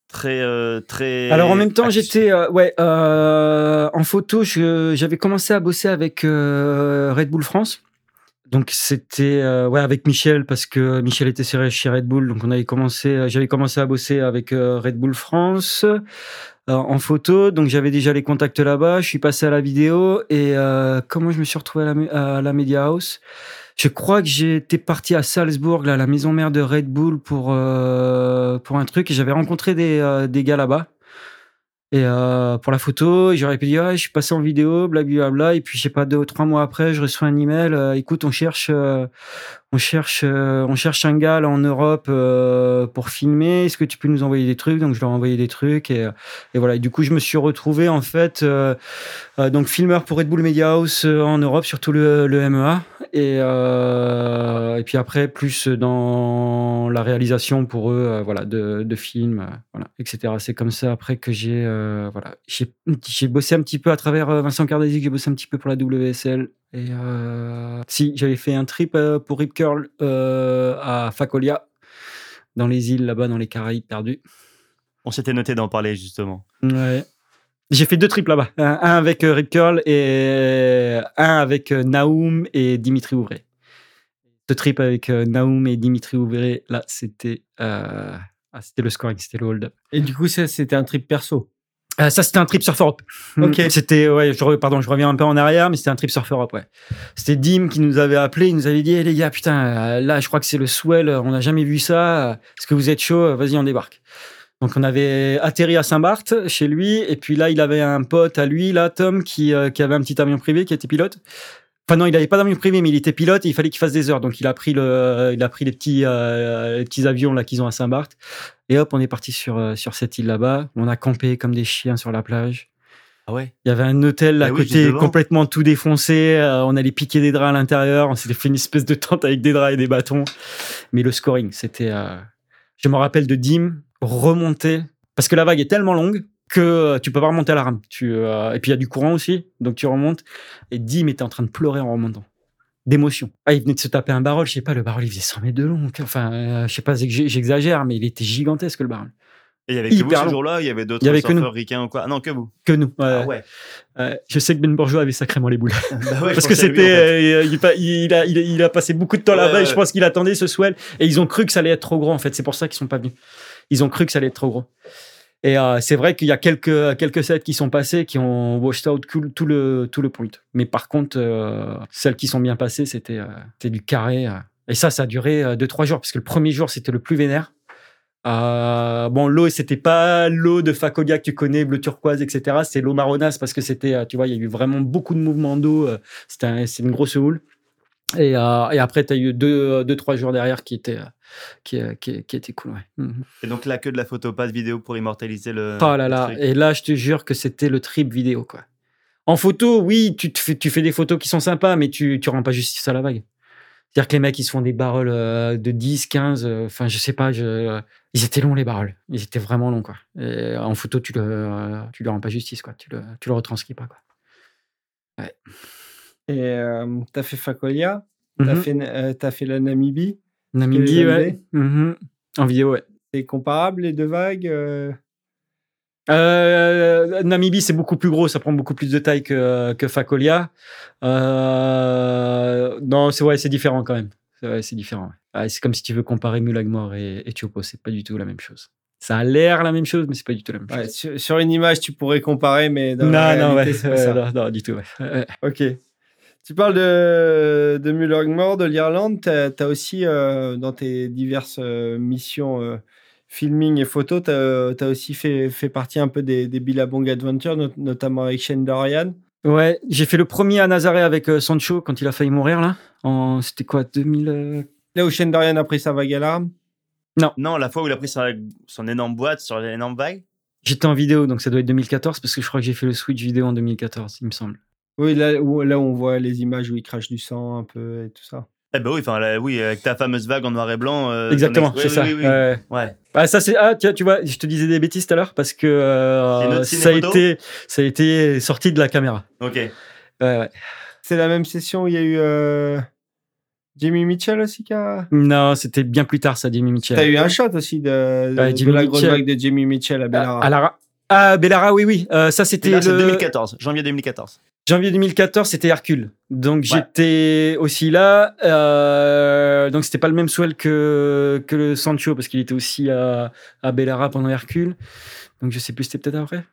Speaker 1: très, euh, très.
Speaker 3: Alors en même temps, j'étais euh, ouais euh, en photo. J'avais commencé à bosser avec euh, Red Bull France. Donc c'était euh, ouais avec Michel parce que Michel était chez chez Red Bull. Donc on avait commencé, euh, j'avais commencé à bosser avec euh, Red Bull France euh, en photo. Donc j'avais déjà les contacts là-bas. Je suis passé à la vidéo et euh, comment je me suis retrouvé à la, à la Media House? Je crois que j'étais parti à Salzbourg, là, la maison mère de Red Bull, pour, euh, pour un truc. Et j'avais rencontré des, euh, des gars là-bas. Et euh, pour la photo, et j'aurais pu dire, ah, je suis passé en vidéo, blablabla. Et puis, je sais pas, deux ou trois mois après, je reçois un email. euh, écoute, on cherche, euh, on cherche, euh, on cherche un gars là en Europe euh, pour filmer. Est-ce que tu peux nous envoyer des trucs? Donc, je leur ai envoyé des trucs. Et, et voilà. Et du coup, je me suis retrouvé en fait, euh, euh, donc filmeur pour Red Bull Media House euh, en Europe, surtout le, le MEA. Et, euh, et puis après, plus dans la réalisation pour eux, voilà, de, de films, voilà, etc. C'est comme ça après que j'ai, voilà, j'ai, bossé un petit peu à travers Vincent Cardesi, j'ai bossé un petit peu pour la WSL. Et euh, si j'avais fait un trip euh, pour Rip Curl euh, à Facolia, dans les îles là-bas, dans les Caraïbes perdus.
Speaker 1: On s'était noté d'en parler justement.
Speaker 3: Ouais. J'ai fait deux trips là-bas. Un, un avec Rip Curl et un avec Naoum et Dimitri Ouvré. Ce trip avec Naoum et Dimitri Ouvré, là, c'était euh, ah, c'était le scoring, c'était le hold-up.
Speaker 2: Et du coup, ça, c'était un trip perso?
Speaker 3: Euh, ça, c'était un trip Surf Europe.
Speaker 2: Ok.
Speaker 3: C'était, ouais, je, pardon, je reviens un peu en arrière, mais c'était un trip Surf Europe, ouais. C'était Dim qui nous avait appelé, il nous avait dit, Eh, les gars, putain, euh, là, je crois que c'est le swell, on n'a jamais vu ça. Est-ce que vous êtes chaud Vas-y, on débarque. Donc, on avait atterri à Saint-Barth, chez lui, et puis là, il avait un pote à lui, là, Tom, qui, euh, qui avait un petit avion privé, qui était pilote. Enfin non, il avait pas d'avion privé, mais il était pilote et il fallait qu'il fasse des heures. Donc il a pris le, il a pris les petits, euh, les petits avions là qu'ils ont à Saint-Barth. Et hop, on est parti sur euh, sur cette île là-bas. On a campé comme des chiens sur la plage.
Speaker 1: Ah ouais
Speaker 3: Il y avait un hôtel à
Speaker 1: Ah juste
Speaker 3: côté complètement tout défoncé. Euh, on allait piquer des draps à l'intérieur. On s'était fait une espèce de tente avec des draps et des bâtons. Mais le scoring, c'était. euh, Je me rappelle de Dim remonter parce que la vague est tellement longue que euh, tu peux pas remonter à la rame. Tu, euh, Et puis il y a du courant aussi, donc tu remontes. Et Dim était en train de pleurer en remontant. D'émotion. Ah, il venait de se taper un barrel, je sais pas, le barrel il faisait 100 mètres de long. Enfin, euh, je sais pas, j'exagère, mais il était gigantesque le barrel.
Speaker 1: Et il y avait que vous ce jour-là Il y avait d'autres surfeurs ricains ou quoi? Ah non, que vous.
Speaker 3: Que nous.
Speaker 1: Ah
Speaker 3: Ouais. Euh, je sais que Ben Bourgeois avait sacrément les boules.
Speaker 1: Bah ouais,
Speaker 3: Parce que c'était,
Speaker 1: en fait.
Speaker 3: euh, il, a, il, a, passé beaucoup de temps
Speaker 1: Ouais,
Speaker 3: là-bas et je pense qu'il attendait ce swell. Et ils ont cru que ça allait être trop gros, en fait. C'est pour ça qu'ils sont pas venus. Ils ont cru que ça allait être trop gros. Et euh, c'est vrai qu'il y a quelques, quelques sets qui sont passés qui ont washed out tout, le, tout le point. Mais par contre, euh, celles qui sont bien passées, c'était euh, du carré. euh. Et ça, ça a duré 2-3 jours, parce que le premier jour, c'était le plus vénère. Euh, bon, l'eau, c'était pas l'eau de Facolia que tu connais, bleu turquoise, etc. C'est l'eau marronasse parce que c'était, euh, tu vois, il y a eu vraiment beaucoup de mouvements d'eau. euh, C'était un- une grosse houle. Et, euh, et après, tu as eu deux, deux, trois jours derrière qui étaient, euh, qui, euh, qui, qui étaient cool. Ouais. Mhm.
Speaker 1: Et donc là, que de la photo, pas de vidéo pour immortaliser le.
Speaker 3: Oh là là. Et là, je te jure que c'était le trip vidéo, quoi. En photo, oui, tu, te fais, tu fais des photos qui sont sympas, mais tu, tu rends pas justice à la vague. C'est-à-dire que les mecs, ils se font des barrels de 10, 15, euh, enfin, je sais pas, je... ils étaient longs, les barrels. Ils étaient vraiment longs, quoi. Et en photo, tu le, tu le rends pas justice, quoi. Tu le, tu le retranscris pas, quoi.
Speaker 2: Et euh, t'as fait Facolia, t'as fait, euh, t'as fait la Namibie.
Speaker 3: Namibie, ouais. Mhm. En vidéo, ouais.
Speaker 2: C'est comparable les deux vagues euh?
Speaker 3: Euh, Namibie, c'est beaucoup plus gros, ça prend beaucoup plus de taille que. Euh, non, c'est ouais, différent quand même. C'est ouais, c'est différent. ouais. C'est comme si tu veux comparer Mulagmore et, et c'est pas du tout la même chose. Ça a l'air la même chose, mais c'est pas du tout la même chose.
Speaker 2: sur, sur une image, tu pourrais comparer, mais dans
Speaker 3: non,
Speaker 2: la
Speaker 3: non, ouais,
Speaker 2: réalité, pas ça.
Speaker 3: non, non, du tout. Ouais.
Speaker 2: Ok. Tu parles de, de de l'Irlande. Tu as, aussi, euh, dans tes diverses euh, missions euh, filming et photo, tu as, aussi fait, fait partie un peu des, des Billabong Adventures, not- notamment avec Shane Dorian.
Speaker 3: Ouais, j'ai fait le premier à Nazaré avec euh, Sancho quand il a failli mourir là. En, c'était quoi, 2000 euh,
Speaker 2: Là où Shane Dorian a pris sa vague alarme?
Speaker 1: Non, la fois où il a pris sa- son énorme boîte sur l'énorme vague.
Speaker 3: J'étais en vidéo, donc ça doit être 2014 parce que je crois que j'ai fait le switch vidéo en 2014, il me semble.
Speaker 2: Oui, là où, là où on voit les images où il crache du sang un peu et tout ça.
Speaker 1: Eh ben oui, enfin, là, oui, avec ta fameuse vague en noir et blanc. euh,
Speaker 3: Exactement, c'est ça.
Speaker 1: oui, oui, oui.
Speaker 3: Ouais.
Speaker 1: Ouais.
Speaker 3: Ah, ça c'est ah tiens tu vois je te disais des bêtises tout à l'heure parce que euh, ça a été ça a été sorti de la caméra.
Speaker 1: Ok.
Speaker 3: Ouais, ouais.
Speaker 2: C'est la même session où il y a eu euh, Jimmy Mitchell aussi qui a.
Speaker 3: Non c'était bien plus tard ça Jimmy Mitchell.
Speaker 2: T'as eu un shot aussi de, de-
Speaker 3: Ouais,
Speaker 2: de
Speaker 3: Jimmy
Speaker 2: la grosse
Speaker 3: Mitchell.
Speaker 2: vague de Jimmy Mitchell à Bellara.
Speaker 3: Ah, à Lara- ah Bellara oui oui Euh, ça c'était le
Speaker 1: 2014, janvier 2014.
Speaker 3: Janvier 2014 c'était Hercule donc
Speaker 1: Ouais.
Speaker 3: j'étais aussi là euh, donc c'était pas le même swell que que le Sancho parce qu'il était aussi à à Bellara pendant Hercule donc je sais plus c'était peut-être après?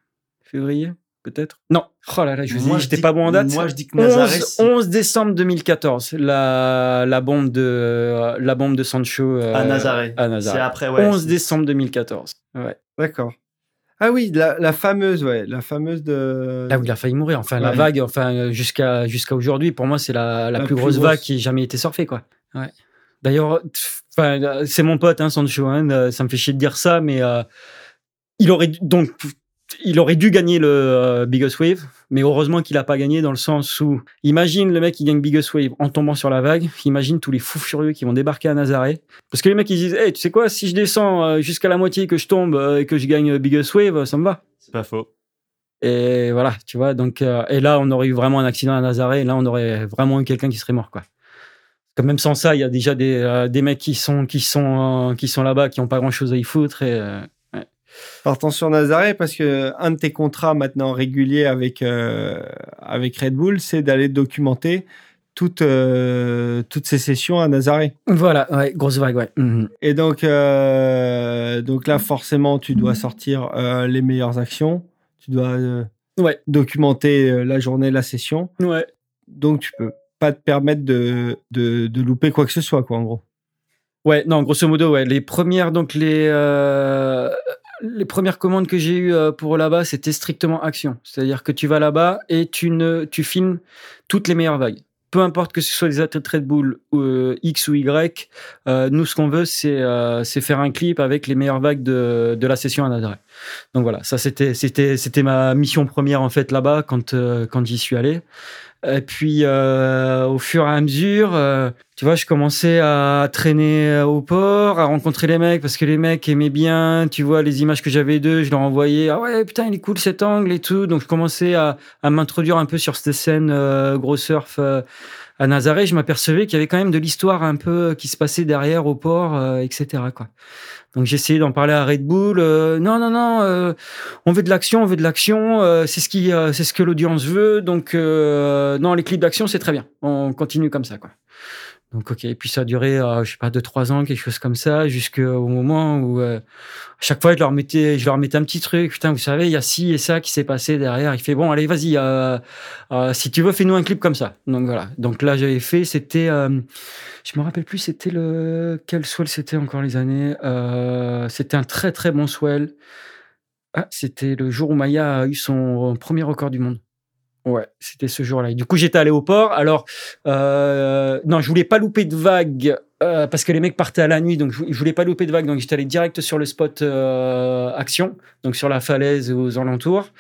Speaker 3: Février peut-être? Non oh là là je vous j'étais pas bon en date
Speaker 1: Moi, je dis que
Speaker 3: 11,
Speaker 1: Nazaré. c'est-
Speaker 3: 11 décembre 2014, la, la bombe de la bombe de Sancho euh,
Speaker 1: À Nazaré.
Speaker 3: À
Speaker 1: C'est après, ouais.
Speaker 3: 11
Speaker 1: c'est-
Speaker 3: décembre 2014. Ouais.
Speaker 2: D'accord. Ah oui, la, la fameuse, ouais, la fameuse de.
Speaker 3: Là où il a failli mourir. Enfin, la vague, enfin jusqu'à jusqu'à aujourd'hui, pour moi, c'est la, la,
Speaker 2: La
Speaker 3: plus,
Speaker 2: plus
Speaker 3: grosse,
Speaker 2: grosse.
Speaker 3: vague qui ait jamais été surfée, quoi. Ouais. D'ailleurs, c'est mon pote, hein, Sancho. Hein, euh, ça me fait chier de dire ça, mais euh, il aurait donc il aurait dû gagner le euh, Biggest Wave, mais heureusement qu'il a pas gagné dans le sens où imagine le mec qui gagne Biggest Wave en tombant sur la vague, imagine tous les fous furieux qui vont débarquer à Nazaré, parce que les mecs ils disent, hey, tu sais quoi, si je descends euh, jusqu'à la moitié que je tombe euh, et que je gagne Biggest Wave, ça me va.
Speaker 1: C'est pas faux.
Speaker 3: Et voilà, tu vois. Donc, euh, et là, on aurait eu vraiment un accident à Nazaré. Et là, on aurait vraiment eu quelqu'un qui serait mort, quoi. Que même sans ça, il y a déjà des, euh, des mecs qui sont, qui sont, euh, qui sont là-bas, qui ont pas grand-chose à y foutre. Et,
Speaker 2: Faire attention Nazaré parce que un de tes contrats maintenant réguliers avec, euh, avec Red Bull, c'est d'aller documenter toutes, euh, toutes ces sessions à Nazaré.
Speaker 3: voilà, ouais, grosse vague, ouais. Mhm.
Speaker 2: Et donc, euh, donc là, forcément, tu dois sortir euh, les meilleures actions. Tu dois
Speaker 3: Ouais,
Speaker 2: documenter la journée, la session.
Speaker 3: ouais.
Speaker 2: Donc, tu peux pas te permettre de, de, de louper quoi que ce soit, quoi, en gros.
Speaker 3: Ouais, non, grosso modo, ouais. Les premières, donc les, euh, les premières commandes que j'ai eues euh, pour là-bas, c'était strictement action. C'est-à-dire que tu vas là-bas et tu ne, tu filmes toutes les meilleures vagues. Peu importe que ce soit des athlètes Red Bull euh, X ou Y, euh, nous ce qu'on veut c'est euh, faire un clip avec les meilleures vagues de, de la session à Nazaré. Donc voilà, ça c'était ma mission première en fait là-bas quand euh, quand j'y suis allé. Et puis euh, au fur et à mesure, euh, tu vois, je commençais à traîner euh, au port, à rencontrer les mecs parce que les mecs aimaient bien, tu vois, les images que j'avais d'eux, je leur envoyais, ah ouais, putain, il est cool cet angle et tout. Donc je commençais à, à m'introduire un peu sur cette scène euh, gros surf euh, à Nazaré. Je m'apercevais qu'il y avait quand même de l'histoire un peu qui se passait derrière au port, euh, etc. Quoi. Donc essayé d'en parler à Red Bull. euh, non, non, non, euh, on veut de l'action, on veut de l'action. euh, c'est ce qui, euh, c'est ce que l'audience veut. Donc euh, non, les clips d'action, c'est très bien. On continue comme ça, quoi. Donc ok. Et puis ça a duré, euh, je sais pas, deux trois ans, quelque chose comme ça, jusqu'au moment où euh, à chaque fois je leur mettais, je leur mettais un petit truc. Putain, vous savez, il y a ci et ça qui s'est passé derrière. Il fait bon, allez, vas-y. euh, euh, si tu veux, fais-nous un clip comme ça. Donc voilà. Donc là, j'avais fait, c'était, euh, je me rappelle plus, c'était le quel swell c'était encore les années. Euh, c'était un très très bon swell. Ah, c'était le jour où Maya a eu son premier record du monde. Ouais, c'était ce jour-là. Du coup, j'étais allé au port. Alors, euh, non, je voulais pas louper de vague euh, parce que les mecs partaient à la nuit, donc je, je voulais pas louper de vague. Donc, j'étais allé direct sur le spot euh, action, donc sur la falaise aux alentours.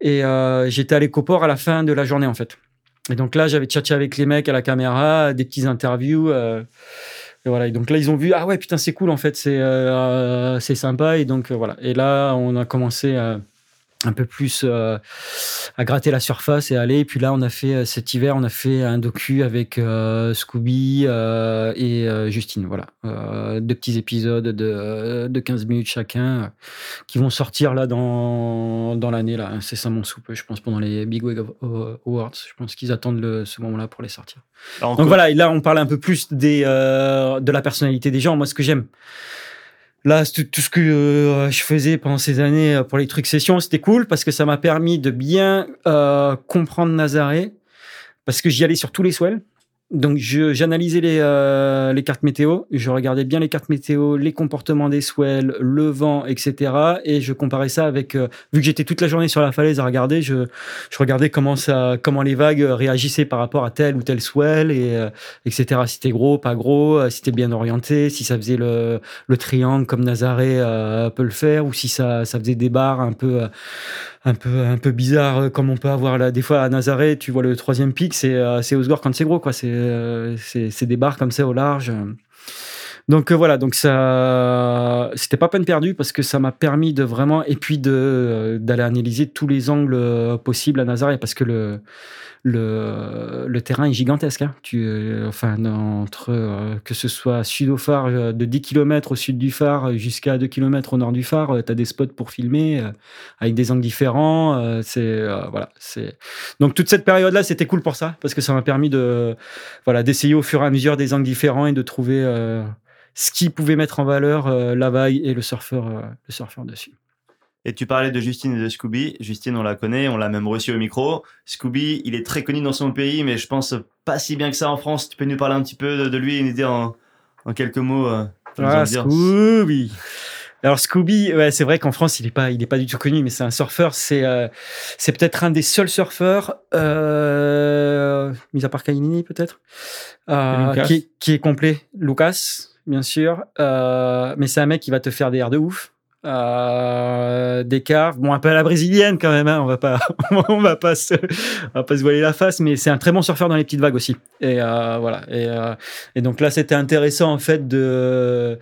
Speaker 3: Et j'étais allé qu'au port à la fin de la journée, en fait. Et donc là, j'avais tchatché avec les mecs à la caméra, des petites interviews. et voilà. Et donc là, ils ont vu, ah ouais, putain, c'est cool, en fait, c'est sympa. Et donc, voilà. Et là, on a commencé à, un peu plus euh, à gratter la surface et aller. Et puis là, on a fait euh, cet hiver, on a fait un docu avec euh, Scooby euh, et Justine. Voilà, deux petits épisodes de, de 15 minutes chacun qui vont sortir là dans, dans l'année là. C'est ça mon soupe, je pense pendant les Big Wig Awards. Je pense qu'ils attendent le, ce moment-là pour les sortir.
Speaker 1: Alors,
Speaker 3: Donc voilà, et là on parle un peu plus des, de la personnalité des gens. Moi, ce que j'aime, là, tout ce que euh, je faisais pendant ces années euh, pour les trucs sessions, c'était cool parce que ça m'a permis de bien euh, comprendre Nazaré parce que j'y allais sur tous les swells. Donc j'analysais les, euh, les cartes météo, je regardais bien les cartes météo, les comportements des swells, le vent, etc. Et je comparais ça avec, euh, vu que j'étais toute la journée sur la falaise à regarder, je, regardais comment ça, comment les vagues réagissaient par rapport à tel ou tel swell et euh, etc. Si c'était gros, pas gros, si c'était bien orienté, si ça faisait le, le triangle comme Nazaré peut le faire, ou si ça, ça faisait des barres un peu, un peu, un peu bizarres euh, comme on peut avoir là. Des fois à Nazaré, tu vois le troisième pic, c'est euh, c'est Osgore quand c'est gros, quoi. C'est euh, c'est des barres comme ça au large. Donc euh, voilà, donc ça, c'était pas peine perdue parce que ça m'a permis de vraiment et puis de d'aller analyser tous les angles possibles à Nazaré parce que le le, le terrain est gigantesque. Hein. Tu, euh, enfin, entre euh, que ce soit sud au phare, euh, de 10 km au sud du phare jusqu'à 2 km au nord du phare, tu as des spots pour filmer avec des angles différents. c'est voilà, c'est donc toute cette période-là, c'était cool pour ça parce que ça m'a permis de voilà d'essayer au fur et à mesure des angles différents et de trouver ce qui pouvait mettre en valeur la vague et le surfeur, le surfeur dessus.
Speaker 1: Et tu parlais de Justine et de Scooby. Justine, on la connaît, on l'a même reçu au micro. Scooby, il est très connu dans son pays, mais je pense pas si bien que ça en France. Tu peux nous parler un petit peu de, de lui et nous dire en, en quelques mots euh,
Speaker 3: Ah,
Speaker 1: dire.
Speaker 3: Scooby. Alors Scooby, ouais, c'est vrai qu'en France, il est pas, il est pas du tout connu, mais c'est un surfeur. C'est, euh, c'est peut-être un des seuls surfeurs, euh, mis à part Kainini peut-être, euh,
Speaker 2: Lucas.
Speaker 3: qui, est, qui est complet. Lucas, bien sûr, euh, mais c'est un mec qui va te faire des airs de ouf. Euh, des carves, bon un peu à la brésilienne quand même, hein, on va pas, on va pas se, on va pas se voiler la face, mais c'est un très bon surfeur dans les petites vagues aussi. Et euh, voilà. Et, euh, et donc là, c'était intéressant en fait de.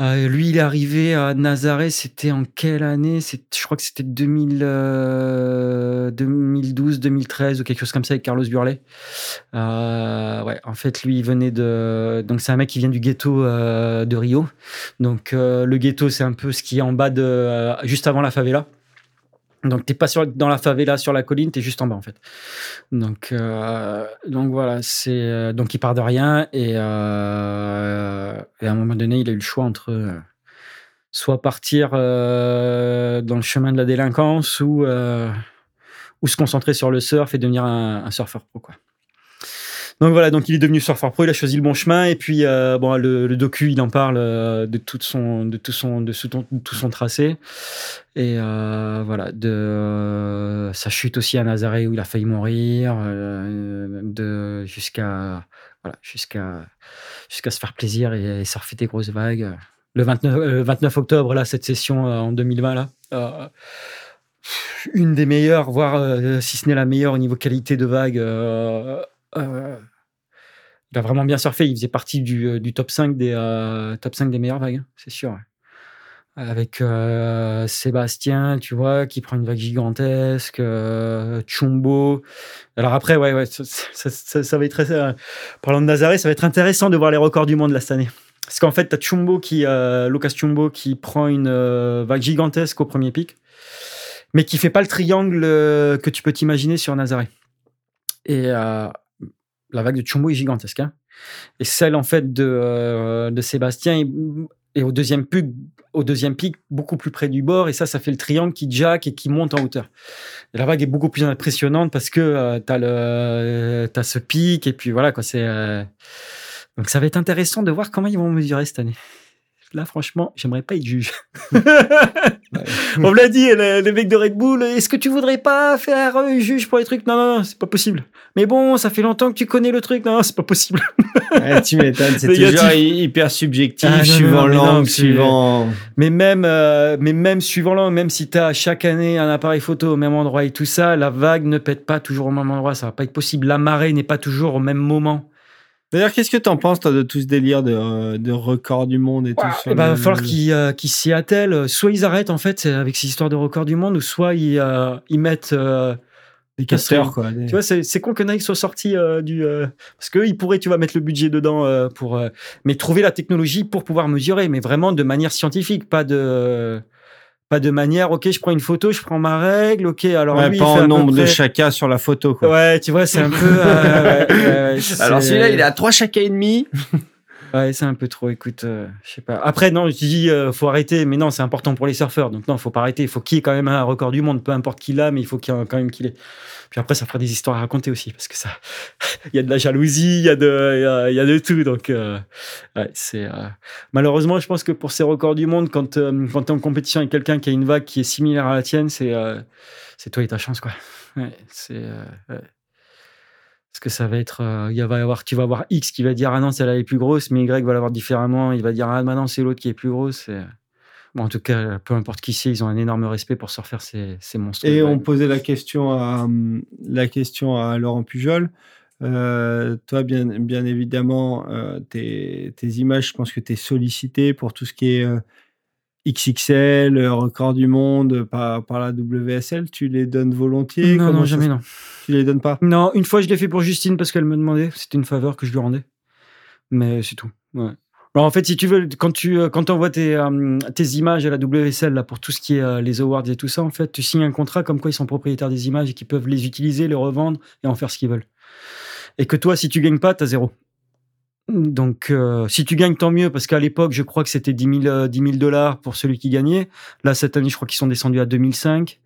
Speaker 3: euh, lui, il est arrivé à Nazaré, c'était en quelle année? Je crois que c'était 2000, euh, 2012, 2013 ou quelque chose comme ça avec Carlos Burley. Ouais, en fait, lui, il venait de. Donc, c'est un mec qui vient du ghetto de Rio. Donc, le ghetto, c'est un peu ce qui en bas de. euh, juste avant la favela. Donc, t'es pas sur, dans la favela sur la colline, t'es juste en bas en fait. Donc, euh, donc voilà, c'est euh, donc il part de rien et, à un moment donné, il a eu le choix entre soit partir dans le chemin de la délinquance ou ou se concentrer sur le surf et devenir un, un surfeur pro quoi. Donc voilà, donc il est devenu surfeur pro, il a choisi le bon chemin et puis euh, bon le, docu il en parle euh, de toute son de tout son de, tout son tracé. Et euh, voilà de sa chute aussi à Nazaré où il a failli mourir de jusqu'à voilà jusqu'à jusqu'à se faire plaisir et, et surfer des grosses vagues. Le 29 euh, le 29 octobre là cette session en 2020 là une des meilleures voire si ce n'est la meilleure au niveau qualité de vague euh, il a vraiment bien surfé. Il faisait partie du, euh, top 5 des, euh, top 5 des meilleures vagues, hein, c'est sûr. Avec Sébastien, tu vois, qui prend une vague gigantesque, Chumbo. Alors après, ouais, ouais, ça, ça- va être très, parlant de Nazaré, ça va être intéressant de voir les records du monde là cette année. Parce qu'en fait, tu as Chumbo qui, Lucas Chumbo qui prend une vague gigantesque au premier pic, mais qui fait pas le triangle que tu peux t'imaginer sur Nazaré. Et la vague de Chumbo est gigantesque. hein. Et celle, en fait, de, euh, de Sébastien est, au, deuxième pic, au deuxième pic, beaucoup plus près du bord. Et ça, ça fait le triangle qui jack et qui monte en hauteur. La vague est beaucoup plus impressionnante parce que tu as, ce pic. Et puis voilà, quoi. C'est. euh, Donc ça va être intéressant de voir comment ils vont mesurer cette année. Là, franchement, j'aimerais pas être juge. On me l'a dit, le, le mec de Red Bull, est-ce que tu voudrais pas faire euh, juge pour les trucs? Non, non, non, c'est pas possible. Mais bon, ça fait longtemps que tu connais le truc. Non, c'est pas possible.
Speaker 2: Ouais, tu m'étonnes, c'est toujours hyper subjectif,
Speaker 3: Ah, non,
Speaker 2: suivant
Speaker 3: non, non,
Speaker 2: l'angle, suivant.
Speaker 3: Mais même, euh, mais même suivant l'angle, même si tu as chaque année un appareil photo au même endroit et tout ça, la vague ne pète pas toujours au même endroit. Ça va pas être possible. La marée n'est pas toujours au même moment.
Speaker 2: D'ailleurs, qu'est-ce que t'en penses, toi, de tout ce délire de, euh, de record du monde et tout
Speaker 3: Il va
Speaker 2: le-
Speaker 3: falloir qu'ils euh, s'y attellent. Soit ils arrêtent en fait avec ces histoires de record du monde, ou soit ils, euh, ils mettent. euh,
Speaker 2: des quoi. des-
Speaker 3: tu vois, c'est con que Nike soit sorti euh, du. euh, parce qu'ils pourraient, tu vas mettre le budget dedans euh, pour. euh, mais trouver la technologie pour pouvoir mesurer, mais vraiment de manière scientifique, pas de. Pas de manière, ok, je prends une photo, je prends ma règle, ok, alors
Speaker 2: Ouais,
Speaker 3: lui,
Speaker 2: pas
Speaker 3: il fait
Speaker 2: en nombre de chacun sur la photo, quoi.
Speaker 3: Ouais, tu vois, c'est un peu. euh, ouais, ouais,
Speaker 1: Alors celui-là, il est à 3 chacun et demi.
Speaker 3: Ouais, c'est un peu trop. Écoute, euh, je sais pas. Après, non, je dis, euh, faut arrêter. Mais non, c'est important pour les surfeurs. Donc non, faut pas arrêter. Il faut qu'il y ait quand même un record du monde, peu importe qui l'a, mais il faut qu'il ait quand même qu'il ait. Puis après, ça fera des histoires à raconter aussi, parce que ça, il y a de la jalousie, il y a de, il y a, de tout. Donc, euh, ouais, c'est. euh, Malheureusement, je pense que pour ces records du monde, quand quand t'es en compétition avec quelqu'un qui a une vague qui est similaire à la tienne, c'est c'est toi et ta chance, quoi. Ouais, c'est. ouais. Parce que ça va être, euh, il va y avoir, tu vas avoir X qui va dire ah non celle-là est plus grosse, mais Y va l'avoir différemment. Il va dire ah maintenant c'est l'autre qui est plus grosse. Et, Bon, en tout cas, peu importe qui c'est, ils ont un énorme respect pour sortir ces, ces monstres.
Speaker 2: Et on posait la question à, hum, la question à Laurent Pujol. Euh, toi, bien, bien évidemment, euh, tes, tes images, je pense que tu es sollicité pour tout ce qui est euh, XXL, record du monde par, par la WSL. Tu les donnes volontiers?
Speaker 3: Non, non, jamais
Speaker 2: se-
Speaker 3: non.
Speaker 2: Tu les donnes pas?
Speaker 3: Non, une fois je l'ai fait pour Justine parce qu'elle me demandait. C'était une faveur que je lui rendais. Mais c'est tout. En fait, si tu veux, quand tu euh, envoies tes, euh, tes images à la WSL là, pour tout ce qui est euh, les awards et tout ça, en fait, tu signes un contrat comme quoi ils sont propriétaires des images et qu'ils peuvent les utiliser, les revendre et en faire ce qu'ils veulent. Et que toi, si tu gagnes pas, t'as zéro. Donc, euh, si tu gagnes, tant mieux, parce qu'à l'époque, je crois que c'était 10 000, euh, 10 000 dollars pour celui qui gagnait. Là, cette année, je crois qu'ils sont descendus à 2005.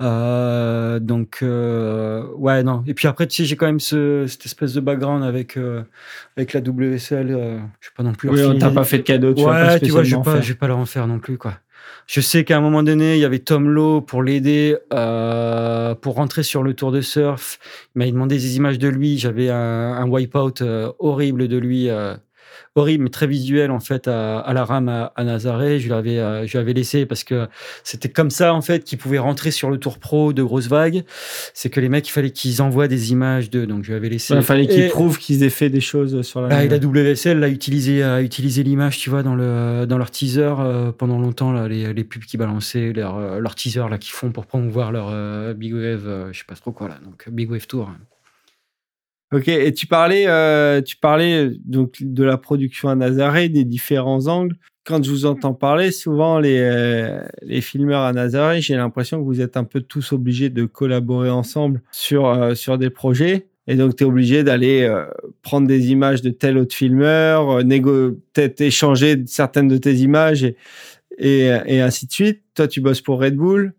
Speaker 3: Euh, donc, euh, ouais, non. Et puis après, tu sais, j'ai quand même ce, cette espèce de background avec, euh, avec la WSL. euh, je vais pas non plus.
Speaker 2: Oui, on
Speaker 3: filer-
Speaker 2: t'a pas fait de cadeau. Tu vas pas
Speaker 3: Ouais, tu vois, je vais pas, je vais pas leur en faire non plus, quoi. Je sais qu'à un moment donné, il y avait Tom Lowe pour l'aider euh, pour rentrer sur le tour de surf. Il m'a demandé des images de lui. J'avais un, un wipeout euh, horrible de lui, euh, horrible mais très visuel en fait à, à la rame à, à Nazaré. Je lui avais, euh, je lui avais laissé parce que c'était comme ça en fait qu'ils pouvaient rentrer sur le tour pro de grosses vagues. C'est que les mecs, il fallait qu'ils envoient des images de. Donc je lui avais laissé.
Speaker 2: Il fallait qu'ils prouvent qu'ils aient fait des choses sur la.
Speaker 3: ah, et la WSL a utilisé, a utilisé l'image, tu vois, dans, le, dans leur teaser euh, pendant longtemps, là, les, les pubs qui balançaient, leur, euh, leur teaser là, qu'ils font pour promouvoir leur euh, Big Wave, je sais pas trop quoi, là, donc Big Wave Tour.
Speaker 2: Ok, et tu parlais, euh, tu parlais euh, donc de la production à Nazaré, des différents angles. Quand je vous entends parler, souvent les, euh, les filmeurs à Nazaré, j'ai l'impression que vous êtes un peu tous obligés de collaborer ensemble sur, euh, sur des projets. Et donc, tu es obligé d'aller euh, prendre des images de tel autre filmeur, euh, négo- peut-être échanger certaines de tes images et, et, et ainsi de suite. Toi, tu bosses pour Red Bull.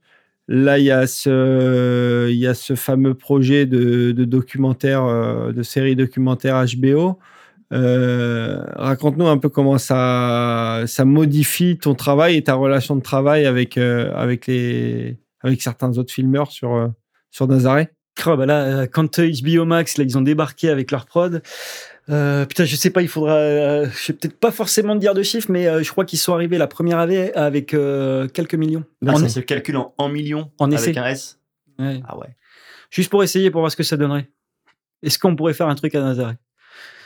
Speaker 2: Là, il y a ce, il y a ce fameux projet de, documentaire, euh, de série documentaire HBO. Euh, Raconte-nous un peu comment ça, ça modifie ton travail et ta relation de travail avec, euh, avec, les, avec certains autres filmeurs sur, euh, sur
Speaker 3: bah là, quand HBO Max, là, ils ont débarqué avec leur prod, euh, putain, je sais pas, il faudra, euh, je sais peut-être pas forcément te dire de chiffres, mais euh, je crois qu'ils sont arrivés la première année avec euh, quelques millions. En-
Speaker 1: ça se calcule en, en millions
Speaker 3: En
Speaker 1: avec
Speaker 3: essai.
Speaker 1: un S.
Speaker 3: Ouais.
Speaker 1: Ah ouais.
Speaker 3: juste pour essayer, pour voir ce que ça donnerait. Est-ce qu'on pourrait faire un truc à Nazaré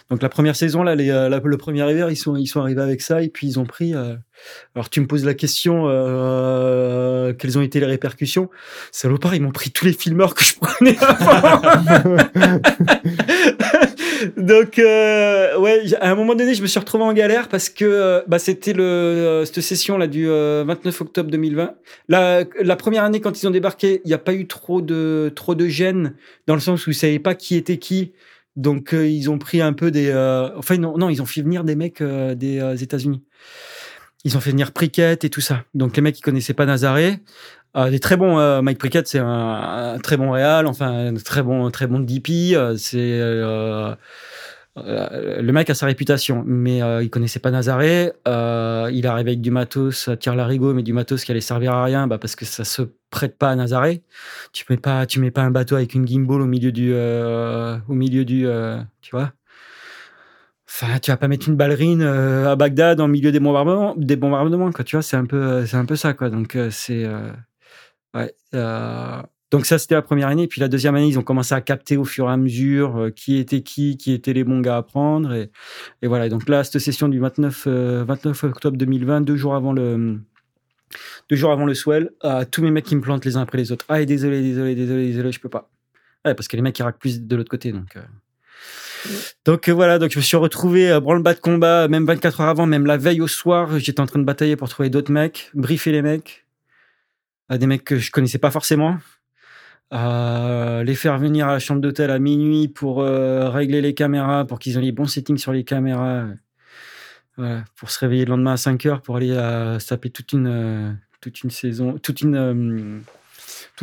Speaker 3: Donc la première saison, là, les, euh, la- le premier hiver, ils sont, ils sont arrivés avec ça et puis ils ont pris. euh, alors tu me poses la question, euh, quelles ont été les répercussions? Salopard, ils m'ont pris tous les filmeurs que je prenais avant. Donc euh, ouais, à un moment donné, je me suis retrouvé en galère parce que euh, bah, c'était le euh, cette session là du euh, 29 octobre 2020. La, la première année quand ils ont débarqué, il n'y a pas eu trop de trop de gêne dans le sens où ils savaient pas qui était qui. Donc euh, ils ont pris un peu des euh, enfin non non, ils ont fait venir des mecs euh, des euh, États-Unis. Ils ont fait venir Prickett et tout ça. Donc les mecs qui connaissaient pas Nazaré, euh, des très bons. euh, Mike Prickett, c'est un, très bon réal, enfin un très bon, très bon DP. euh, c'est le mec a sa réputation, mais il connaissait pas Nazaré. Il arrive avec du matos à tir larigot, mais du matos qui allait servir à rien, bah, parce que ça se prête pas à Nazaré. Tu mets pas, tu mets pas un bateau avec une gimbal au milieu du, au milieu du, tu vois. Enfin, tu vas pas mettre une ballerine à Bagdad en milieu des bombardements, des bombardements, quoi. Tu vois, c'est un peu, c'est un peu ça, quoi. Donc c'est, ouais. euh, Donc ça, c'était la première année. Puis la deuxième année, ils ont commencé à capter au fur et à mesure euh, qui était qui, qui étaient les bons gars à prendre. Et, et voilà. Et donc là, cette session du 29, euh, 29 octobre 2020, deux jours avant le deux jours avant le swell, euh, tous mes mecs qui me plantent les uns après les autres. Ah, et désolé, désolé, désolé, désolé, je peux pas. Ouais, parce que les mecs ils raquent plus de l'autre côté, donc. euh. Donc euh, voilà, donc je me suis retrouvé à branle-bas de combat, même 24 heures avant, même la veille au soir, j'étais en train de batailler pour trouver d'autres mecs, briefer les mecs, à des mecs que je connaissais pas forcément, euh, les faire venir à la chambre d'hôtel à minuit pour euh, régler les caméras, pour qu'ils aient les bons settings sur les caméras, voilà, pour se réveiller le lendemain à 5 heures pour aller euh, taper toute une euh, toute une saison, toute une euh,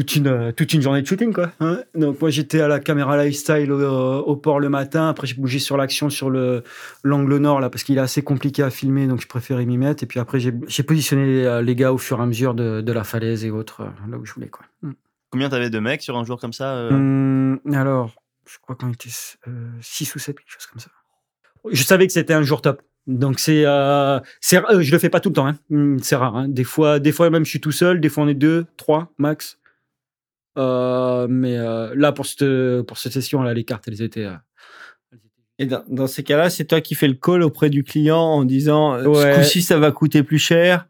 Speaker 3: toute une euh, toute une journée de shooting quoi. hein. Donc moi j'étais à la caméra lifestyle au, au port le matin. Après j'ai bougé sur l'action sur le l'angle nord là parce qu'il est assez compliqué à filmer donc je préférais m'y mettre. Et puis après j'ai j'ai positionné euh, les gars au fur et à mesure de, de la falaise et autres euh, là où je voulais quoi.
Speaker 1: Combien t'avais de mecs sur un jour comme ça euh
Speaker 3: Hum, alors je crois qu'on était 6 ou 7 quelque chose comme ça. Je savais que c'était un jour top. Donc c'est euh, c'est euh, je le fais pas tout le temps hein. Hum, c'est rare hein. Des fois des fois même je suis tout seul, des fois on est deux, trois max. Euh, mais euh, là pour cette pour cette session là les cartes elles étaient euh,
Speaker 2: Et dans, dans ces cas-là, c'est toi qui fais le call auprès du client en disant euh,
Speaker 3: Ouais.
Speaker 2: ce coup-ci, ça va coûter plus cher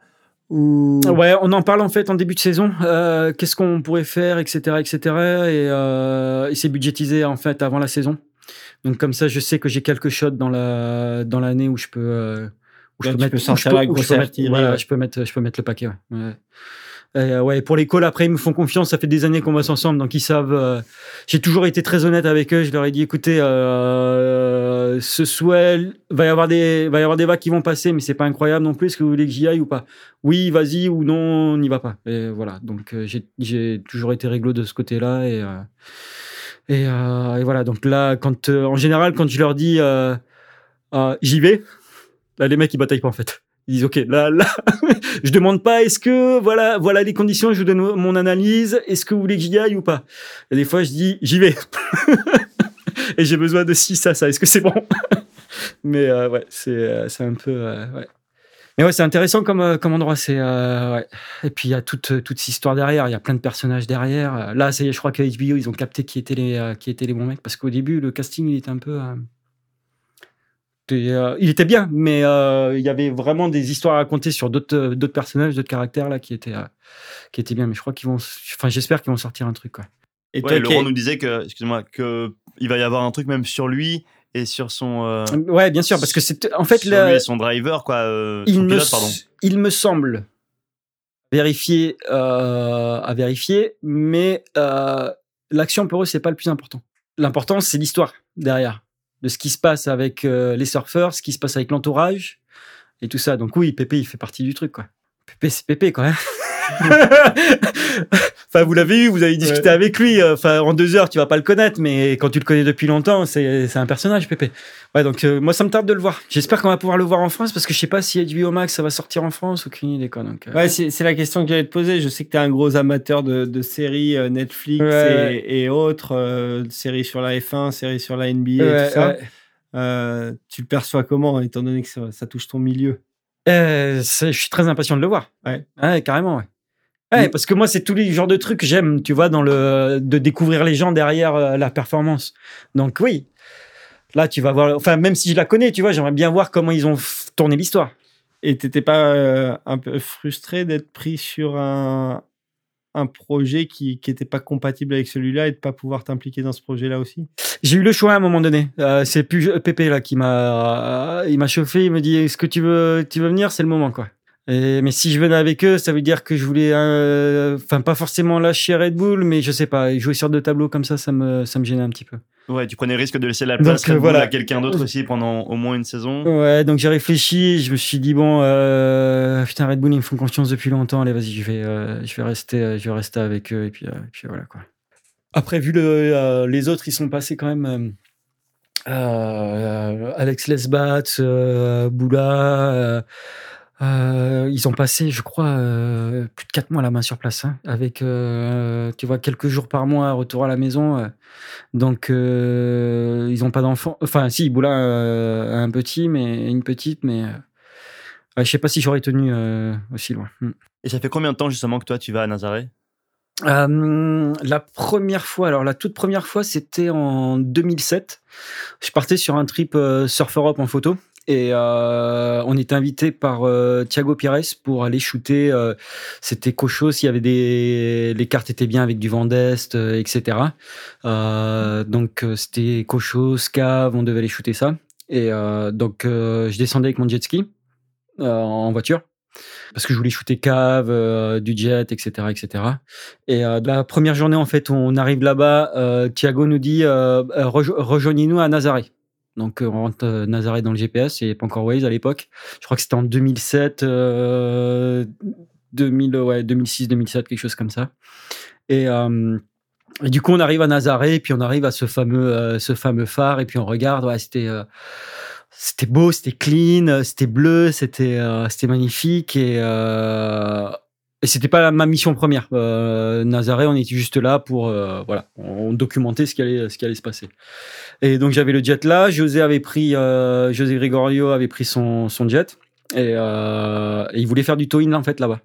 Speaker 2: ou
Speaker 3: Ouais, on en parle en fait en début de saison. Euh, Qu'est-ce qu'on pourrait faire, etc., etc. Et, euh, et c'est budgétisé en fait avant la saison. Donc comme ça, je sais que j'ai quelques shots dans la dans l'année où je peux euh, où
Speaker 2: Là,
Speaker 3: je peux
Speaker 2: tu
Speaker 3: mettre où je peux-
Speaker 2: la
Speaker 3: où je
Speaker 2: grosse
Speaker 3: peux mettre-
Speaker 2: artillerie,
Speaker 3: voilà,
Speaker 2: ouais.
Speaker 3: je peux mettre je peux mettre le paquet. Ouais. Ouais. Euh, ouais, pour les calls après ils me font confiance. Ça fait des années qu'on bosse ensemble, donc ils savent. euh, j'ai toujours été très honnête avec eux. Je leur ai dit, écoutez, euh, ce swell va y avoir des va y avoir des vagues qui vont passer, mais c'est pas incroyable non plus. Est-ce que vous voulez que j'y aille ou pas? Oui, vas-y ou non, on n'y va pas. Et voilà. Donc j'ai toujours été réglo de ce côté-là et et, voilà. Donc là, quand en général, quand je leur dis j'y vais, les mecs ils bataillent pas en fait. Ils disent ok, là, là, je demande pas est-ce que voilà, voilà les conditions, je vous donne mon analyse, est-ce que vous voulez que j'y aille ou pas? Et des fois je dis j'y vais et j'ai besoin de ci ça ça, est-ce que c'est bon? Mais euh, ouais, c'est euh, c'est un peu euh, ouais. Mais ouais, c'est intéressant comme comme endroit, c'est. Et puis il y a toute toute cette histoire derrière, il y a plein de personnages derrière. Là, ça je crois que HBO ils ont capté qui étaient les qui étaient les bons mecs parce qu'au début le casting il était un peu euh, euh, il était bien, mais euh, il y avait vraiment des histoires à raconter sur d'autres euh, d'autres personnages, d'autres caractères là qui étaient euh, qui étaient bien. Mais je crois qu'ils vont, enfin j'espère qu'ils vont sortir un truc quoi.
Speaker 2: Et
Speaker 1: Ouais,
Speaker 2: toi,
Speaker 1: Laurent nous disait que, excuse-moi, que il va y avoir un truc même sur lui et sur son, euh,
Speaker 3: Ouais, bien sûr, parce que c'est en fait
Speaker 1: sur
Speaker 3: la-
Speaker 1: lui et son driver, quoi, euh,
Speaker 3: il
Speaker 1: son
Speaker 3: me,
Speaker 1: pilote, pardon.
Speaker 3: il me semble vérifier euh, à vérifier, mais euh, l'action pour eux c'est pas le plus important. L'important c'est l'histoire derrière, de ce qui se passe avec euh, les surfeurs, ce qui se passe avec l'entourage et tout ça. Donc oui, Pépé il fait partie du truc quoi. Pépé c'est Pépé quoi. hein. enfin, vous l'avez eu, vous avez discuté avec lui. euh, Enfin, en deux heures, tu vas pas le connaître, mais quand tu le connais depuis longtemps, c'est un personnage, Pépé. Ouais, donc euh, moi, ça me tarde de le voir. J'espère qu'on va pouvoir le voir en France parce que je sais pas si HBO Max ça va sortir en France, aucune idée quoi. Donc, euh,
Speaker 2: Ouais, c'est la question que j'allais te poser. Je sais que tu es un gros amateur de, de séries euh, Netflix
Speaker 3: Ouais.
Speaker 2: et, et autres, séries sur la F1, séries sur la NBA et tout ça.
Speaker 3: ouais.
Speaker 2: Tu le perçois comment, étant donné que ça, ça touche ton milieu?
Speaker 3: Je suis très impatient de le voir.
Speaker 2: Ouais.
Speaker 3: Ouais, carrément, ouais. Ouais, parce que moi, c'est tous les genres de trucs que j'aime, tu vois, dans le, de découvrir les gens derrière euh, la performance. Donc, oui. Là, tu vas voir, enfin, même si je la connais, tu vois, j'aimerais bien voir comment ils ont tourné l'histoire.
Speaker 2: Et t'étais pas euh, un peu frustré d'être pris sur un, un projet qui qui était pas compatible avec celui-là et de pas pouvoir t'impliquer dans ce projet-là aussi?
Speaker 3: J'ai eu le choix à un moment donné. Euh, c'est plus Pépé là qui m'a, il m'a chauffé. Il me dit, est-ce que tu veux, tu veux venir? C'est le moment, quoi. Et, mais si je venais avec eux, ça veut dire que je voulais, enfin, pas forcément lâcher Red Bull, mais je sais pas, jouer sur deux tableaux comme ça, ça me, ça me gênait un petit peu.
Speaker 1: Ouais, tu prenais le risque de laisser la place
Speaker 3: voilà.
Speaker 1: à quelqu'un d'autre aussi pendant au moins une saison.
Speaker 3: Ouais, donc j'ai réfléchi, je me suis dit bon, euh, putain Red Bull ils me font confiance depuis longtemps, allez vas-y je vais, euh, je vais rester, euh, je vais rester avec eux et puis, euh, et puis voilà quoi. Après vu le, les autres ils sont passés quand même, Alex Lesbat, Boula, euh, ils ont passé je crois euh, plus de quatre mois la main sur place, hein, avec euh, tu vois quelques jours par mois retour à la maison. donc, ils ont pas d'enfants. Enfin, si, Boula a un petit, mais une petite, mais je sais pas si j'aurais tenu aussi loin. Hmm.
Speaker 1: Et ça fait combien de temps justement que toi tu vas à Nazaré?
Speaker 3: Euh, la première fois, alors la toute première fois, c'était en 2007. Je partais sur un trip euh, Surf Europe en photo et euh, on était invité par euh, Thiago Pires pour aller shooter. euh, c'était Cochos, il y avait des, les cartes étaient bien avec du vent d'est, euh, etc. Euh, donc euh, c'était Cochos, Cave, on devait aller shooter ça. Et donc je descendais avec mon jet ski en voiture parce que je voulais shooter cave, euh, du jet, etc., etc. Et euh, la première journée, en fait, on arrive là-bas. Euh, Thiago nous dit rejo- rejoignez-nous à Nazaré. Donc euh, on rentre euh, Nazaré dans le GPS, il n'y pas encore Waze à l'époque. Je crois que c'était en 2007, euh, 2000, ouais, 2006, 2007, quelque chose comme ça. Et, euh, et du coup, on arrive à Nazaré, et puis on arrive à ce fameux, ce fameux phare, et puis on regarde. Ouais, c'était c'était beau, c'était clean, c'était bleu, c'était c'était magnifique et et c'était pas ma mission première. Euh, Nazaré, on était juste là pour euh, voilà, on documentait ce qui allait ce qui allait se passer. Et donc j'avais le jet là, José avait pris euh, José Gregorio avait pris son son jet et, euh, il voulait faire du towing en fait là-bas.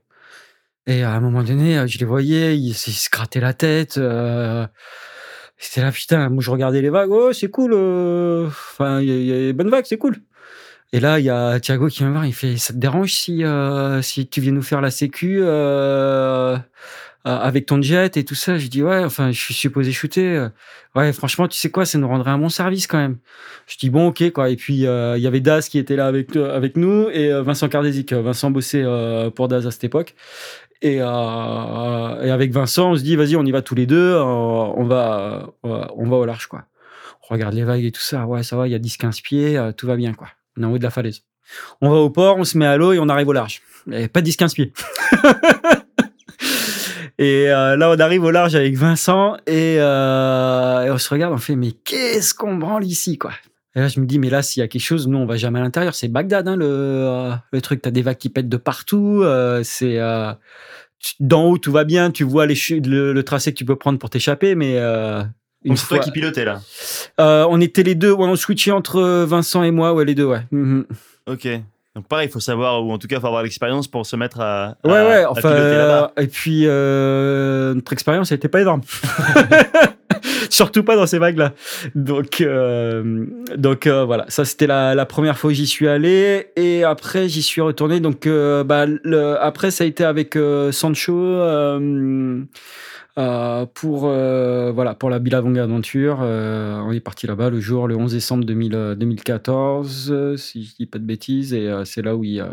Speaker 3: Et à un moment donné, euh, je les voyais, ils, se grattaient la tête. Euh, c'était là, putain, moi je regardais les vagues, oh c'est cool, enfin il y, y a des bonnes vagues, c'est cool. Et là, il y a Thiago qui vient voir, il fait, ça te dérange si, euh, si tu viens nous faire la sécu euh, euh, avec ton jet et tout ça? Je dis, ouais, enfin, je suis supposé shooter. Ouais, franchement, tu sais quoi, ça nous rendrait un bon service quand même. Je dis, bon, ok, quoi. Et puis, euh, il y avait Daz qui était là avec, euh, nous et Vincent Cardesic. Vincent bossait pour Daz à cette époque. Et, euh, et avec Vincent, on se dit, vas-y, on y va tous les deux, on, va, on va au large, quoi. On regarde les vagues et tout ça. Ouais, ça va, il y a 10-15 pieds, tout va bien, quoi. On est en haut de la falaise. On va au port, on se met à l'eau et on arrive au large. Pas 10-15 pieds. et euh, là, on arrive au large avec Vincent et, euh, et on se regarde, on fait, mais qu'est-ce qu'on branle ici, quoi? Et là, je me dis, mais là, s'il y a quelque chose, nous, on va jamais à l'intérieur. C'est Bagdad, hein, le, euh, le truc. T'as des vagues qui pètent de partout. euh, c'est euh, d'en haut, tout va bien. Tu vois le, tracé que tu peux prendre pour t'échapper, mais
Speaker 1: Donc c'est toi qui pilotais là.
Speaker 3: euh, on était les deux, ouais, on switchait entre Vincent et moi, ouais, les deux, ouais. Mhm.
Speaker 1: Ok. Donc pareil, il faut savoir, ou en tout cas, il faut avoir l'expérience pour se mettre à, à-
Speaker 3: Ouais, ouais,
Speaker 1: à
Speaker 3: enfin,
Speaker 1: piloter là-bas.
Speaker 3: euh, et puis euh, notre expérience n'était pas énorme. Surtout pas dans ces vagues-là. Donc, euh, donc euh, voilà, ça c'était la, la première fois que j'y suis allé. Et après, j'y suis retourné. Donc, euh, bah, le- après, ça a été avec euh, Sancho euh, pour, euh, voilà, pour la Billabong Aventure. Euh, on est parti là-bas le jour, le 11 décembre 2000, euh, 2014, euh, si je dis pas de bêtises. Et euh, c'est là où il. euh,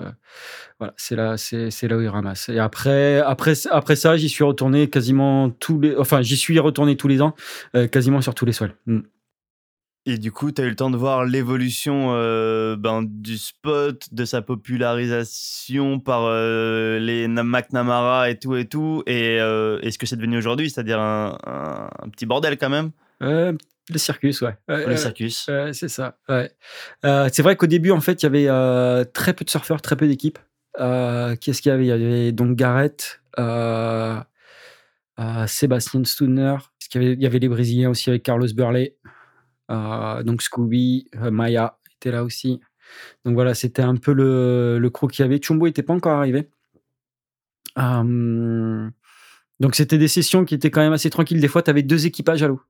Speaker 3: voilà, c'est là, c'est, là où il ramasse. Et après, après, après ça, j'y suis retourné quasiment tous les, enfin, j'y suis retourné tous les ans, quasiment sur tous les sols. Mm.
Speaker 1: Et du coup, tu as eu le temps de voir l'évolution euh, ben, du spot, de sa popularisation par euh, les Na- McNamara et tout et tout. Et, euh, et ce que c'est devenu aujourd'hui, c'est-à-dire un, un- un petit bordel quand même,
Speaker 3: Euh, le circus, ouais.
Speaker 1: Le circus.
Speaker 3: c'est ça. Ouais. C'est vrai qu'au début, en fait, il y avait très peu de surfeurs, très peu d'équipes. Qu'est-ce qu'il y avait? Il y avait donc Garrett, Sébastien Stouner. Parce qu'il y avait- Il y avait les Brésiliens aussi avec Carlos Burley. Euh, donc Scooby, euh, Maya était là aussi. Donc voilà, c'était un peu le, le crew qu'il y avait. Chumbo n'était pas encore arrivé. Euh, donc c'était des sessions qui étaient quand même assez tranquilles. Des fois, tu avais deux équipages à l'eau.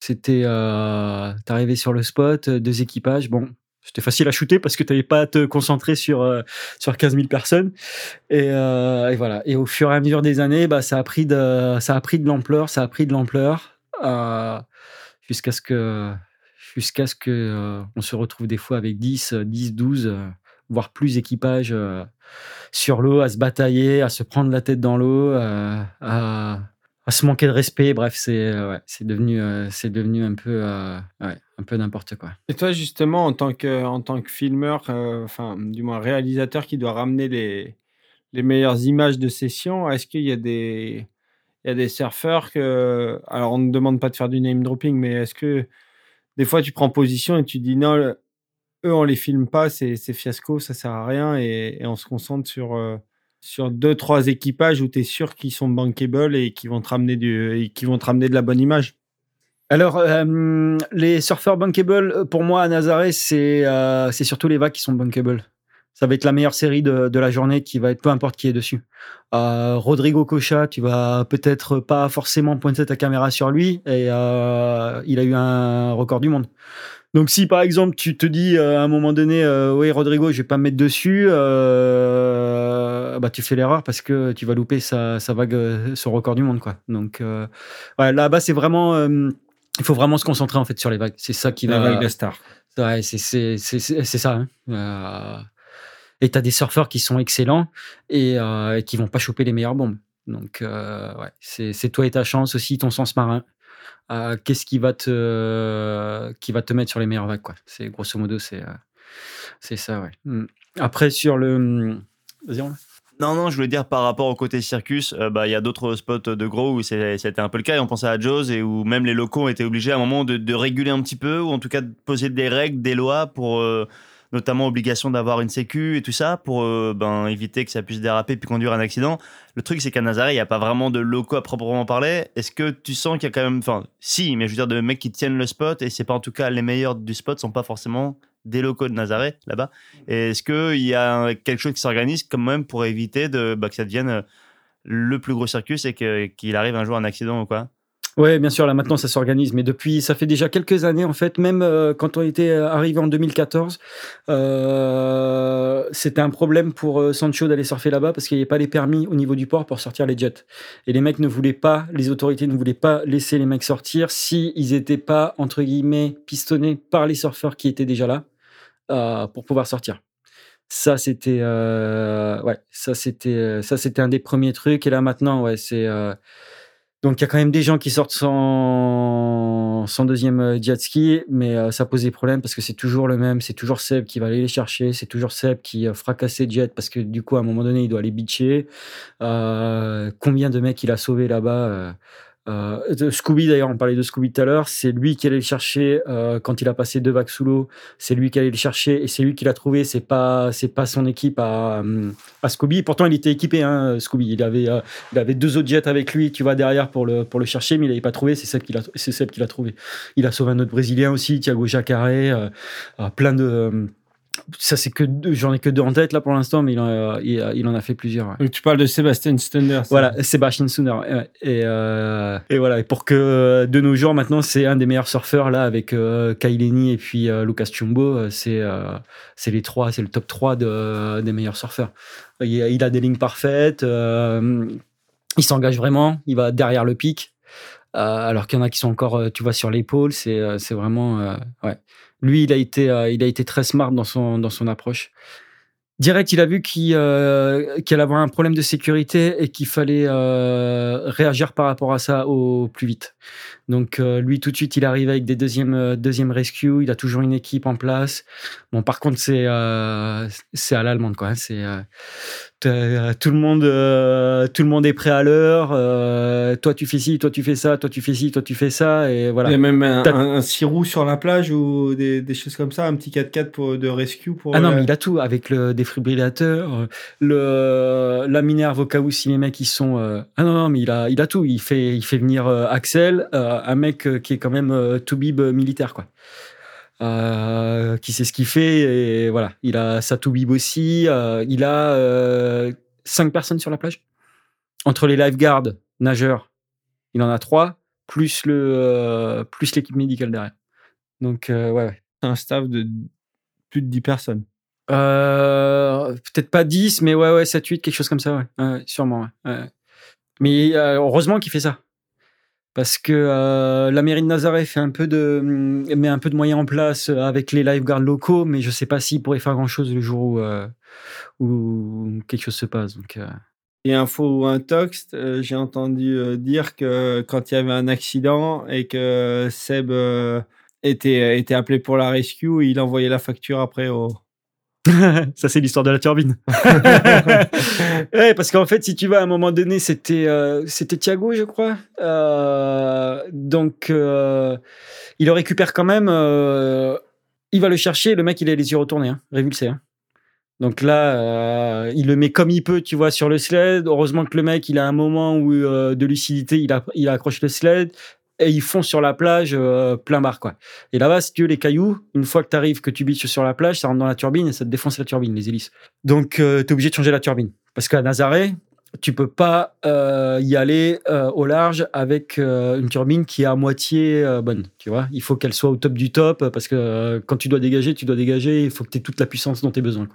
Speaker 3: C'était, euh, t'arrivais sur le spot, deux équipages. Bon, c'était facile à shooter parce que t'avais pas à te concentrer sur sur 15 000 personnes. Et, et voilà. Et au fur et à mesure des années, bah ça a pris de ça a pris de l'ampleur, ça a pris de l'ampleur jusqu'à ce que jusqu'à ce que euh, on se retrouve des fois avec 10, euh, 10, 12, euh, voire plus équipages euh, sur l'eau, à se batailler, à se prendre la tête dans l'eau, euh, à se manquer de respect. Bref, c'est c'est devenu, c'est devenu un peu, un peu n'importe quoi.
Speaker 2: Et toi, justement, en tant que, en tant que filmeur, enfin, du moins réalisateur qui doit ramener les, les meilleures images de session, est-ce qu'il y a des, il y a des surfeurs que. Alors, on ne demande pas de faire du name dropping, mais est-ce que des fois tu prends position et tu dis non, eux, on les filme pas, c'est fiasco, ça sert à rien, et, on se concentre sur. euh, sur deux trois équipages où tu es sûr qu'ils sont bankable et qui vont te ramener vont te ramener de la bonne image?
Speaker 3: Alors, euh, les surfeurs bankable, pour moi, à Nazaré, c'est euh, surtout les vagues qui sont bankable. Ça va être la meilleure série de, de la journée qui va être peu importe qui est dessus. Euh, Rodrigo Cocha, tu vas peut-être pas forcément pointer ta caméra sur lui et euh, il a eu un record du monde. Donc si par exemple tu te dis euh, à un moment donné, oui Rodrigo, je vais pas me mettre dessus, bah tu fais l'erreur parce que tu vas louper sa, sa vague, son record du monde quoi. Donc ouais, là-bas c'est vraiment, il faut vraiment se concentrer en fait sur les vagues. C'est ça qui
Speaker 2: La
Speaker 3: va.
Speaker 2: vague de star.
Speaker 3: Ouais, c'est c'est c'est c'est c'est ça. Hein. Et t'as des surfeurs qui sont excellents et, euh, qui vont pas choper les meilleures bombes. Donc euh, ouais, c'est toi et ta chance aussi, ton sens marin. Euh, Qu'est-ce qui va te qui va te mettre sur les meilleures vagues quoi. Grosso modo c'est euh, c'est ça ouais. Mm. Après sur le vas-y on-
Speaker 1: Non, non, je voulais dire par rapport au côté circus, bah, il y a d'autres spots de gros où c'était un peu le cas. Et on pensait à Jaws et où même les locaux été obligés à un moment de, réguler un petit peu, ou en tout cas de poser des règles, des lois pour notamment obligation d'avoir une sécu et tout ça pour euh, ben, éviter que ça puisse déraper puis conduire à un accident. Le truc, c'est qu'à Nazaré, il n'y a pas vraiment de locaux à proprement parler. Est-ce que tu sens qu'il y a quand même, enfin, si, mais je veux dire, de mecs qui tiennent le spot et c'est pas en tout cas les meilleurs du spot sont pas forcément des locaux de Nazaré là-bas. Et Est-ce qu'il y a quelque chose qui s'organise quand même pour éviter de, bah, que ça devienne euh, le plus gros circus et qu'il arrive un jour un accident ou quoi?
Speaker 3: Ouais, bien sûr, là maintenant ça s'organise, mais depuis, ça fait déjà quelques années en fait, même euh, quand on était arrivé en 2014, euh, c'était un problème pour euh, Sancho d'aller surfer là-bas parce qu'il n'y avait pas les permis au niveau du port pour sortir les jets. Et les mecs ne voulaient pas, les autorités ne voulaient pas laisser les mecs sortir si n'étaient pas, entre guillemets, pistonnés par les surfeurs qui étaient déjà là euh, pour pouvoir sortir. Ça c'était, euh, ouais, ça c'était, euh, ça c'était un des premiers trucs. Et là maintenant, ouais, c'est euh, donc il y a quand même des gens qui sortent sans, deuxième euh, jet ski, mais euh, ça pose des problèmes parce que c'est toujours le même, c'est toujours Seb qui va aller les chercher, c'est toujours Seb qui euh, fera casser jet parce que du coup à un moment donné il doit aller bitcher. Euh, combien de mecs il a sauvé là-bas euh, euh, Scooby d'ailleurs, on parlait de Scooby tout à l'heure, c'est lui qui allait le chercher euh, quand il a passé deux vagues sous l'eau, c'est lui qui allait le chercher et c'est lui qui l'a trouvé, c'est pas pas son équipe à, hum, à Scooby. Pourtant il était équipé hein, Scooby, il avait euh, il avait deux autres jets avec lui, tu vois, derrière pour le, pour le chercher, mais il n'avait pas trouvé. C'est Seb qui l'a, trouvé. Il a sauvé un autre Brésilien aussi, Thiago Jacaré, euh, euh, plein de. Euh, ça, c'est que j'en ai que deux en tête là pour l'instant, mais il en a, il, a- il en a fait plusieurs. ouais.
Speaker 2: Donc, tu parles de Sébastien Stunder.
Speaker 3: Voilà, Sébastien ouais. Et, euh, et voilà, et pour que euh, de nos jours, maintenant, c'est un des meilleurs surfeurs là avec euh, Kai Lenny et puis euh, Lucas Chumbo. euh, C'est euh, c'est les trois, c'est le top 3 de, des meilleurs surfeurs. Il, a- il a des lignes parfaites, euh, il s'engage vraiment, il va derrière le pic. Euh, alors qu'il y en a qui sont encore, euh, tu vois, sur l'épaule. C'est euh, c'est vraiment. euh, ouais. Lui, il a, été, euh, il a été très smart dans son, approche. Direct, il a vu qu'il euh, allait avoir un problème de sécurité et qu'il fallait euh, réagir par rapport à ça au plus vite. Donc euh, lui, tout de suite, il arrive avec des deuxièmes euh, deuxième rescue. Il a toujours une équipe en place. Bon, par contre, c'est euh, c'est à l'allemande, quoi. hein. C'est euh, tout le monde tout le monde est prêt à l'heure. toi, tu fais ci, toi, tu fais ça, toi, tu fais ci, toi, tu fais ça, et voilà.
Speaker 2: Il y a même un, un, un six roues sur la plage ou des, des choses comme ça, un petit 4x4 pour, de rescue pour.
Speaker 3: Ah non, mais il a tout avec le défibrillateur, le la minerve au cas où si les mecs ils sont ah non non mais il a il a tout, il fait il fait venir Axel, euh, un mec euh, qui est quand même euh, tout bib euh, militaire quoi. Euh, qui sait ce qu'il fait et voilà, il a sa tout bib aussi, euh, il a euh, cinq personnes sur la plage entre les lifeguards, nageurs, il en a trois plus le euh, plus l'équipe médicale derrière. Donc euh, ouais, ouais.
Speaker 2: un staff de plus de 10 personnes.
Speaker 3: Euh, peut-être pas 10, mais ouais, ouais, 7, 8, quelque chose comme ça, ouais. Sûrement, ouais. Mais euh, heureusement qu'il fait ça. Parce que euh, la mairie de Nazareth fait un peu de, met un peu de moyens en place euh, avec les lifeguards locaux, mais je sais pas s'il pourrait faire grand chose le jour où, euh, où quelque chose se passe. Donc, euh,
Speaker 2: Et info ou un euh, j'ai entendu dire que quand il y avait un accident et que Seb était, était appelé pour la rescue, il envoyait la facture après au.
Speaker 3: ça, c'est l'histoire de la turbine. ouais, parce qu'en fait, si tu vas à un moment donné, c'était euh, c'était Thiago, je crois. Euh, donc, euh, il le récupère quand même. il va le chercher. Le mec, il a les yeux retournés, hein, révulsé. hein. Donc là, il le met comme il peut, tu vois, sur le sled. Heureusement que le mec, il a un moment où de lucidité, il, a, il accroche le sled. Et ils font sur la plage euh, plein bar quoi. Et là-bas, si tu veux les cailloux, une fois que tu arrives, que tu bitches sur la plage, ça rentre dans la turbine et ça te défonce la turbine, les hélices. Donc tu es obligé de changer la turbine parce qu'à Nazaré, tu peux pas euh, y aller euh, au large avec euh, une turbine qui est à moitié euh, bonne, tu vois. Il faut qu'elle soit au top du top euh, parce que euh, quand tu dois dégager, tu dois dégager, il faut que tu aies toute la puissance dont tu as besoin.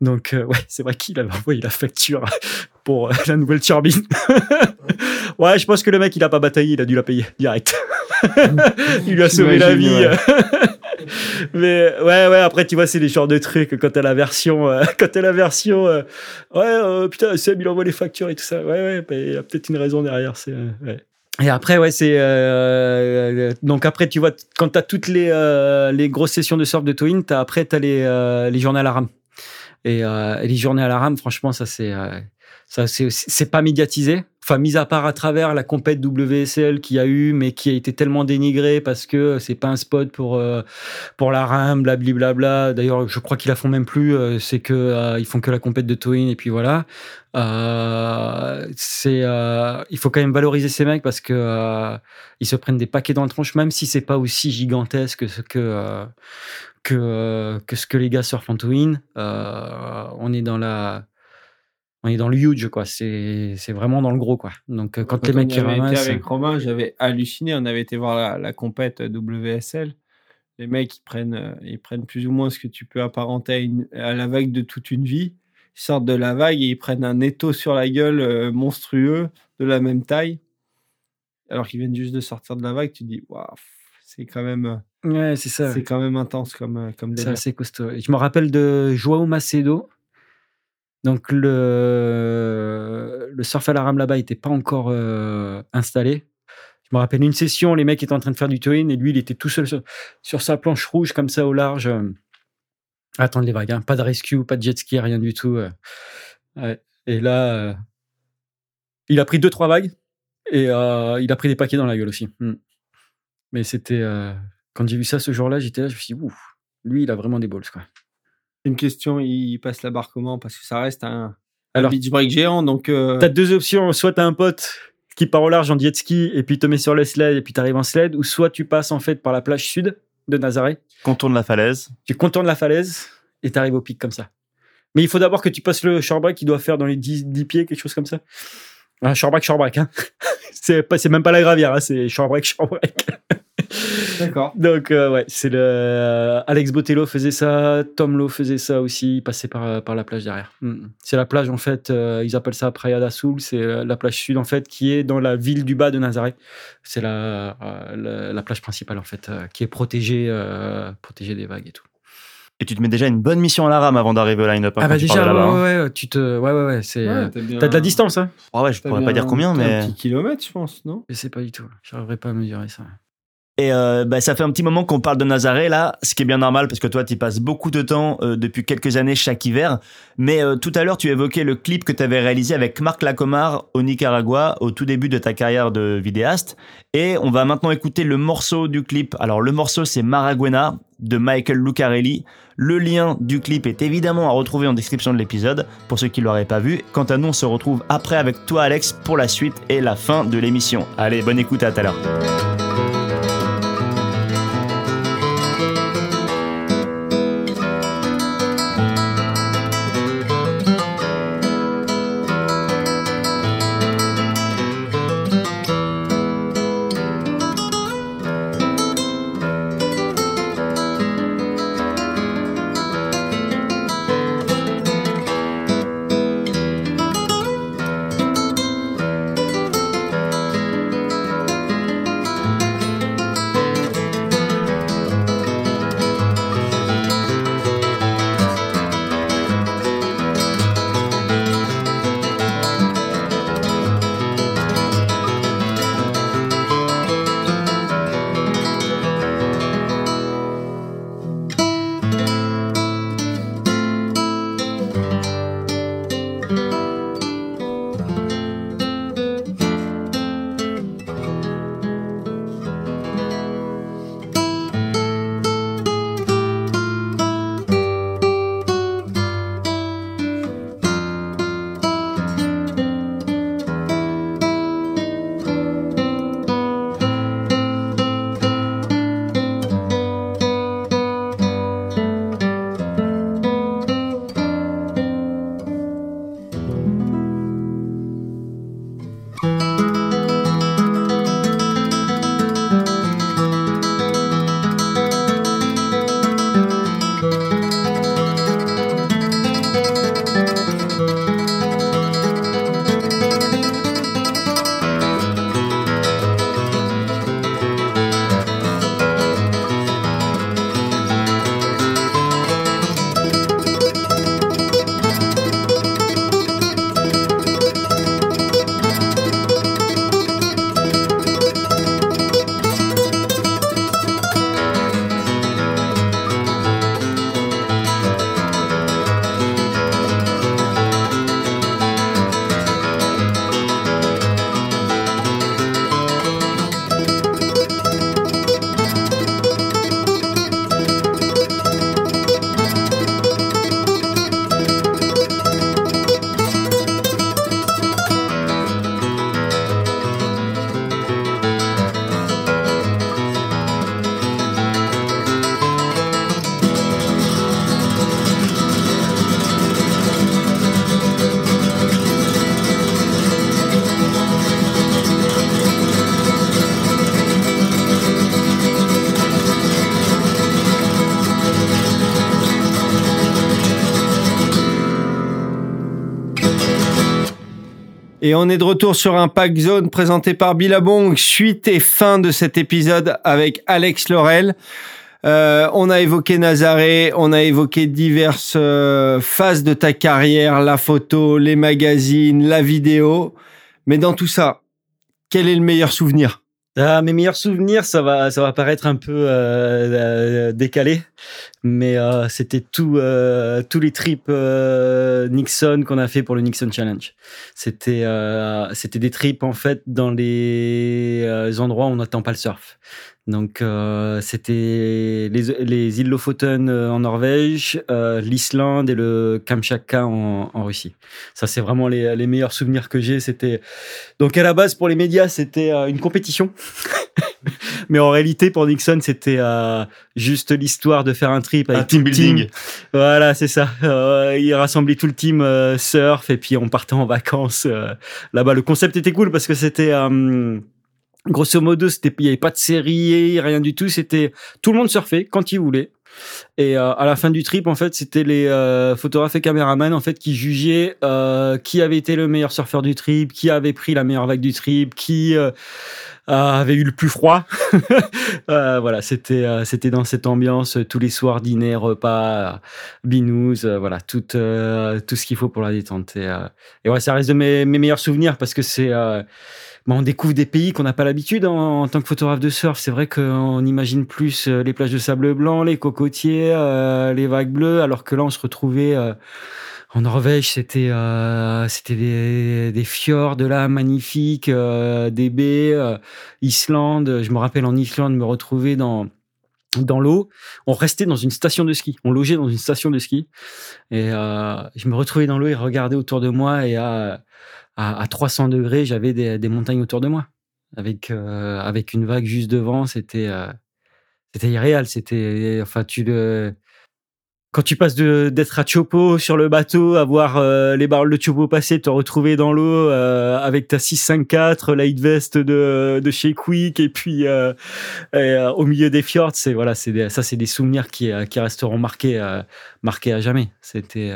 Speaker 3: Donc euh, ouais, c'est vrai qu'il avait envoyé la facture pour euh, la nouvelle turbine. ouais, je pense que le mec il a pas bataillé, il a dû la payer direct. il lui a sauvé la vie. Mais ouais, ouais, après, tu vois, c'est les genres de trucs quand t'as la version, euh, quand t'as la version, euh, ouais, euh, putain, Seb, il envoie les factures et tout ça. Ouais, ouais, bah, il y a peut-être une raison derrière. C'est, ouais. Et après, ouais, c'est euh, donc après, tu vois, quand t'as toutes les euh, les grosses sessions de surf de Twin, t'as après t'as les euh, les journées à la rame. Et, et les journées à la rame, franchement, ça c'est ça c'est pas médiatisé. Enfin, mis à part à travers la compète WSL qu'il y a eu, mais qui a été tellement dénigrée parce que c'est pas un spot pour euh, pour la rame, blablabla. D'ailleurs, je crois qu'ils la font même plus. euh, c'est que euh, ils font que la compète de towing et puis voilà. Euh, c'est euh, il faut quand même valoriser ces mecs parce que euh, ils se prennent des paquets dans le tronche, même si c'est pas aussi gigantesque que que euh, que euh, ce que les gars surfent en. Euh, on est dans la on est dans le huge quoi. C'est c'est vraiment dans le gros quoi. Donc euh, quand, les mecs qui ramassent,
Speaker 2: avec Romain, j'avais halluciné. On avait été voir la, la compète WSL. Les mecs, ils prennent, euh, ils prennent plus ou moins ce que tu peux apparenter à, une- à la vague de toute une vie. Ils sortent de la vague et ils prennent un étau sur la gueule euh, monstrueux de la même taille. Alors qu'ils viennent juste de sortir de la vague, tu te dis, waouh, c'est quand même,
Speaker 3: ouais c'est ça.
Speaker 2: c'est quand même intense comme, comme
Speaker 3: C'est assez costaud. Et je me rappelle de Joao Macedo. Donc le, surf à la rame là-bas n'était pas encore euh, installé. Je me rappelle une session, les mecs étaient en train de faire du towing et lui, il était tout seul sur, sa planche rouge comme ça au large. euh, attendre les vagues, hein. pas de rescue, pas de jet ski, rien du tout. euh. Et là, euh, il a pris deux trois vagues et il a pris des paquets dans la gueule aussi. Hmm. Mais c'était quand j'ai vu ça ce jour-là, j'étais là, je me suis dit, ouf, lui, il a vraiment des balls quoi.
Speaker 2: Une question, il passe la barre comment? Parce que ça reste un, un
Speaker 3: Alors-
Speaker 2: beach break géant, donc euh,
Speaker 3: T'as deux options, soit t'as un pote qui part au large en jet ski et puis te met sur le sled et puis t'arrives en sled, ou soit tu passes en fait par la plage sud de Nazaré,
Speaker 1: Contourne la falaise.
Speaker 3: tu contournes la falaise et t'arrives au pic comme ça. Mais il faut d'abord que tu passes le shorebreak qui doit faire dans les 10, 10 pieds, quelque chose comme ça. Un shorebreak, shorebreak, hein. c'est pas, c'est même pas la gravière, hein, c'est shorebreak, shorebreak.
Speaker 2: D'accord.
Speaker 3: Donc euh, ouais, c'est le euh, Alex Botello faisait ça, Tom Lowe faisait ça aussi, il passait par, euh, par la plage derrière. Mm. C'est la plage en fait, euh, ils appellent ça Praia da Sul, c'est la plage sud en fait qui est dans la ville du bas de Nazaré. C'est la, euh, la, la plage principale en fait, euh, qui est protégée, euh, protégée des vagues et tout.
Speaker 1: Et tu te mets déjà une bonne mission à la rame avant d'arriver au line-up. hein,
Speaker 3: ah bah
Speaker 1: tu
Speaker 3: déjà, ouais,
Speaker 1: hein.
Speaker 3: ouais, ouais, tu te, ouais ouais ouais, c'est.
Speaker 2: Ouais, bien-
Speaker 3: T'as de la distance hein.
Speaker 1: Ah ouais, je pourrais
Speaker 2: bien
Speaker 1: pas dire combien, mais.
Speaker 2: Un petit kilomètre, je pense, non?
Speaker 3: Je sais pas du tout, j'arriverai pas à mesurer ça.
Speaker 1: Et euh, bah, ça fait un petit moment qu'on parle de Nazaré là, ce qui est bien normal parce que toi tu passes beaucoup de temps euh, depuis quelques années chaque hiver. Mais euh, tout à l'heure tu évoquais le clip que tu avais réalisé avec Marc Lacomar au Nicaragua au tout début de ta carrière de vidéaste. Et on va maintenant écouter le morceau du clip. Alors le morceau c'est Maraguena de Michael Lucarelli. Le lien du clip est évidemment à retrouver en description de l'épisode pour ceux qui l'auraient pas vu. Quant à nous on se retrouve après avec toi Alex pour la suite et la fin de l'émission. Allez bonne écoute à tout à l'heure.
Speaker 2: Et on est de retour sur un pack zone présenté par Billabong, suite et fin de cet épisode avec Alex Laurel. Euh, on a évoqué Nazaré, on a évoqué diverses euh, phases de ta carrière, la photo, les magazines, la vidéo. Mais dans tout ça, quel est le meilleur souvenir?
Speaker 3: Ah, mes meilleurs souvenirs, ça va, ça va paraître un peu euh, euh, décalé, mais euh, c'était tout, euh, tous les trips euh, Nixon qu'on a fait pour le Nixon Challenge. C'était, euh, c'était des trips en fait dans les endroits où on n'attend pas le surf. Donc euh, c'était les, les îles Lofoten euh, en Norvège, euh, l'Islande et le Kamchatka en, en Russie. Ça c'est vraiment les, les meilleurs souvenirs que j'ai. C'était donc à la base pour les médias c'était euh, une compétition. Mais en réalité, pour Nixon, c'était euh, juste l'histoire de faire un trip avec
Speaker 1: Un team building.
Speaker 3: Voilà, c'est ça. Euh, il rassemblait tout le team euh, surf et puis on partait en vacances euh, là-bas. Le concept était cool parce que c'était euh, grosso modo, c'était il y avait pas de série, rien du tout. C'était tout le monde surfait quand il voulait. Et euh, à la fin du trip, en fait, c'était les euh, photographes et caméramans en fait qui jugeaient euh, qui avait été le meilleur surfeur du trip, qui avait pris la meilleure vague du trip, qui euh, avait eu le plus froid. Euh, voilà, c'était euh, c'était dans cette ambiance euh, tous les soirs dîner, repas, euh, binous, euh, voilà tout euh, tout ce qu'il faut pour la détente. Et, euh, et ouais, ça reste de mes, mes meilleurs souvenirs parce que c'est euh, bah, on découvre des pays qu'on n'a pas l'habitude en, tant que photographe de surf. C'est vrai qu'on imagine plus euh, les plages de sable blanc, les cocotiers, euh, les vagues bleues, alors que là, on se retrouvait euh, en Norvège. C'était c'était des, fjords là magnifiques, des baies. Islande, je me rappelle en Islande me retrouver dans dans l'eau, on restait dans une station de ski, on logeait dans une station de ski, et je me retrouvais dans l'eau et regardais autour de moi, et à, à 300 degrés, j'avais des, montagnes autour de moi, avec euh, avec une vague juste devant, c'était euh, c'était irréel, c'était enfin tu quand tu passes d'être à Chopo sur le bateau, à voir euh, les barrels de Chopo passer, te retrouver dans l'eau euh, avec ta 654 light vest de de chez Quick et puis au milieu des fjords, c'est voilà, c'est ça c'est des souvenirs qui qui resteront marqués marqués à jamais. C'était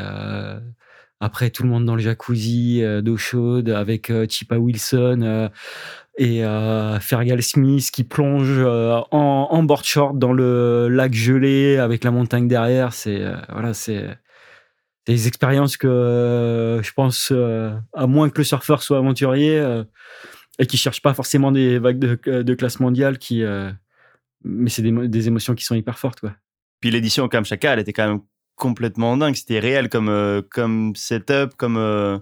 Speaker 3: après tout le monde dans le jacuzzi euh, d'eau chaude avec euh, Chipa Wilson euh, et euh, Fergal Smith qui plonge en, en board short dans le lac gelé avec la montagne derrière. C'est voilà, c'est des expériences que je pense, à moins que le surfeur soit aventurier et qui cherche pas forcément des vagues de, classe mondiale, mais c'est des, mo- des émotions qui sont hyper fortes, quoi.
Speaker 1: Puis l'édition au Kamchatka, elle était quand même complètement dingue. C'était réel comme, euh, comme setup, comme, euh,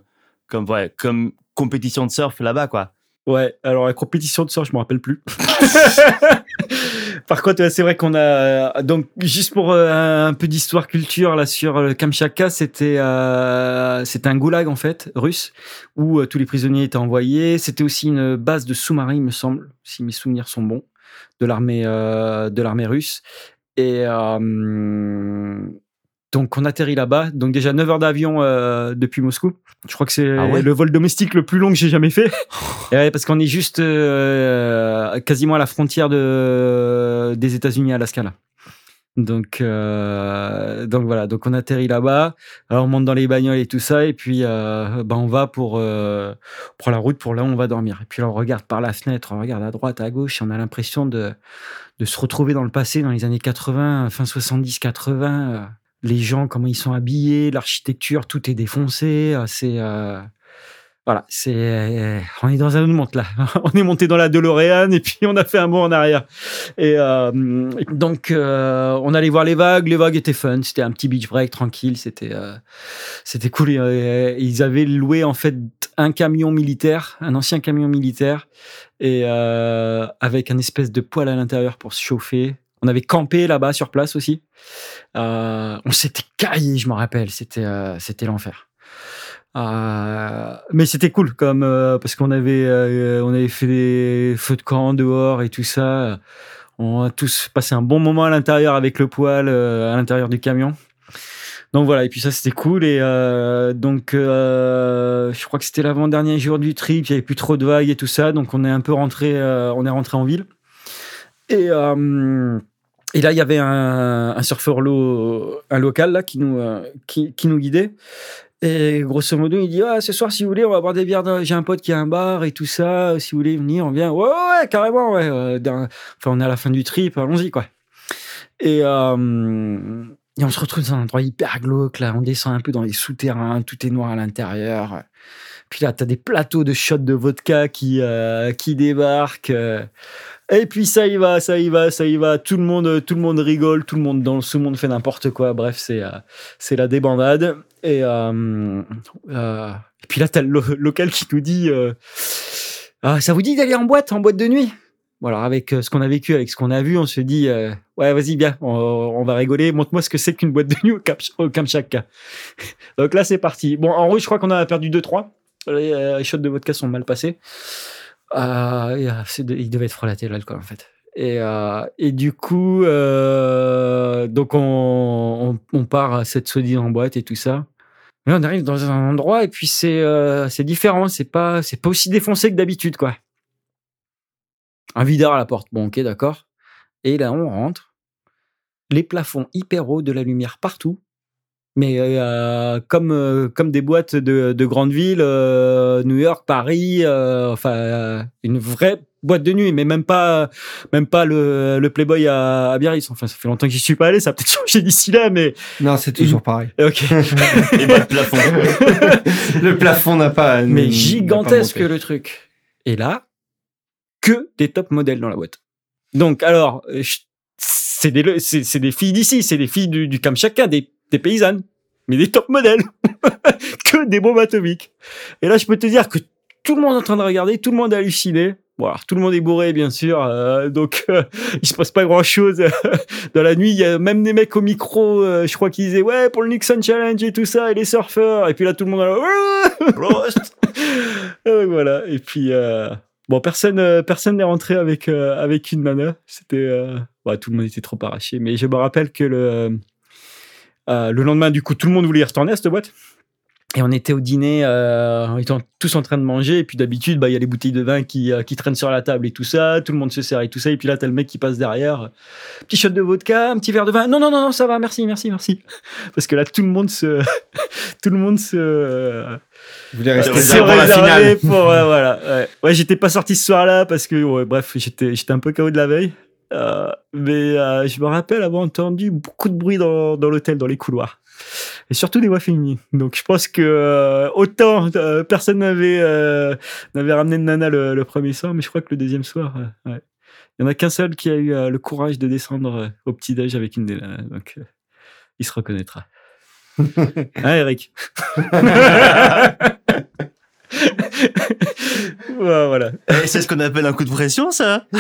Speaker 1: comme, ouais, comme compétition de surf là-bas, quoi.
Speaker 3: Ouais, alors la compétition de surf, je me rappelle plus. Par contre, c'est vrai qu'on a donc juste pour euh, un peu d'histoire culture là sur le Kamchatka, c'était euh, c'était un goulag en fait russe où euh, tous les prisonniers étaient envoyés. C'était aussi une base de sous-marins, il me semble, si mes souvenirs sont bons, de l'armée de l'armée russe. Et Donc on atterrit là-bas. Donc déjà 9 heures d'avion euh, depuis Moscou. Je crois que c'est
Speaker 1: Ah ouais?
Speaker 3: le vol domestique le plus long que j'ai jamais fait. Ouais, parce qu'on est juste euh, quasiment à la frontière de, des États-Unis à Alaska là. Donc, euh, donc voilà, donc on atterrit là-bas, alors on monte dans les bagnoles et tout ça, et puis ben on va pour prend la route pour là où on va dormir. Et puis là on regarde par la fenêtre, on regarde à droite, à gauche, et on a l'impression de de se retrouver dans le passé, dans les années 80, fin 70, 80. Les gens, comment ils sont habillés, l'architecture, tout est défoncé. euh, C'est euh, voilà, c'est euh, on est dans un monde là. on est monté dans la DeLorean et puis on a fait un bond en arrière. Et euh, donc euh, on allait voir les vagues. Les vagues étaient fun. C'était un petit beach break tranquille. C'était c'était cool. Ils avaient loué en fait un camion militaire, un ancien camion militaire, et avec un espèce de poêle à l'intérieur pour se chauffer. On avait campé là-bas sur place aussi. Euh, on s'était caillé, je me rappelle. C'était euh, c'était l'enfer. Euh, mais c'était cool comme parce qu'on avait on avait fait des feux de camp dehors et tout ça. On a tous passé un bon moment à l'intérieur avec le poêle à l'intérieur du camion. Donc voilà et puis ça c'était cool et donc je crois que c'était l'avant-dernier jour du trip. Il y avait plus trop de vagues et tout ça donc on est un peu rentré on est rentré en ville et et là, il y avait un, un surfeur lo- un local là qui nous euh, qui, nous guidait. Et grosso modo, il dit ah, ce soir, si vous voulez, on va boire des bières. J'ai un pote qui a un bar et tout ça. Si vous voulez venir, on vient. Ouais, ouais, carrément. Ouais. Euh, Enfin, on est à la fin du trip. Allons-y, quoi. Et, euh, et on se retrouve dans un endroit hyper glauque. Là, on descend un peu dans les souterrains. Tout est noir à l'intérieur. Puis là, t'as des plateaux de shots de vodka qui qui débarquent. Et puis ça y va, ça y va, ça y va. Tout le monde, tout le monde rigole, tout le monde danse, tout le monde fait n'importe quoi. Bref, c'est euh, c'est la débandade. Et, euh, euh, et puis là, t'as le lo- local qui nous dit Ah, Ça vous dit d'aller en boîte, en boîte de nuit? Voilà, avec ce qu'on a vécu, avec ce qu'on a vu, on se dit Ouais, vas-y, bien, on, va rigoler. Montre-moi ce que c'est qu'une boîte de nuit au, Kam- au Kamchatka. Donc là, c'est parti. Bon, en route, je crois qu'on a perdu 2-3. Les, euh, les shots de vodka sont mal passés. Euh, il devait être frelaté, l'alcool, en fait. Et, euh, du coup, euh, donc on, on, part à cette sodine en boîte et tout ça. Mais on arrive dans un endroit et puis c'est c'est différent, c'est pas c'est pas aussi défoncé que d'habitude quoi. Un videur à la porte, bon ok d'accord. Et là on rentre, les plafonds hyper hauts, de la lumière partout, mais euh, comme euh, comme des boîtes de, de grandes villes, euh, New York, Paris, euh, enfin euh, une vraie boîte de nuit, mais même pas même pas le, le Playboy à, à Biarritz. Enfin ça fait longtemps que j'y suis pas allé, ça a peut-être changé d'ici là, mais
Speaker 2: Non, c'est toujours pareil.
Speaker 3: ok.
Speaker 1: Et pas de plafond.
Speaker 2: le plafond n'a pas.
Speaker 3: mais
Speaker 2: pas
Speaker 3: gigantesque le truc. Et là, que des top modèles dans la boîte. Donc alors, euh, je- c'est des c'est c'est des filles d'ici, c'est des filles du, du Kamchatka, des des paysannes, mais des top modèles, que des bombes atomiques. Et là, je peux te dire que tout le monde est en train de regarder, tout le monde est halluciné. Bon, alors, tout le monde est bourré, bien sûr, euh, donc euh, il se passe pas grand chose dans la nuit. Il y a même des mecs au micro, euh, je crois qu'ils disaient ouais pour le Nixon Challenge et tout ça, et les surfeurs. Et puis là, tout le monde
Speaker 1: Prost.
Speaker 3: euh, voilà. Et puis euh, bon, personne, personne n'est rentré avec avec une nana. C'était, ouais, tout le monde était trop arraché. Mais je me rappelle que le euh, le lendemain, du coup, tout le monde voulait y retourner à cette boîte. Et on était au dîner, euh, on était tous en train de manger. Et puis d'habitude, bah, il y a les bouteilles de vin qui, euh, qui traînent sur la table et tout ça. Tout le monde se sert et tout ça. Et puis là, t'as le mec qui passe derrière. Petit shot de vodka, un petit verre de vin. Non, non, non, non, ça va, merci, merci, merci. Parce que là, tout le monde se, tout le monde se, euh,
Speaker 2: Vous voulez rester ça pour la finale.
Speaker 3: pour, ouais, voilà. Ouais, Ouais, j'étais pas sorti ce soir-là parce que, ouais, bref, j'étais, j'étais un peu KO de la veille. Euh, mais euh, je me rappelle avoir entendu beaucoup de bruit dans, dans l'hôtel, dans les couloirs. Et surtout des voix féminines. Donc je pense que euh, autant personne n'avait n'avait ramené de nana le, le premier soir, mais je crois que le deuxième soir, ouais. il y en a qu'un seul qui a eu le courage de descendre au petit déj avec une des nanas. Donc il se reconnaîtra. hein, Eric voilà.
Speaker 1: Et c'est ce qu'on appelle un coup de pression, ça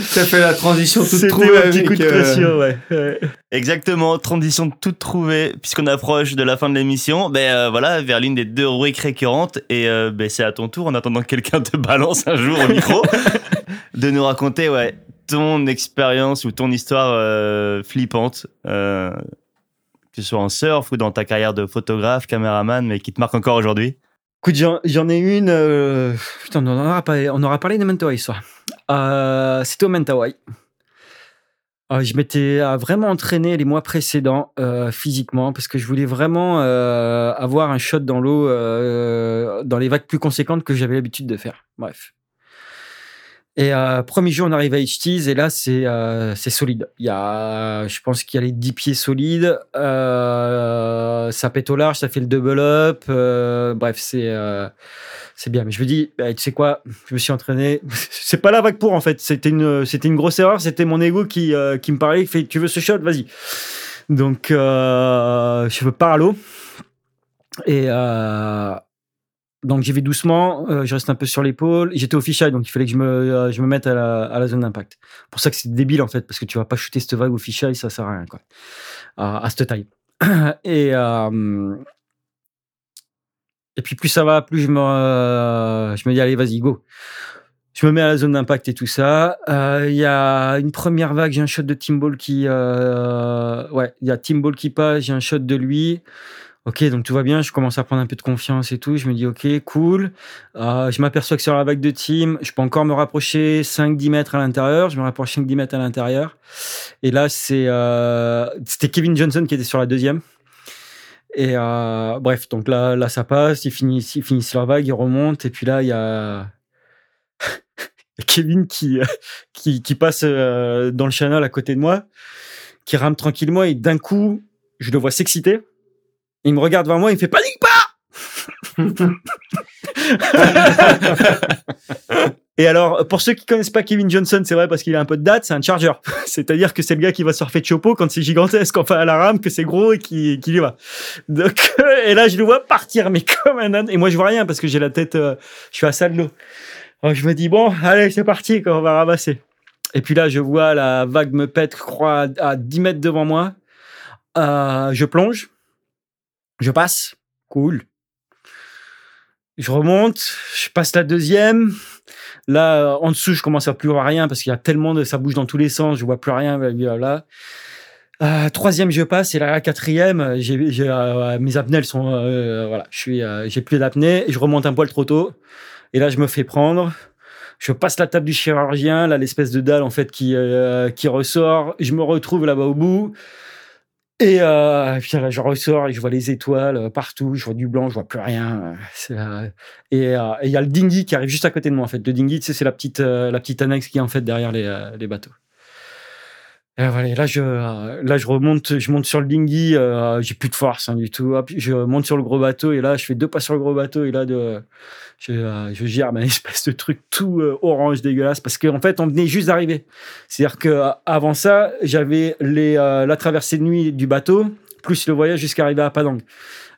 Speaker 2: Ça fait la transition toute trouvée
Speaker 3: un petit coup de
Speaker 2: euh,
Speaker 3: pression, ouais. ouais.
Speaker 1: Exactement, transition toute trouvée, puisqu'on approche de la fin de l'émission, ben euh, voilà, vers l'une des deux rubriques récurrentes, et euh, ben, c'est à ton tour, en attendant que quelqu'un te balance un jour au micro, de nous raconter, ouais, ton expérience ou ton histoire euh, flippante, euh, que ce soit en surf ou dans ta carrière de photographe, caméraman, mais qui te marque encore aujourd'hui?
Speaker 3: Écoute, j'en, ai une. euh, Putain, on aura parlé, on aura parlé de Mentawai soir. Euh, c'était au Mentawai. Euh, je m'étais euh, vraiment entraîné les mois précédents physiquement parce que je voulais vraiment avoir un shot dans l'eau dans les vagues plus conséquentes que j'avais l'habitude de faire. Bref. Et euh, premier jour, on arrive à H-Tease et là, c'est euh, solide. Il y a, je pense qu'il y a les 10 pieds solides. Euh, ça pète au large, ça fait le double up. euh, bref, c'est euh, c'est bien. Mais je me dis, bah, tu sais quoi, je me suis entraîné. c'est pas la vague pour en fait. C'était une c'était une grosse erreur. C'était mon ego qui euh, qui me parlait, qui fait, tu veux ce shot, vas-y. Donc je pars à l'eau et euh, donc j'y vais doucement, euh, je reste un peu sur l'épaule. J'étais au fisheye, donc il fallait que je me, euh, je me mette à la, à la zone d'impact. Pour ça que c'est débile en fait, parce que tu vas pas shooter cette vague au fisheye, ça sert à rien quoi, à, à cette taille. Et euh, et puis plus ça va, plus je me, je me dis allez vas-y go. Je me mets à la zone d'impact et tout ça. Il y a une première vague, j'ai un shot de Timball qui, ouais, il y a Timball qui passe, j'ai un shot de lui. Ok, donc tout va bien, je commence à prendre un peu de confiance et tout. Je me dis, ok, cool. Euh, je m'aperçois que sur la vague de team, je peux encore me rapprocher 5-10 mètres à l'intérieur. Je me rapproche 5-10 mètres à l'intérieur. Et là, c'est euh, c'était Kevin Johnson qui était sur la deuxième. Et euh, bref, donc là, là, ça passe. Ils finissent, ils finissent leur vague, ils remontent. Et puis là, il y a Kevin qui, qui, passe dans le channel à côté de moi, qui rame tranquillement. Et d'un coup, je le vois s'exciter. Il me regarde vers moi, il me fait panique pas Et alors, pour ceux qui connaissent pas Kevin Johnson, c'est vrai parce qu'il a un peu de date, c'est un charger. C'est-à-dire que c'est le gars qui va surfer de chopo quand c'est gigantesque, enfin à la rame, que c'est gros et qui, qui y va. Donc, et là, je le vois partir, mais comme un âne. Et moi, je vois rien parce que j'ai la tête, euh, je suis à ça de l'eau. Je me dis, bon, allez, c'est parti, quoi, on va ramasser. Et puis là, je vois la vague me pète, je crois, à 10 mètres devant moi. Euh, je plonge. Je passe. Cool. Je remonte. Je passe la deuxième. Là, en dessous, je commence à plus voir rien parce qu'il y a tellement de, ça bouge dans tous les sens. Je vois plus rien. Là. Euh, troisième, je passe. Et là, la quatrième, j'ai, euh, mes apnées, sont, euh, voilà, je suis, euh, j'ai plus d'apnée. Et je remonte un poil trop tôt. Et là, je me fais prendre. Je passe la table du chirurgien, là, l'espèce de dalle, en fait, qui, euh, qui ressort. Je me retrouve là-bas au bout. Et euh, puis là, je ressors et je vois les étoiles euh, partout, je vois du blanc, je vois plus rien. euh, euh, et euh, il y a le dinghy qui arrive juste à côté de moi en fait. Le dinghy, tu sais, c'est la petite euh, la petite annexe qui est en fait derrière euh, les bateaux. Et voilà, là je euh, là je remonte, je monte sur le dinghy, euh, j'ai plus de force hein, du tout. Je monte sur le gros bateau et là je fais deux pas sur le gros bateau et là de je, euh, je gère ma espèce de truc tout euh, orange dégueulasse parce qu'en fait on venait juste d'arriver. C'est-à-dire que euh, avant ça j'avais les la traversée de nuit du bateau plus le voyage jusqu'à arriver à Padang.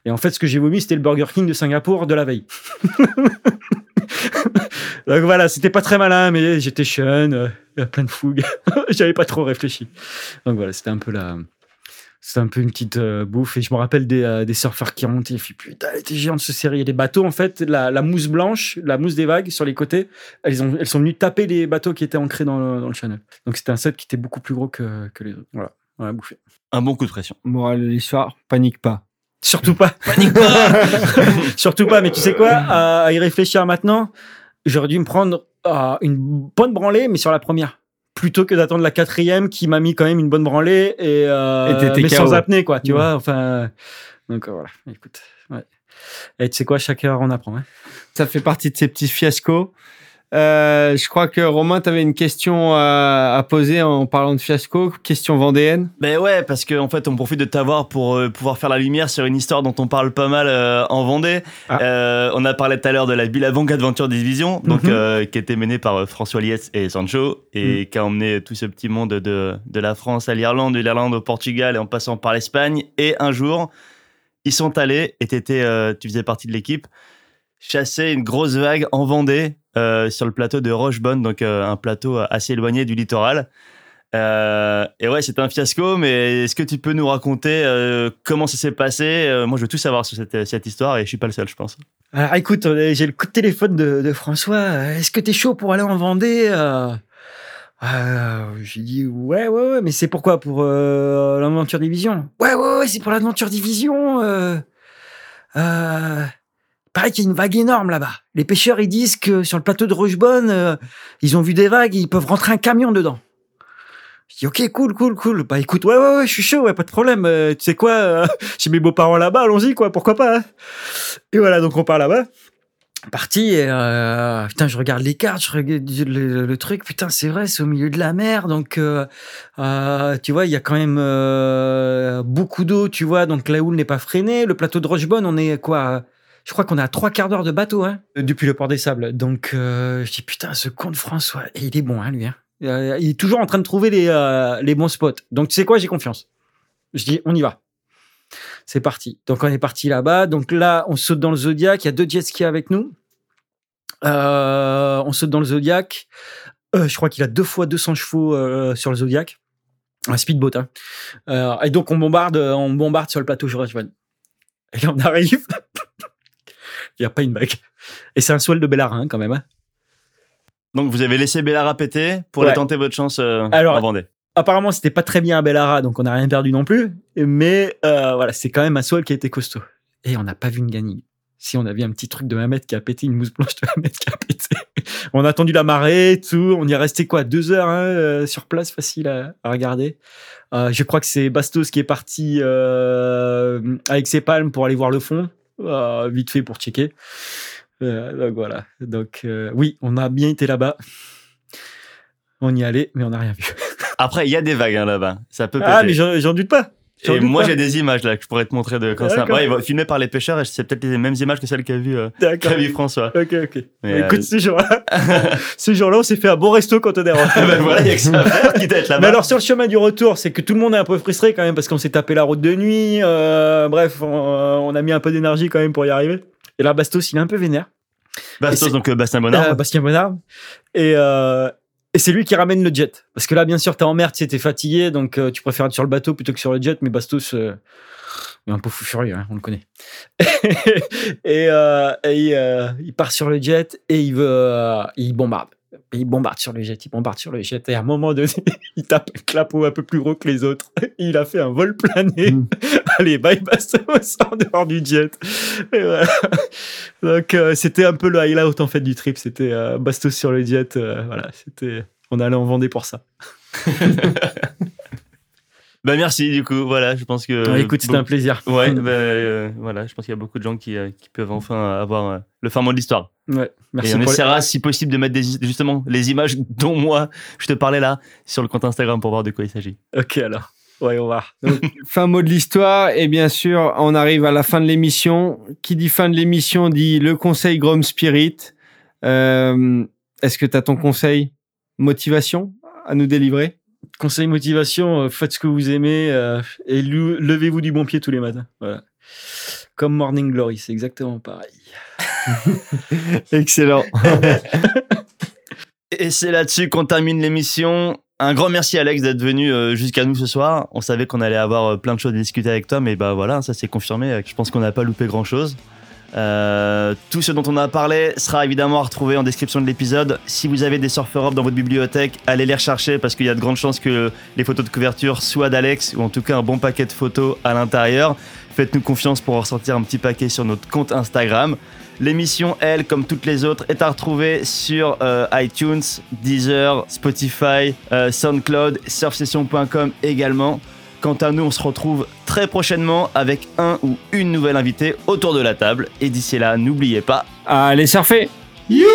Speaker 3: Et en fait ce que j'ai vomi c'était le Burger King de Singapour de la veille. Donc voilà, c'était pas très malin, mais j'étais jeune, euh, plein de fougue. J'avais pas trop réfléchi. Donc voilà, c'était un peu la, c'était un peu une petite euh, bouffe. Et je me rappelle des, euh, des surfeurs qui remontaient. Je me suis dit, putain, elle était géante ce série. Et les bateaux, en fait, la, la mousse blanche, la mousse des vagues sur les côtés, elles, ont, elles sont venues taper les bateaux qui étaient ancrés dans le, dans le channel. Donc c'était un set qui était beaucoup plus gros que, que les autres. Voilà, on a bouffé.
Speaker 1: Un bon coup de pression.
Speaker 2: Morale de l'histoire, panique pas.
Speaker 3: Surtout pas. Panique pas Surtout pas, mais tu sais quoi à, y réfléchir maintenant, j'aurais dû me prendre euh, une bonne branlée, mais sur la première. Plutôt que d'attendre la quatrième qui m'a mis quand même une bonne branlée et, euh,
Speaker 2: Et
Speaker 3: mais sans apnée, quoi, tu
Speaker 2: Ouais.
Speaker 3: vois. Enfin, donc euh, voilà, écoute. Ouais. Et tu sais quoi, chaque heure on apprend. Hein.
Speaker 2: Ça fait partie de ces petits fiascos. Euh, je crois que Romain, tu avais une question à, à poser en parlant de fiasco, question vendéenne.
Speaker 1: Ben ouais, parce qu'en en fait, on profite de t'avoir pour euh, pouvoir faire la lumière sur une histoire dont on parle pas mal euh, en Vendée.
Speaker 3: Ah.
Speaker 1: On a parlé tout à l'heure de la Billabong Adventure Division, donc
Speaker 3: Mhm.
Speaker 1: euh, qui était menée par François Lietz et Sancho et qui a emmené tout ce petit monde de, de la France à l'Irlande, de l'Irlande au Portugal et en passant par l'Espagne. Et un jour, ils sont allés et t'étais, euh, tu faisais partie de l'équipe chasser une grosse vague en Vendée sur le plateau de Rochebonne, donc euh, un plateau assez éloigné du littoral. Euh, et ouais, c'était un fiasco, mais est-ce que tu peux nous raconter euh, comment ça s'est passé? Euh, Moi, je veux tout savoir sur cette, histoire et je suis pas le seul, je pense.
Speaker 3: Alors écoute, euh, j'ai le coup de téléphone de, François. Euh, Est-ce que t'es chaud pour aller en Vendée? Euh, Euh, J'ai dit ouais, ouais, ouais, mais c'est pourquoi? Pour euh, l'aventure division? Ouais, ouais, ouais, c'est pour l'aventure division. Euh, euh, pareil qu'il y a une vague énorme là-bas. Les pêcheurs, ils disent que sur le plateau de Rochebonne, euh, ils ont vu des vagues, ils peuvent rentrer un camion dedans. Je dis ok, cool, cool, cool. Bah écoute, ouais, ouais, ouais, je suis chaud, ouais, pas de problème. Euh, tu sais quoi, euh, j'ai mes beaux-parents là-bas, allons-y, quoi, pourquoi pas. hein. Et voilà, donc on part là-bas parti et putain je regarde les cartes je regarde le, le truc putain c'est vrai c'est au milieu de la mer donc tu vois il y a quand même beaucoup d'eau tu vois donc la houle n'est pas freinée le plateau de Rochebonne on est quoi je crois qu'on à trois quarts d'heure de bateau hein, depuis le port des sables donc euh, je dis putain ce con de François il est bon hein lui hein. Euh, il est toujours en train de trouver les, euh, bons spots donc tu sais quoi j'ai confiance je dis on y va c'est parti. Donc on est parti là-bas. Donc là, on saute dans le Zodiac. Il y a deux jet skis avec nous. Euh, on saute dans le Zodiac. Euh, je crois qu'il a deux fois 200 chevaux euh, sur le Zodiac. Un speedboat. Hein. Euh, et donc on bombarde, on bombarde sur le plateau Jurassic Et là on arrive. Il n'y a pas une bague. Et c'est un swell de Bellara hein, quand même. hein.
Speaker 1: Donc vous avez laissé Bellara péter pour
Speaker 3: Ouais.
Speaker 1: aller tenter votre chance euh,
Speaker 3: Alors-
Speaker 1: en Vendée.
Speaker 3: Apparemment c'était pas très bien à Bellara, donc on n'a rien perdu non plus. Mais euh, voilà, c'est quand même un swell qui a été costaud. Et on n'a pas vu une gagne. Si on avait un petit truc de 1 mètre qui a pété, une mousse blanche de 1 mètre qui a pété. On a attendu la marée et tout. On y est resté quoi Deux heures hein, euh, sur place, facile à, à regarder. Euh, je crois que c'est Bastos qui est parti euh, avec ses palmes pour aller voir le fond. Euh, vite fait pour checker. Euh, donc voilà. Donc euh, oui, on a bien été là-bas. On y allait, mais on n'a rien vu.
Speaker 1: Après, il y a des vagues hein, là-bas. Ça peut péter.
Speaker 3: Ah, mais j'en doute pas.
Speaker 1: Et moi, j'ai des images là que je pourrais te montrer de quand ça. Ouais, il va filmer par les pêcheurs et c'est peut-être les mêmes images que celles qu'a vu, euh, qu'a vu François.
Speaker 3: Ok, ok.
Speaker 1: Mais,
Speaker 3: Écoute,
Speaker 1: euh,
Speaker 3: ce jour-là, ce jour-là, on s'est fait un bon resto quand on est rentré.
Speaker 1: ben voilà, il y a que ça à faire, quitte à être
Speaker 3: Mais alors sur le chemin du retour, c'est que tout le monde est un peu frustré quand même parce qu'on s'est tapé la route de nuit. euh, bref, on, on a mis un peu d'énergie quand même pour y arriver. Et là, Bastos, il est un peu vénère.
Speaker 1: Bastos, donc euh, Bastien Bonnard.
Speaker 3: Euh, Bastien Bonnard. Et, euh, et c'est lui qui ramène le jet. Parce que là, bien sûr, t'es en mer, tu t'es fatigué, donc euh, tu préfères être sur le bateau plutôt que sur le jet. Mais Bastos, euh, est un peu fou furieux, hein, on le connaît. et euh, et, euh, il part sur le jet et il veut, il bombarde. Il bombarde sur le jet, il bombarde sur le jet. Et à un moment donné, il tape un clapot un peu plus gros que les autres. Il a fait un vol plané.
Speaker 2: Mm.
Speaker 3: Allez, bye Bastos, en dehors du jet. Et voilà. Donc euh, c'était un peu le highlight en fait du trip. C'était euh, Bastos sur le jet. euh, voilà, c'était. On allait en Vendée pour ça.
Speaker 1: Bah merci du coup, voilà, je pense que.
Speaker 3: Ouais, écoute, c'était un plaisir.
Speaker 1: Ouais, bah, euh, voilà, je pense qu'il y a beaucoup de gens qui, euh, qui peuvent enfin avoir euh, le fin mot de l'histoire.
Speaker 3: Ouais, merci
Speaker 1: Et on
Speaker 3: les-
Speaker 1: essaiera, si possible, de mettre des, justement les images dont moi je te parlais là sur le compte Instagram pour voir de quoi il s'agit.
Speaker 3: Ok alors. Ouais, on va.
Speaker 2: Fin mot de l'histoire, et bien sûr, on arrive à la fin de l'émission. Qui dit fin de l'émission dit le conseil Grom Spirit. Est-ce que tu as ton conseil motivation à nous délivrer?
Speaker 3: Conseil motivation, euh, faites ce que vous aimez euh, et levez-vous du bon pied tous les matins. Voilà. Comme Morning Glory, c'est exactement pareil.
Speaker 2: Excellent.
Speaker 1: Et c'est là-dessus qu'on termine l'émission. Un grand merci Alex d'être venu euh, jusqu'à nous ce soir. On savait qu'on allait avoir plein de choses à discuter avec toi, mais bah voilà, ça s'est confirmé. Je pense qu'on n'a pas loupé grand-chose. Euh, tout ce dont on a parlé sera évidemment à retrouver en description de l'épisode. Si vous avez des up dans votre bibliothèque, allez les rechercher parce qu'il y a de grandes chances que les photos de couverture soient d'Alex ou en tout cas un bon paquet de photos à l'intérieur. Faites-nous confiance pour en ressortir un petit paquet sur notre compte Instagram. L'émission, elle, comme toutes les autres, est à retrouver sur euh, iTunes, Deezer, Spotify, euh, SoundCloud, surfsession.com également. Quant à nous, on se retrouve très prochainement avec un ou une nouvelle invitée autour de la table. Et d'ici là, n'oubliez pas,
Speaker 2: Allez surfer.
Speaker 1: You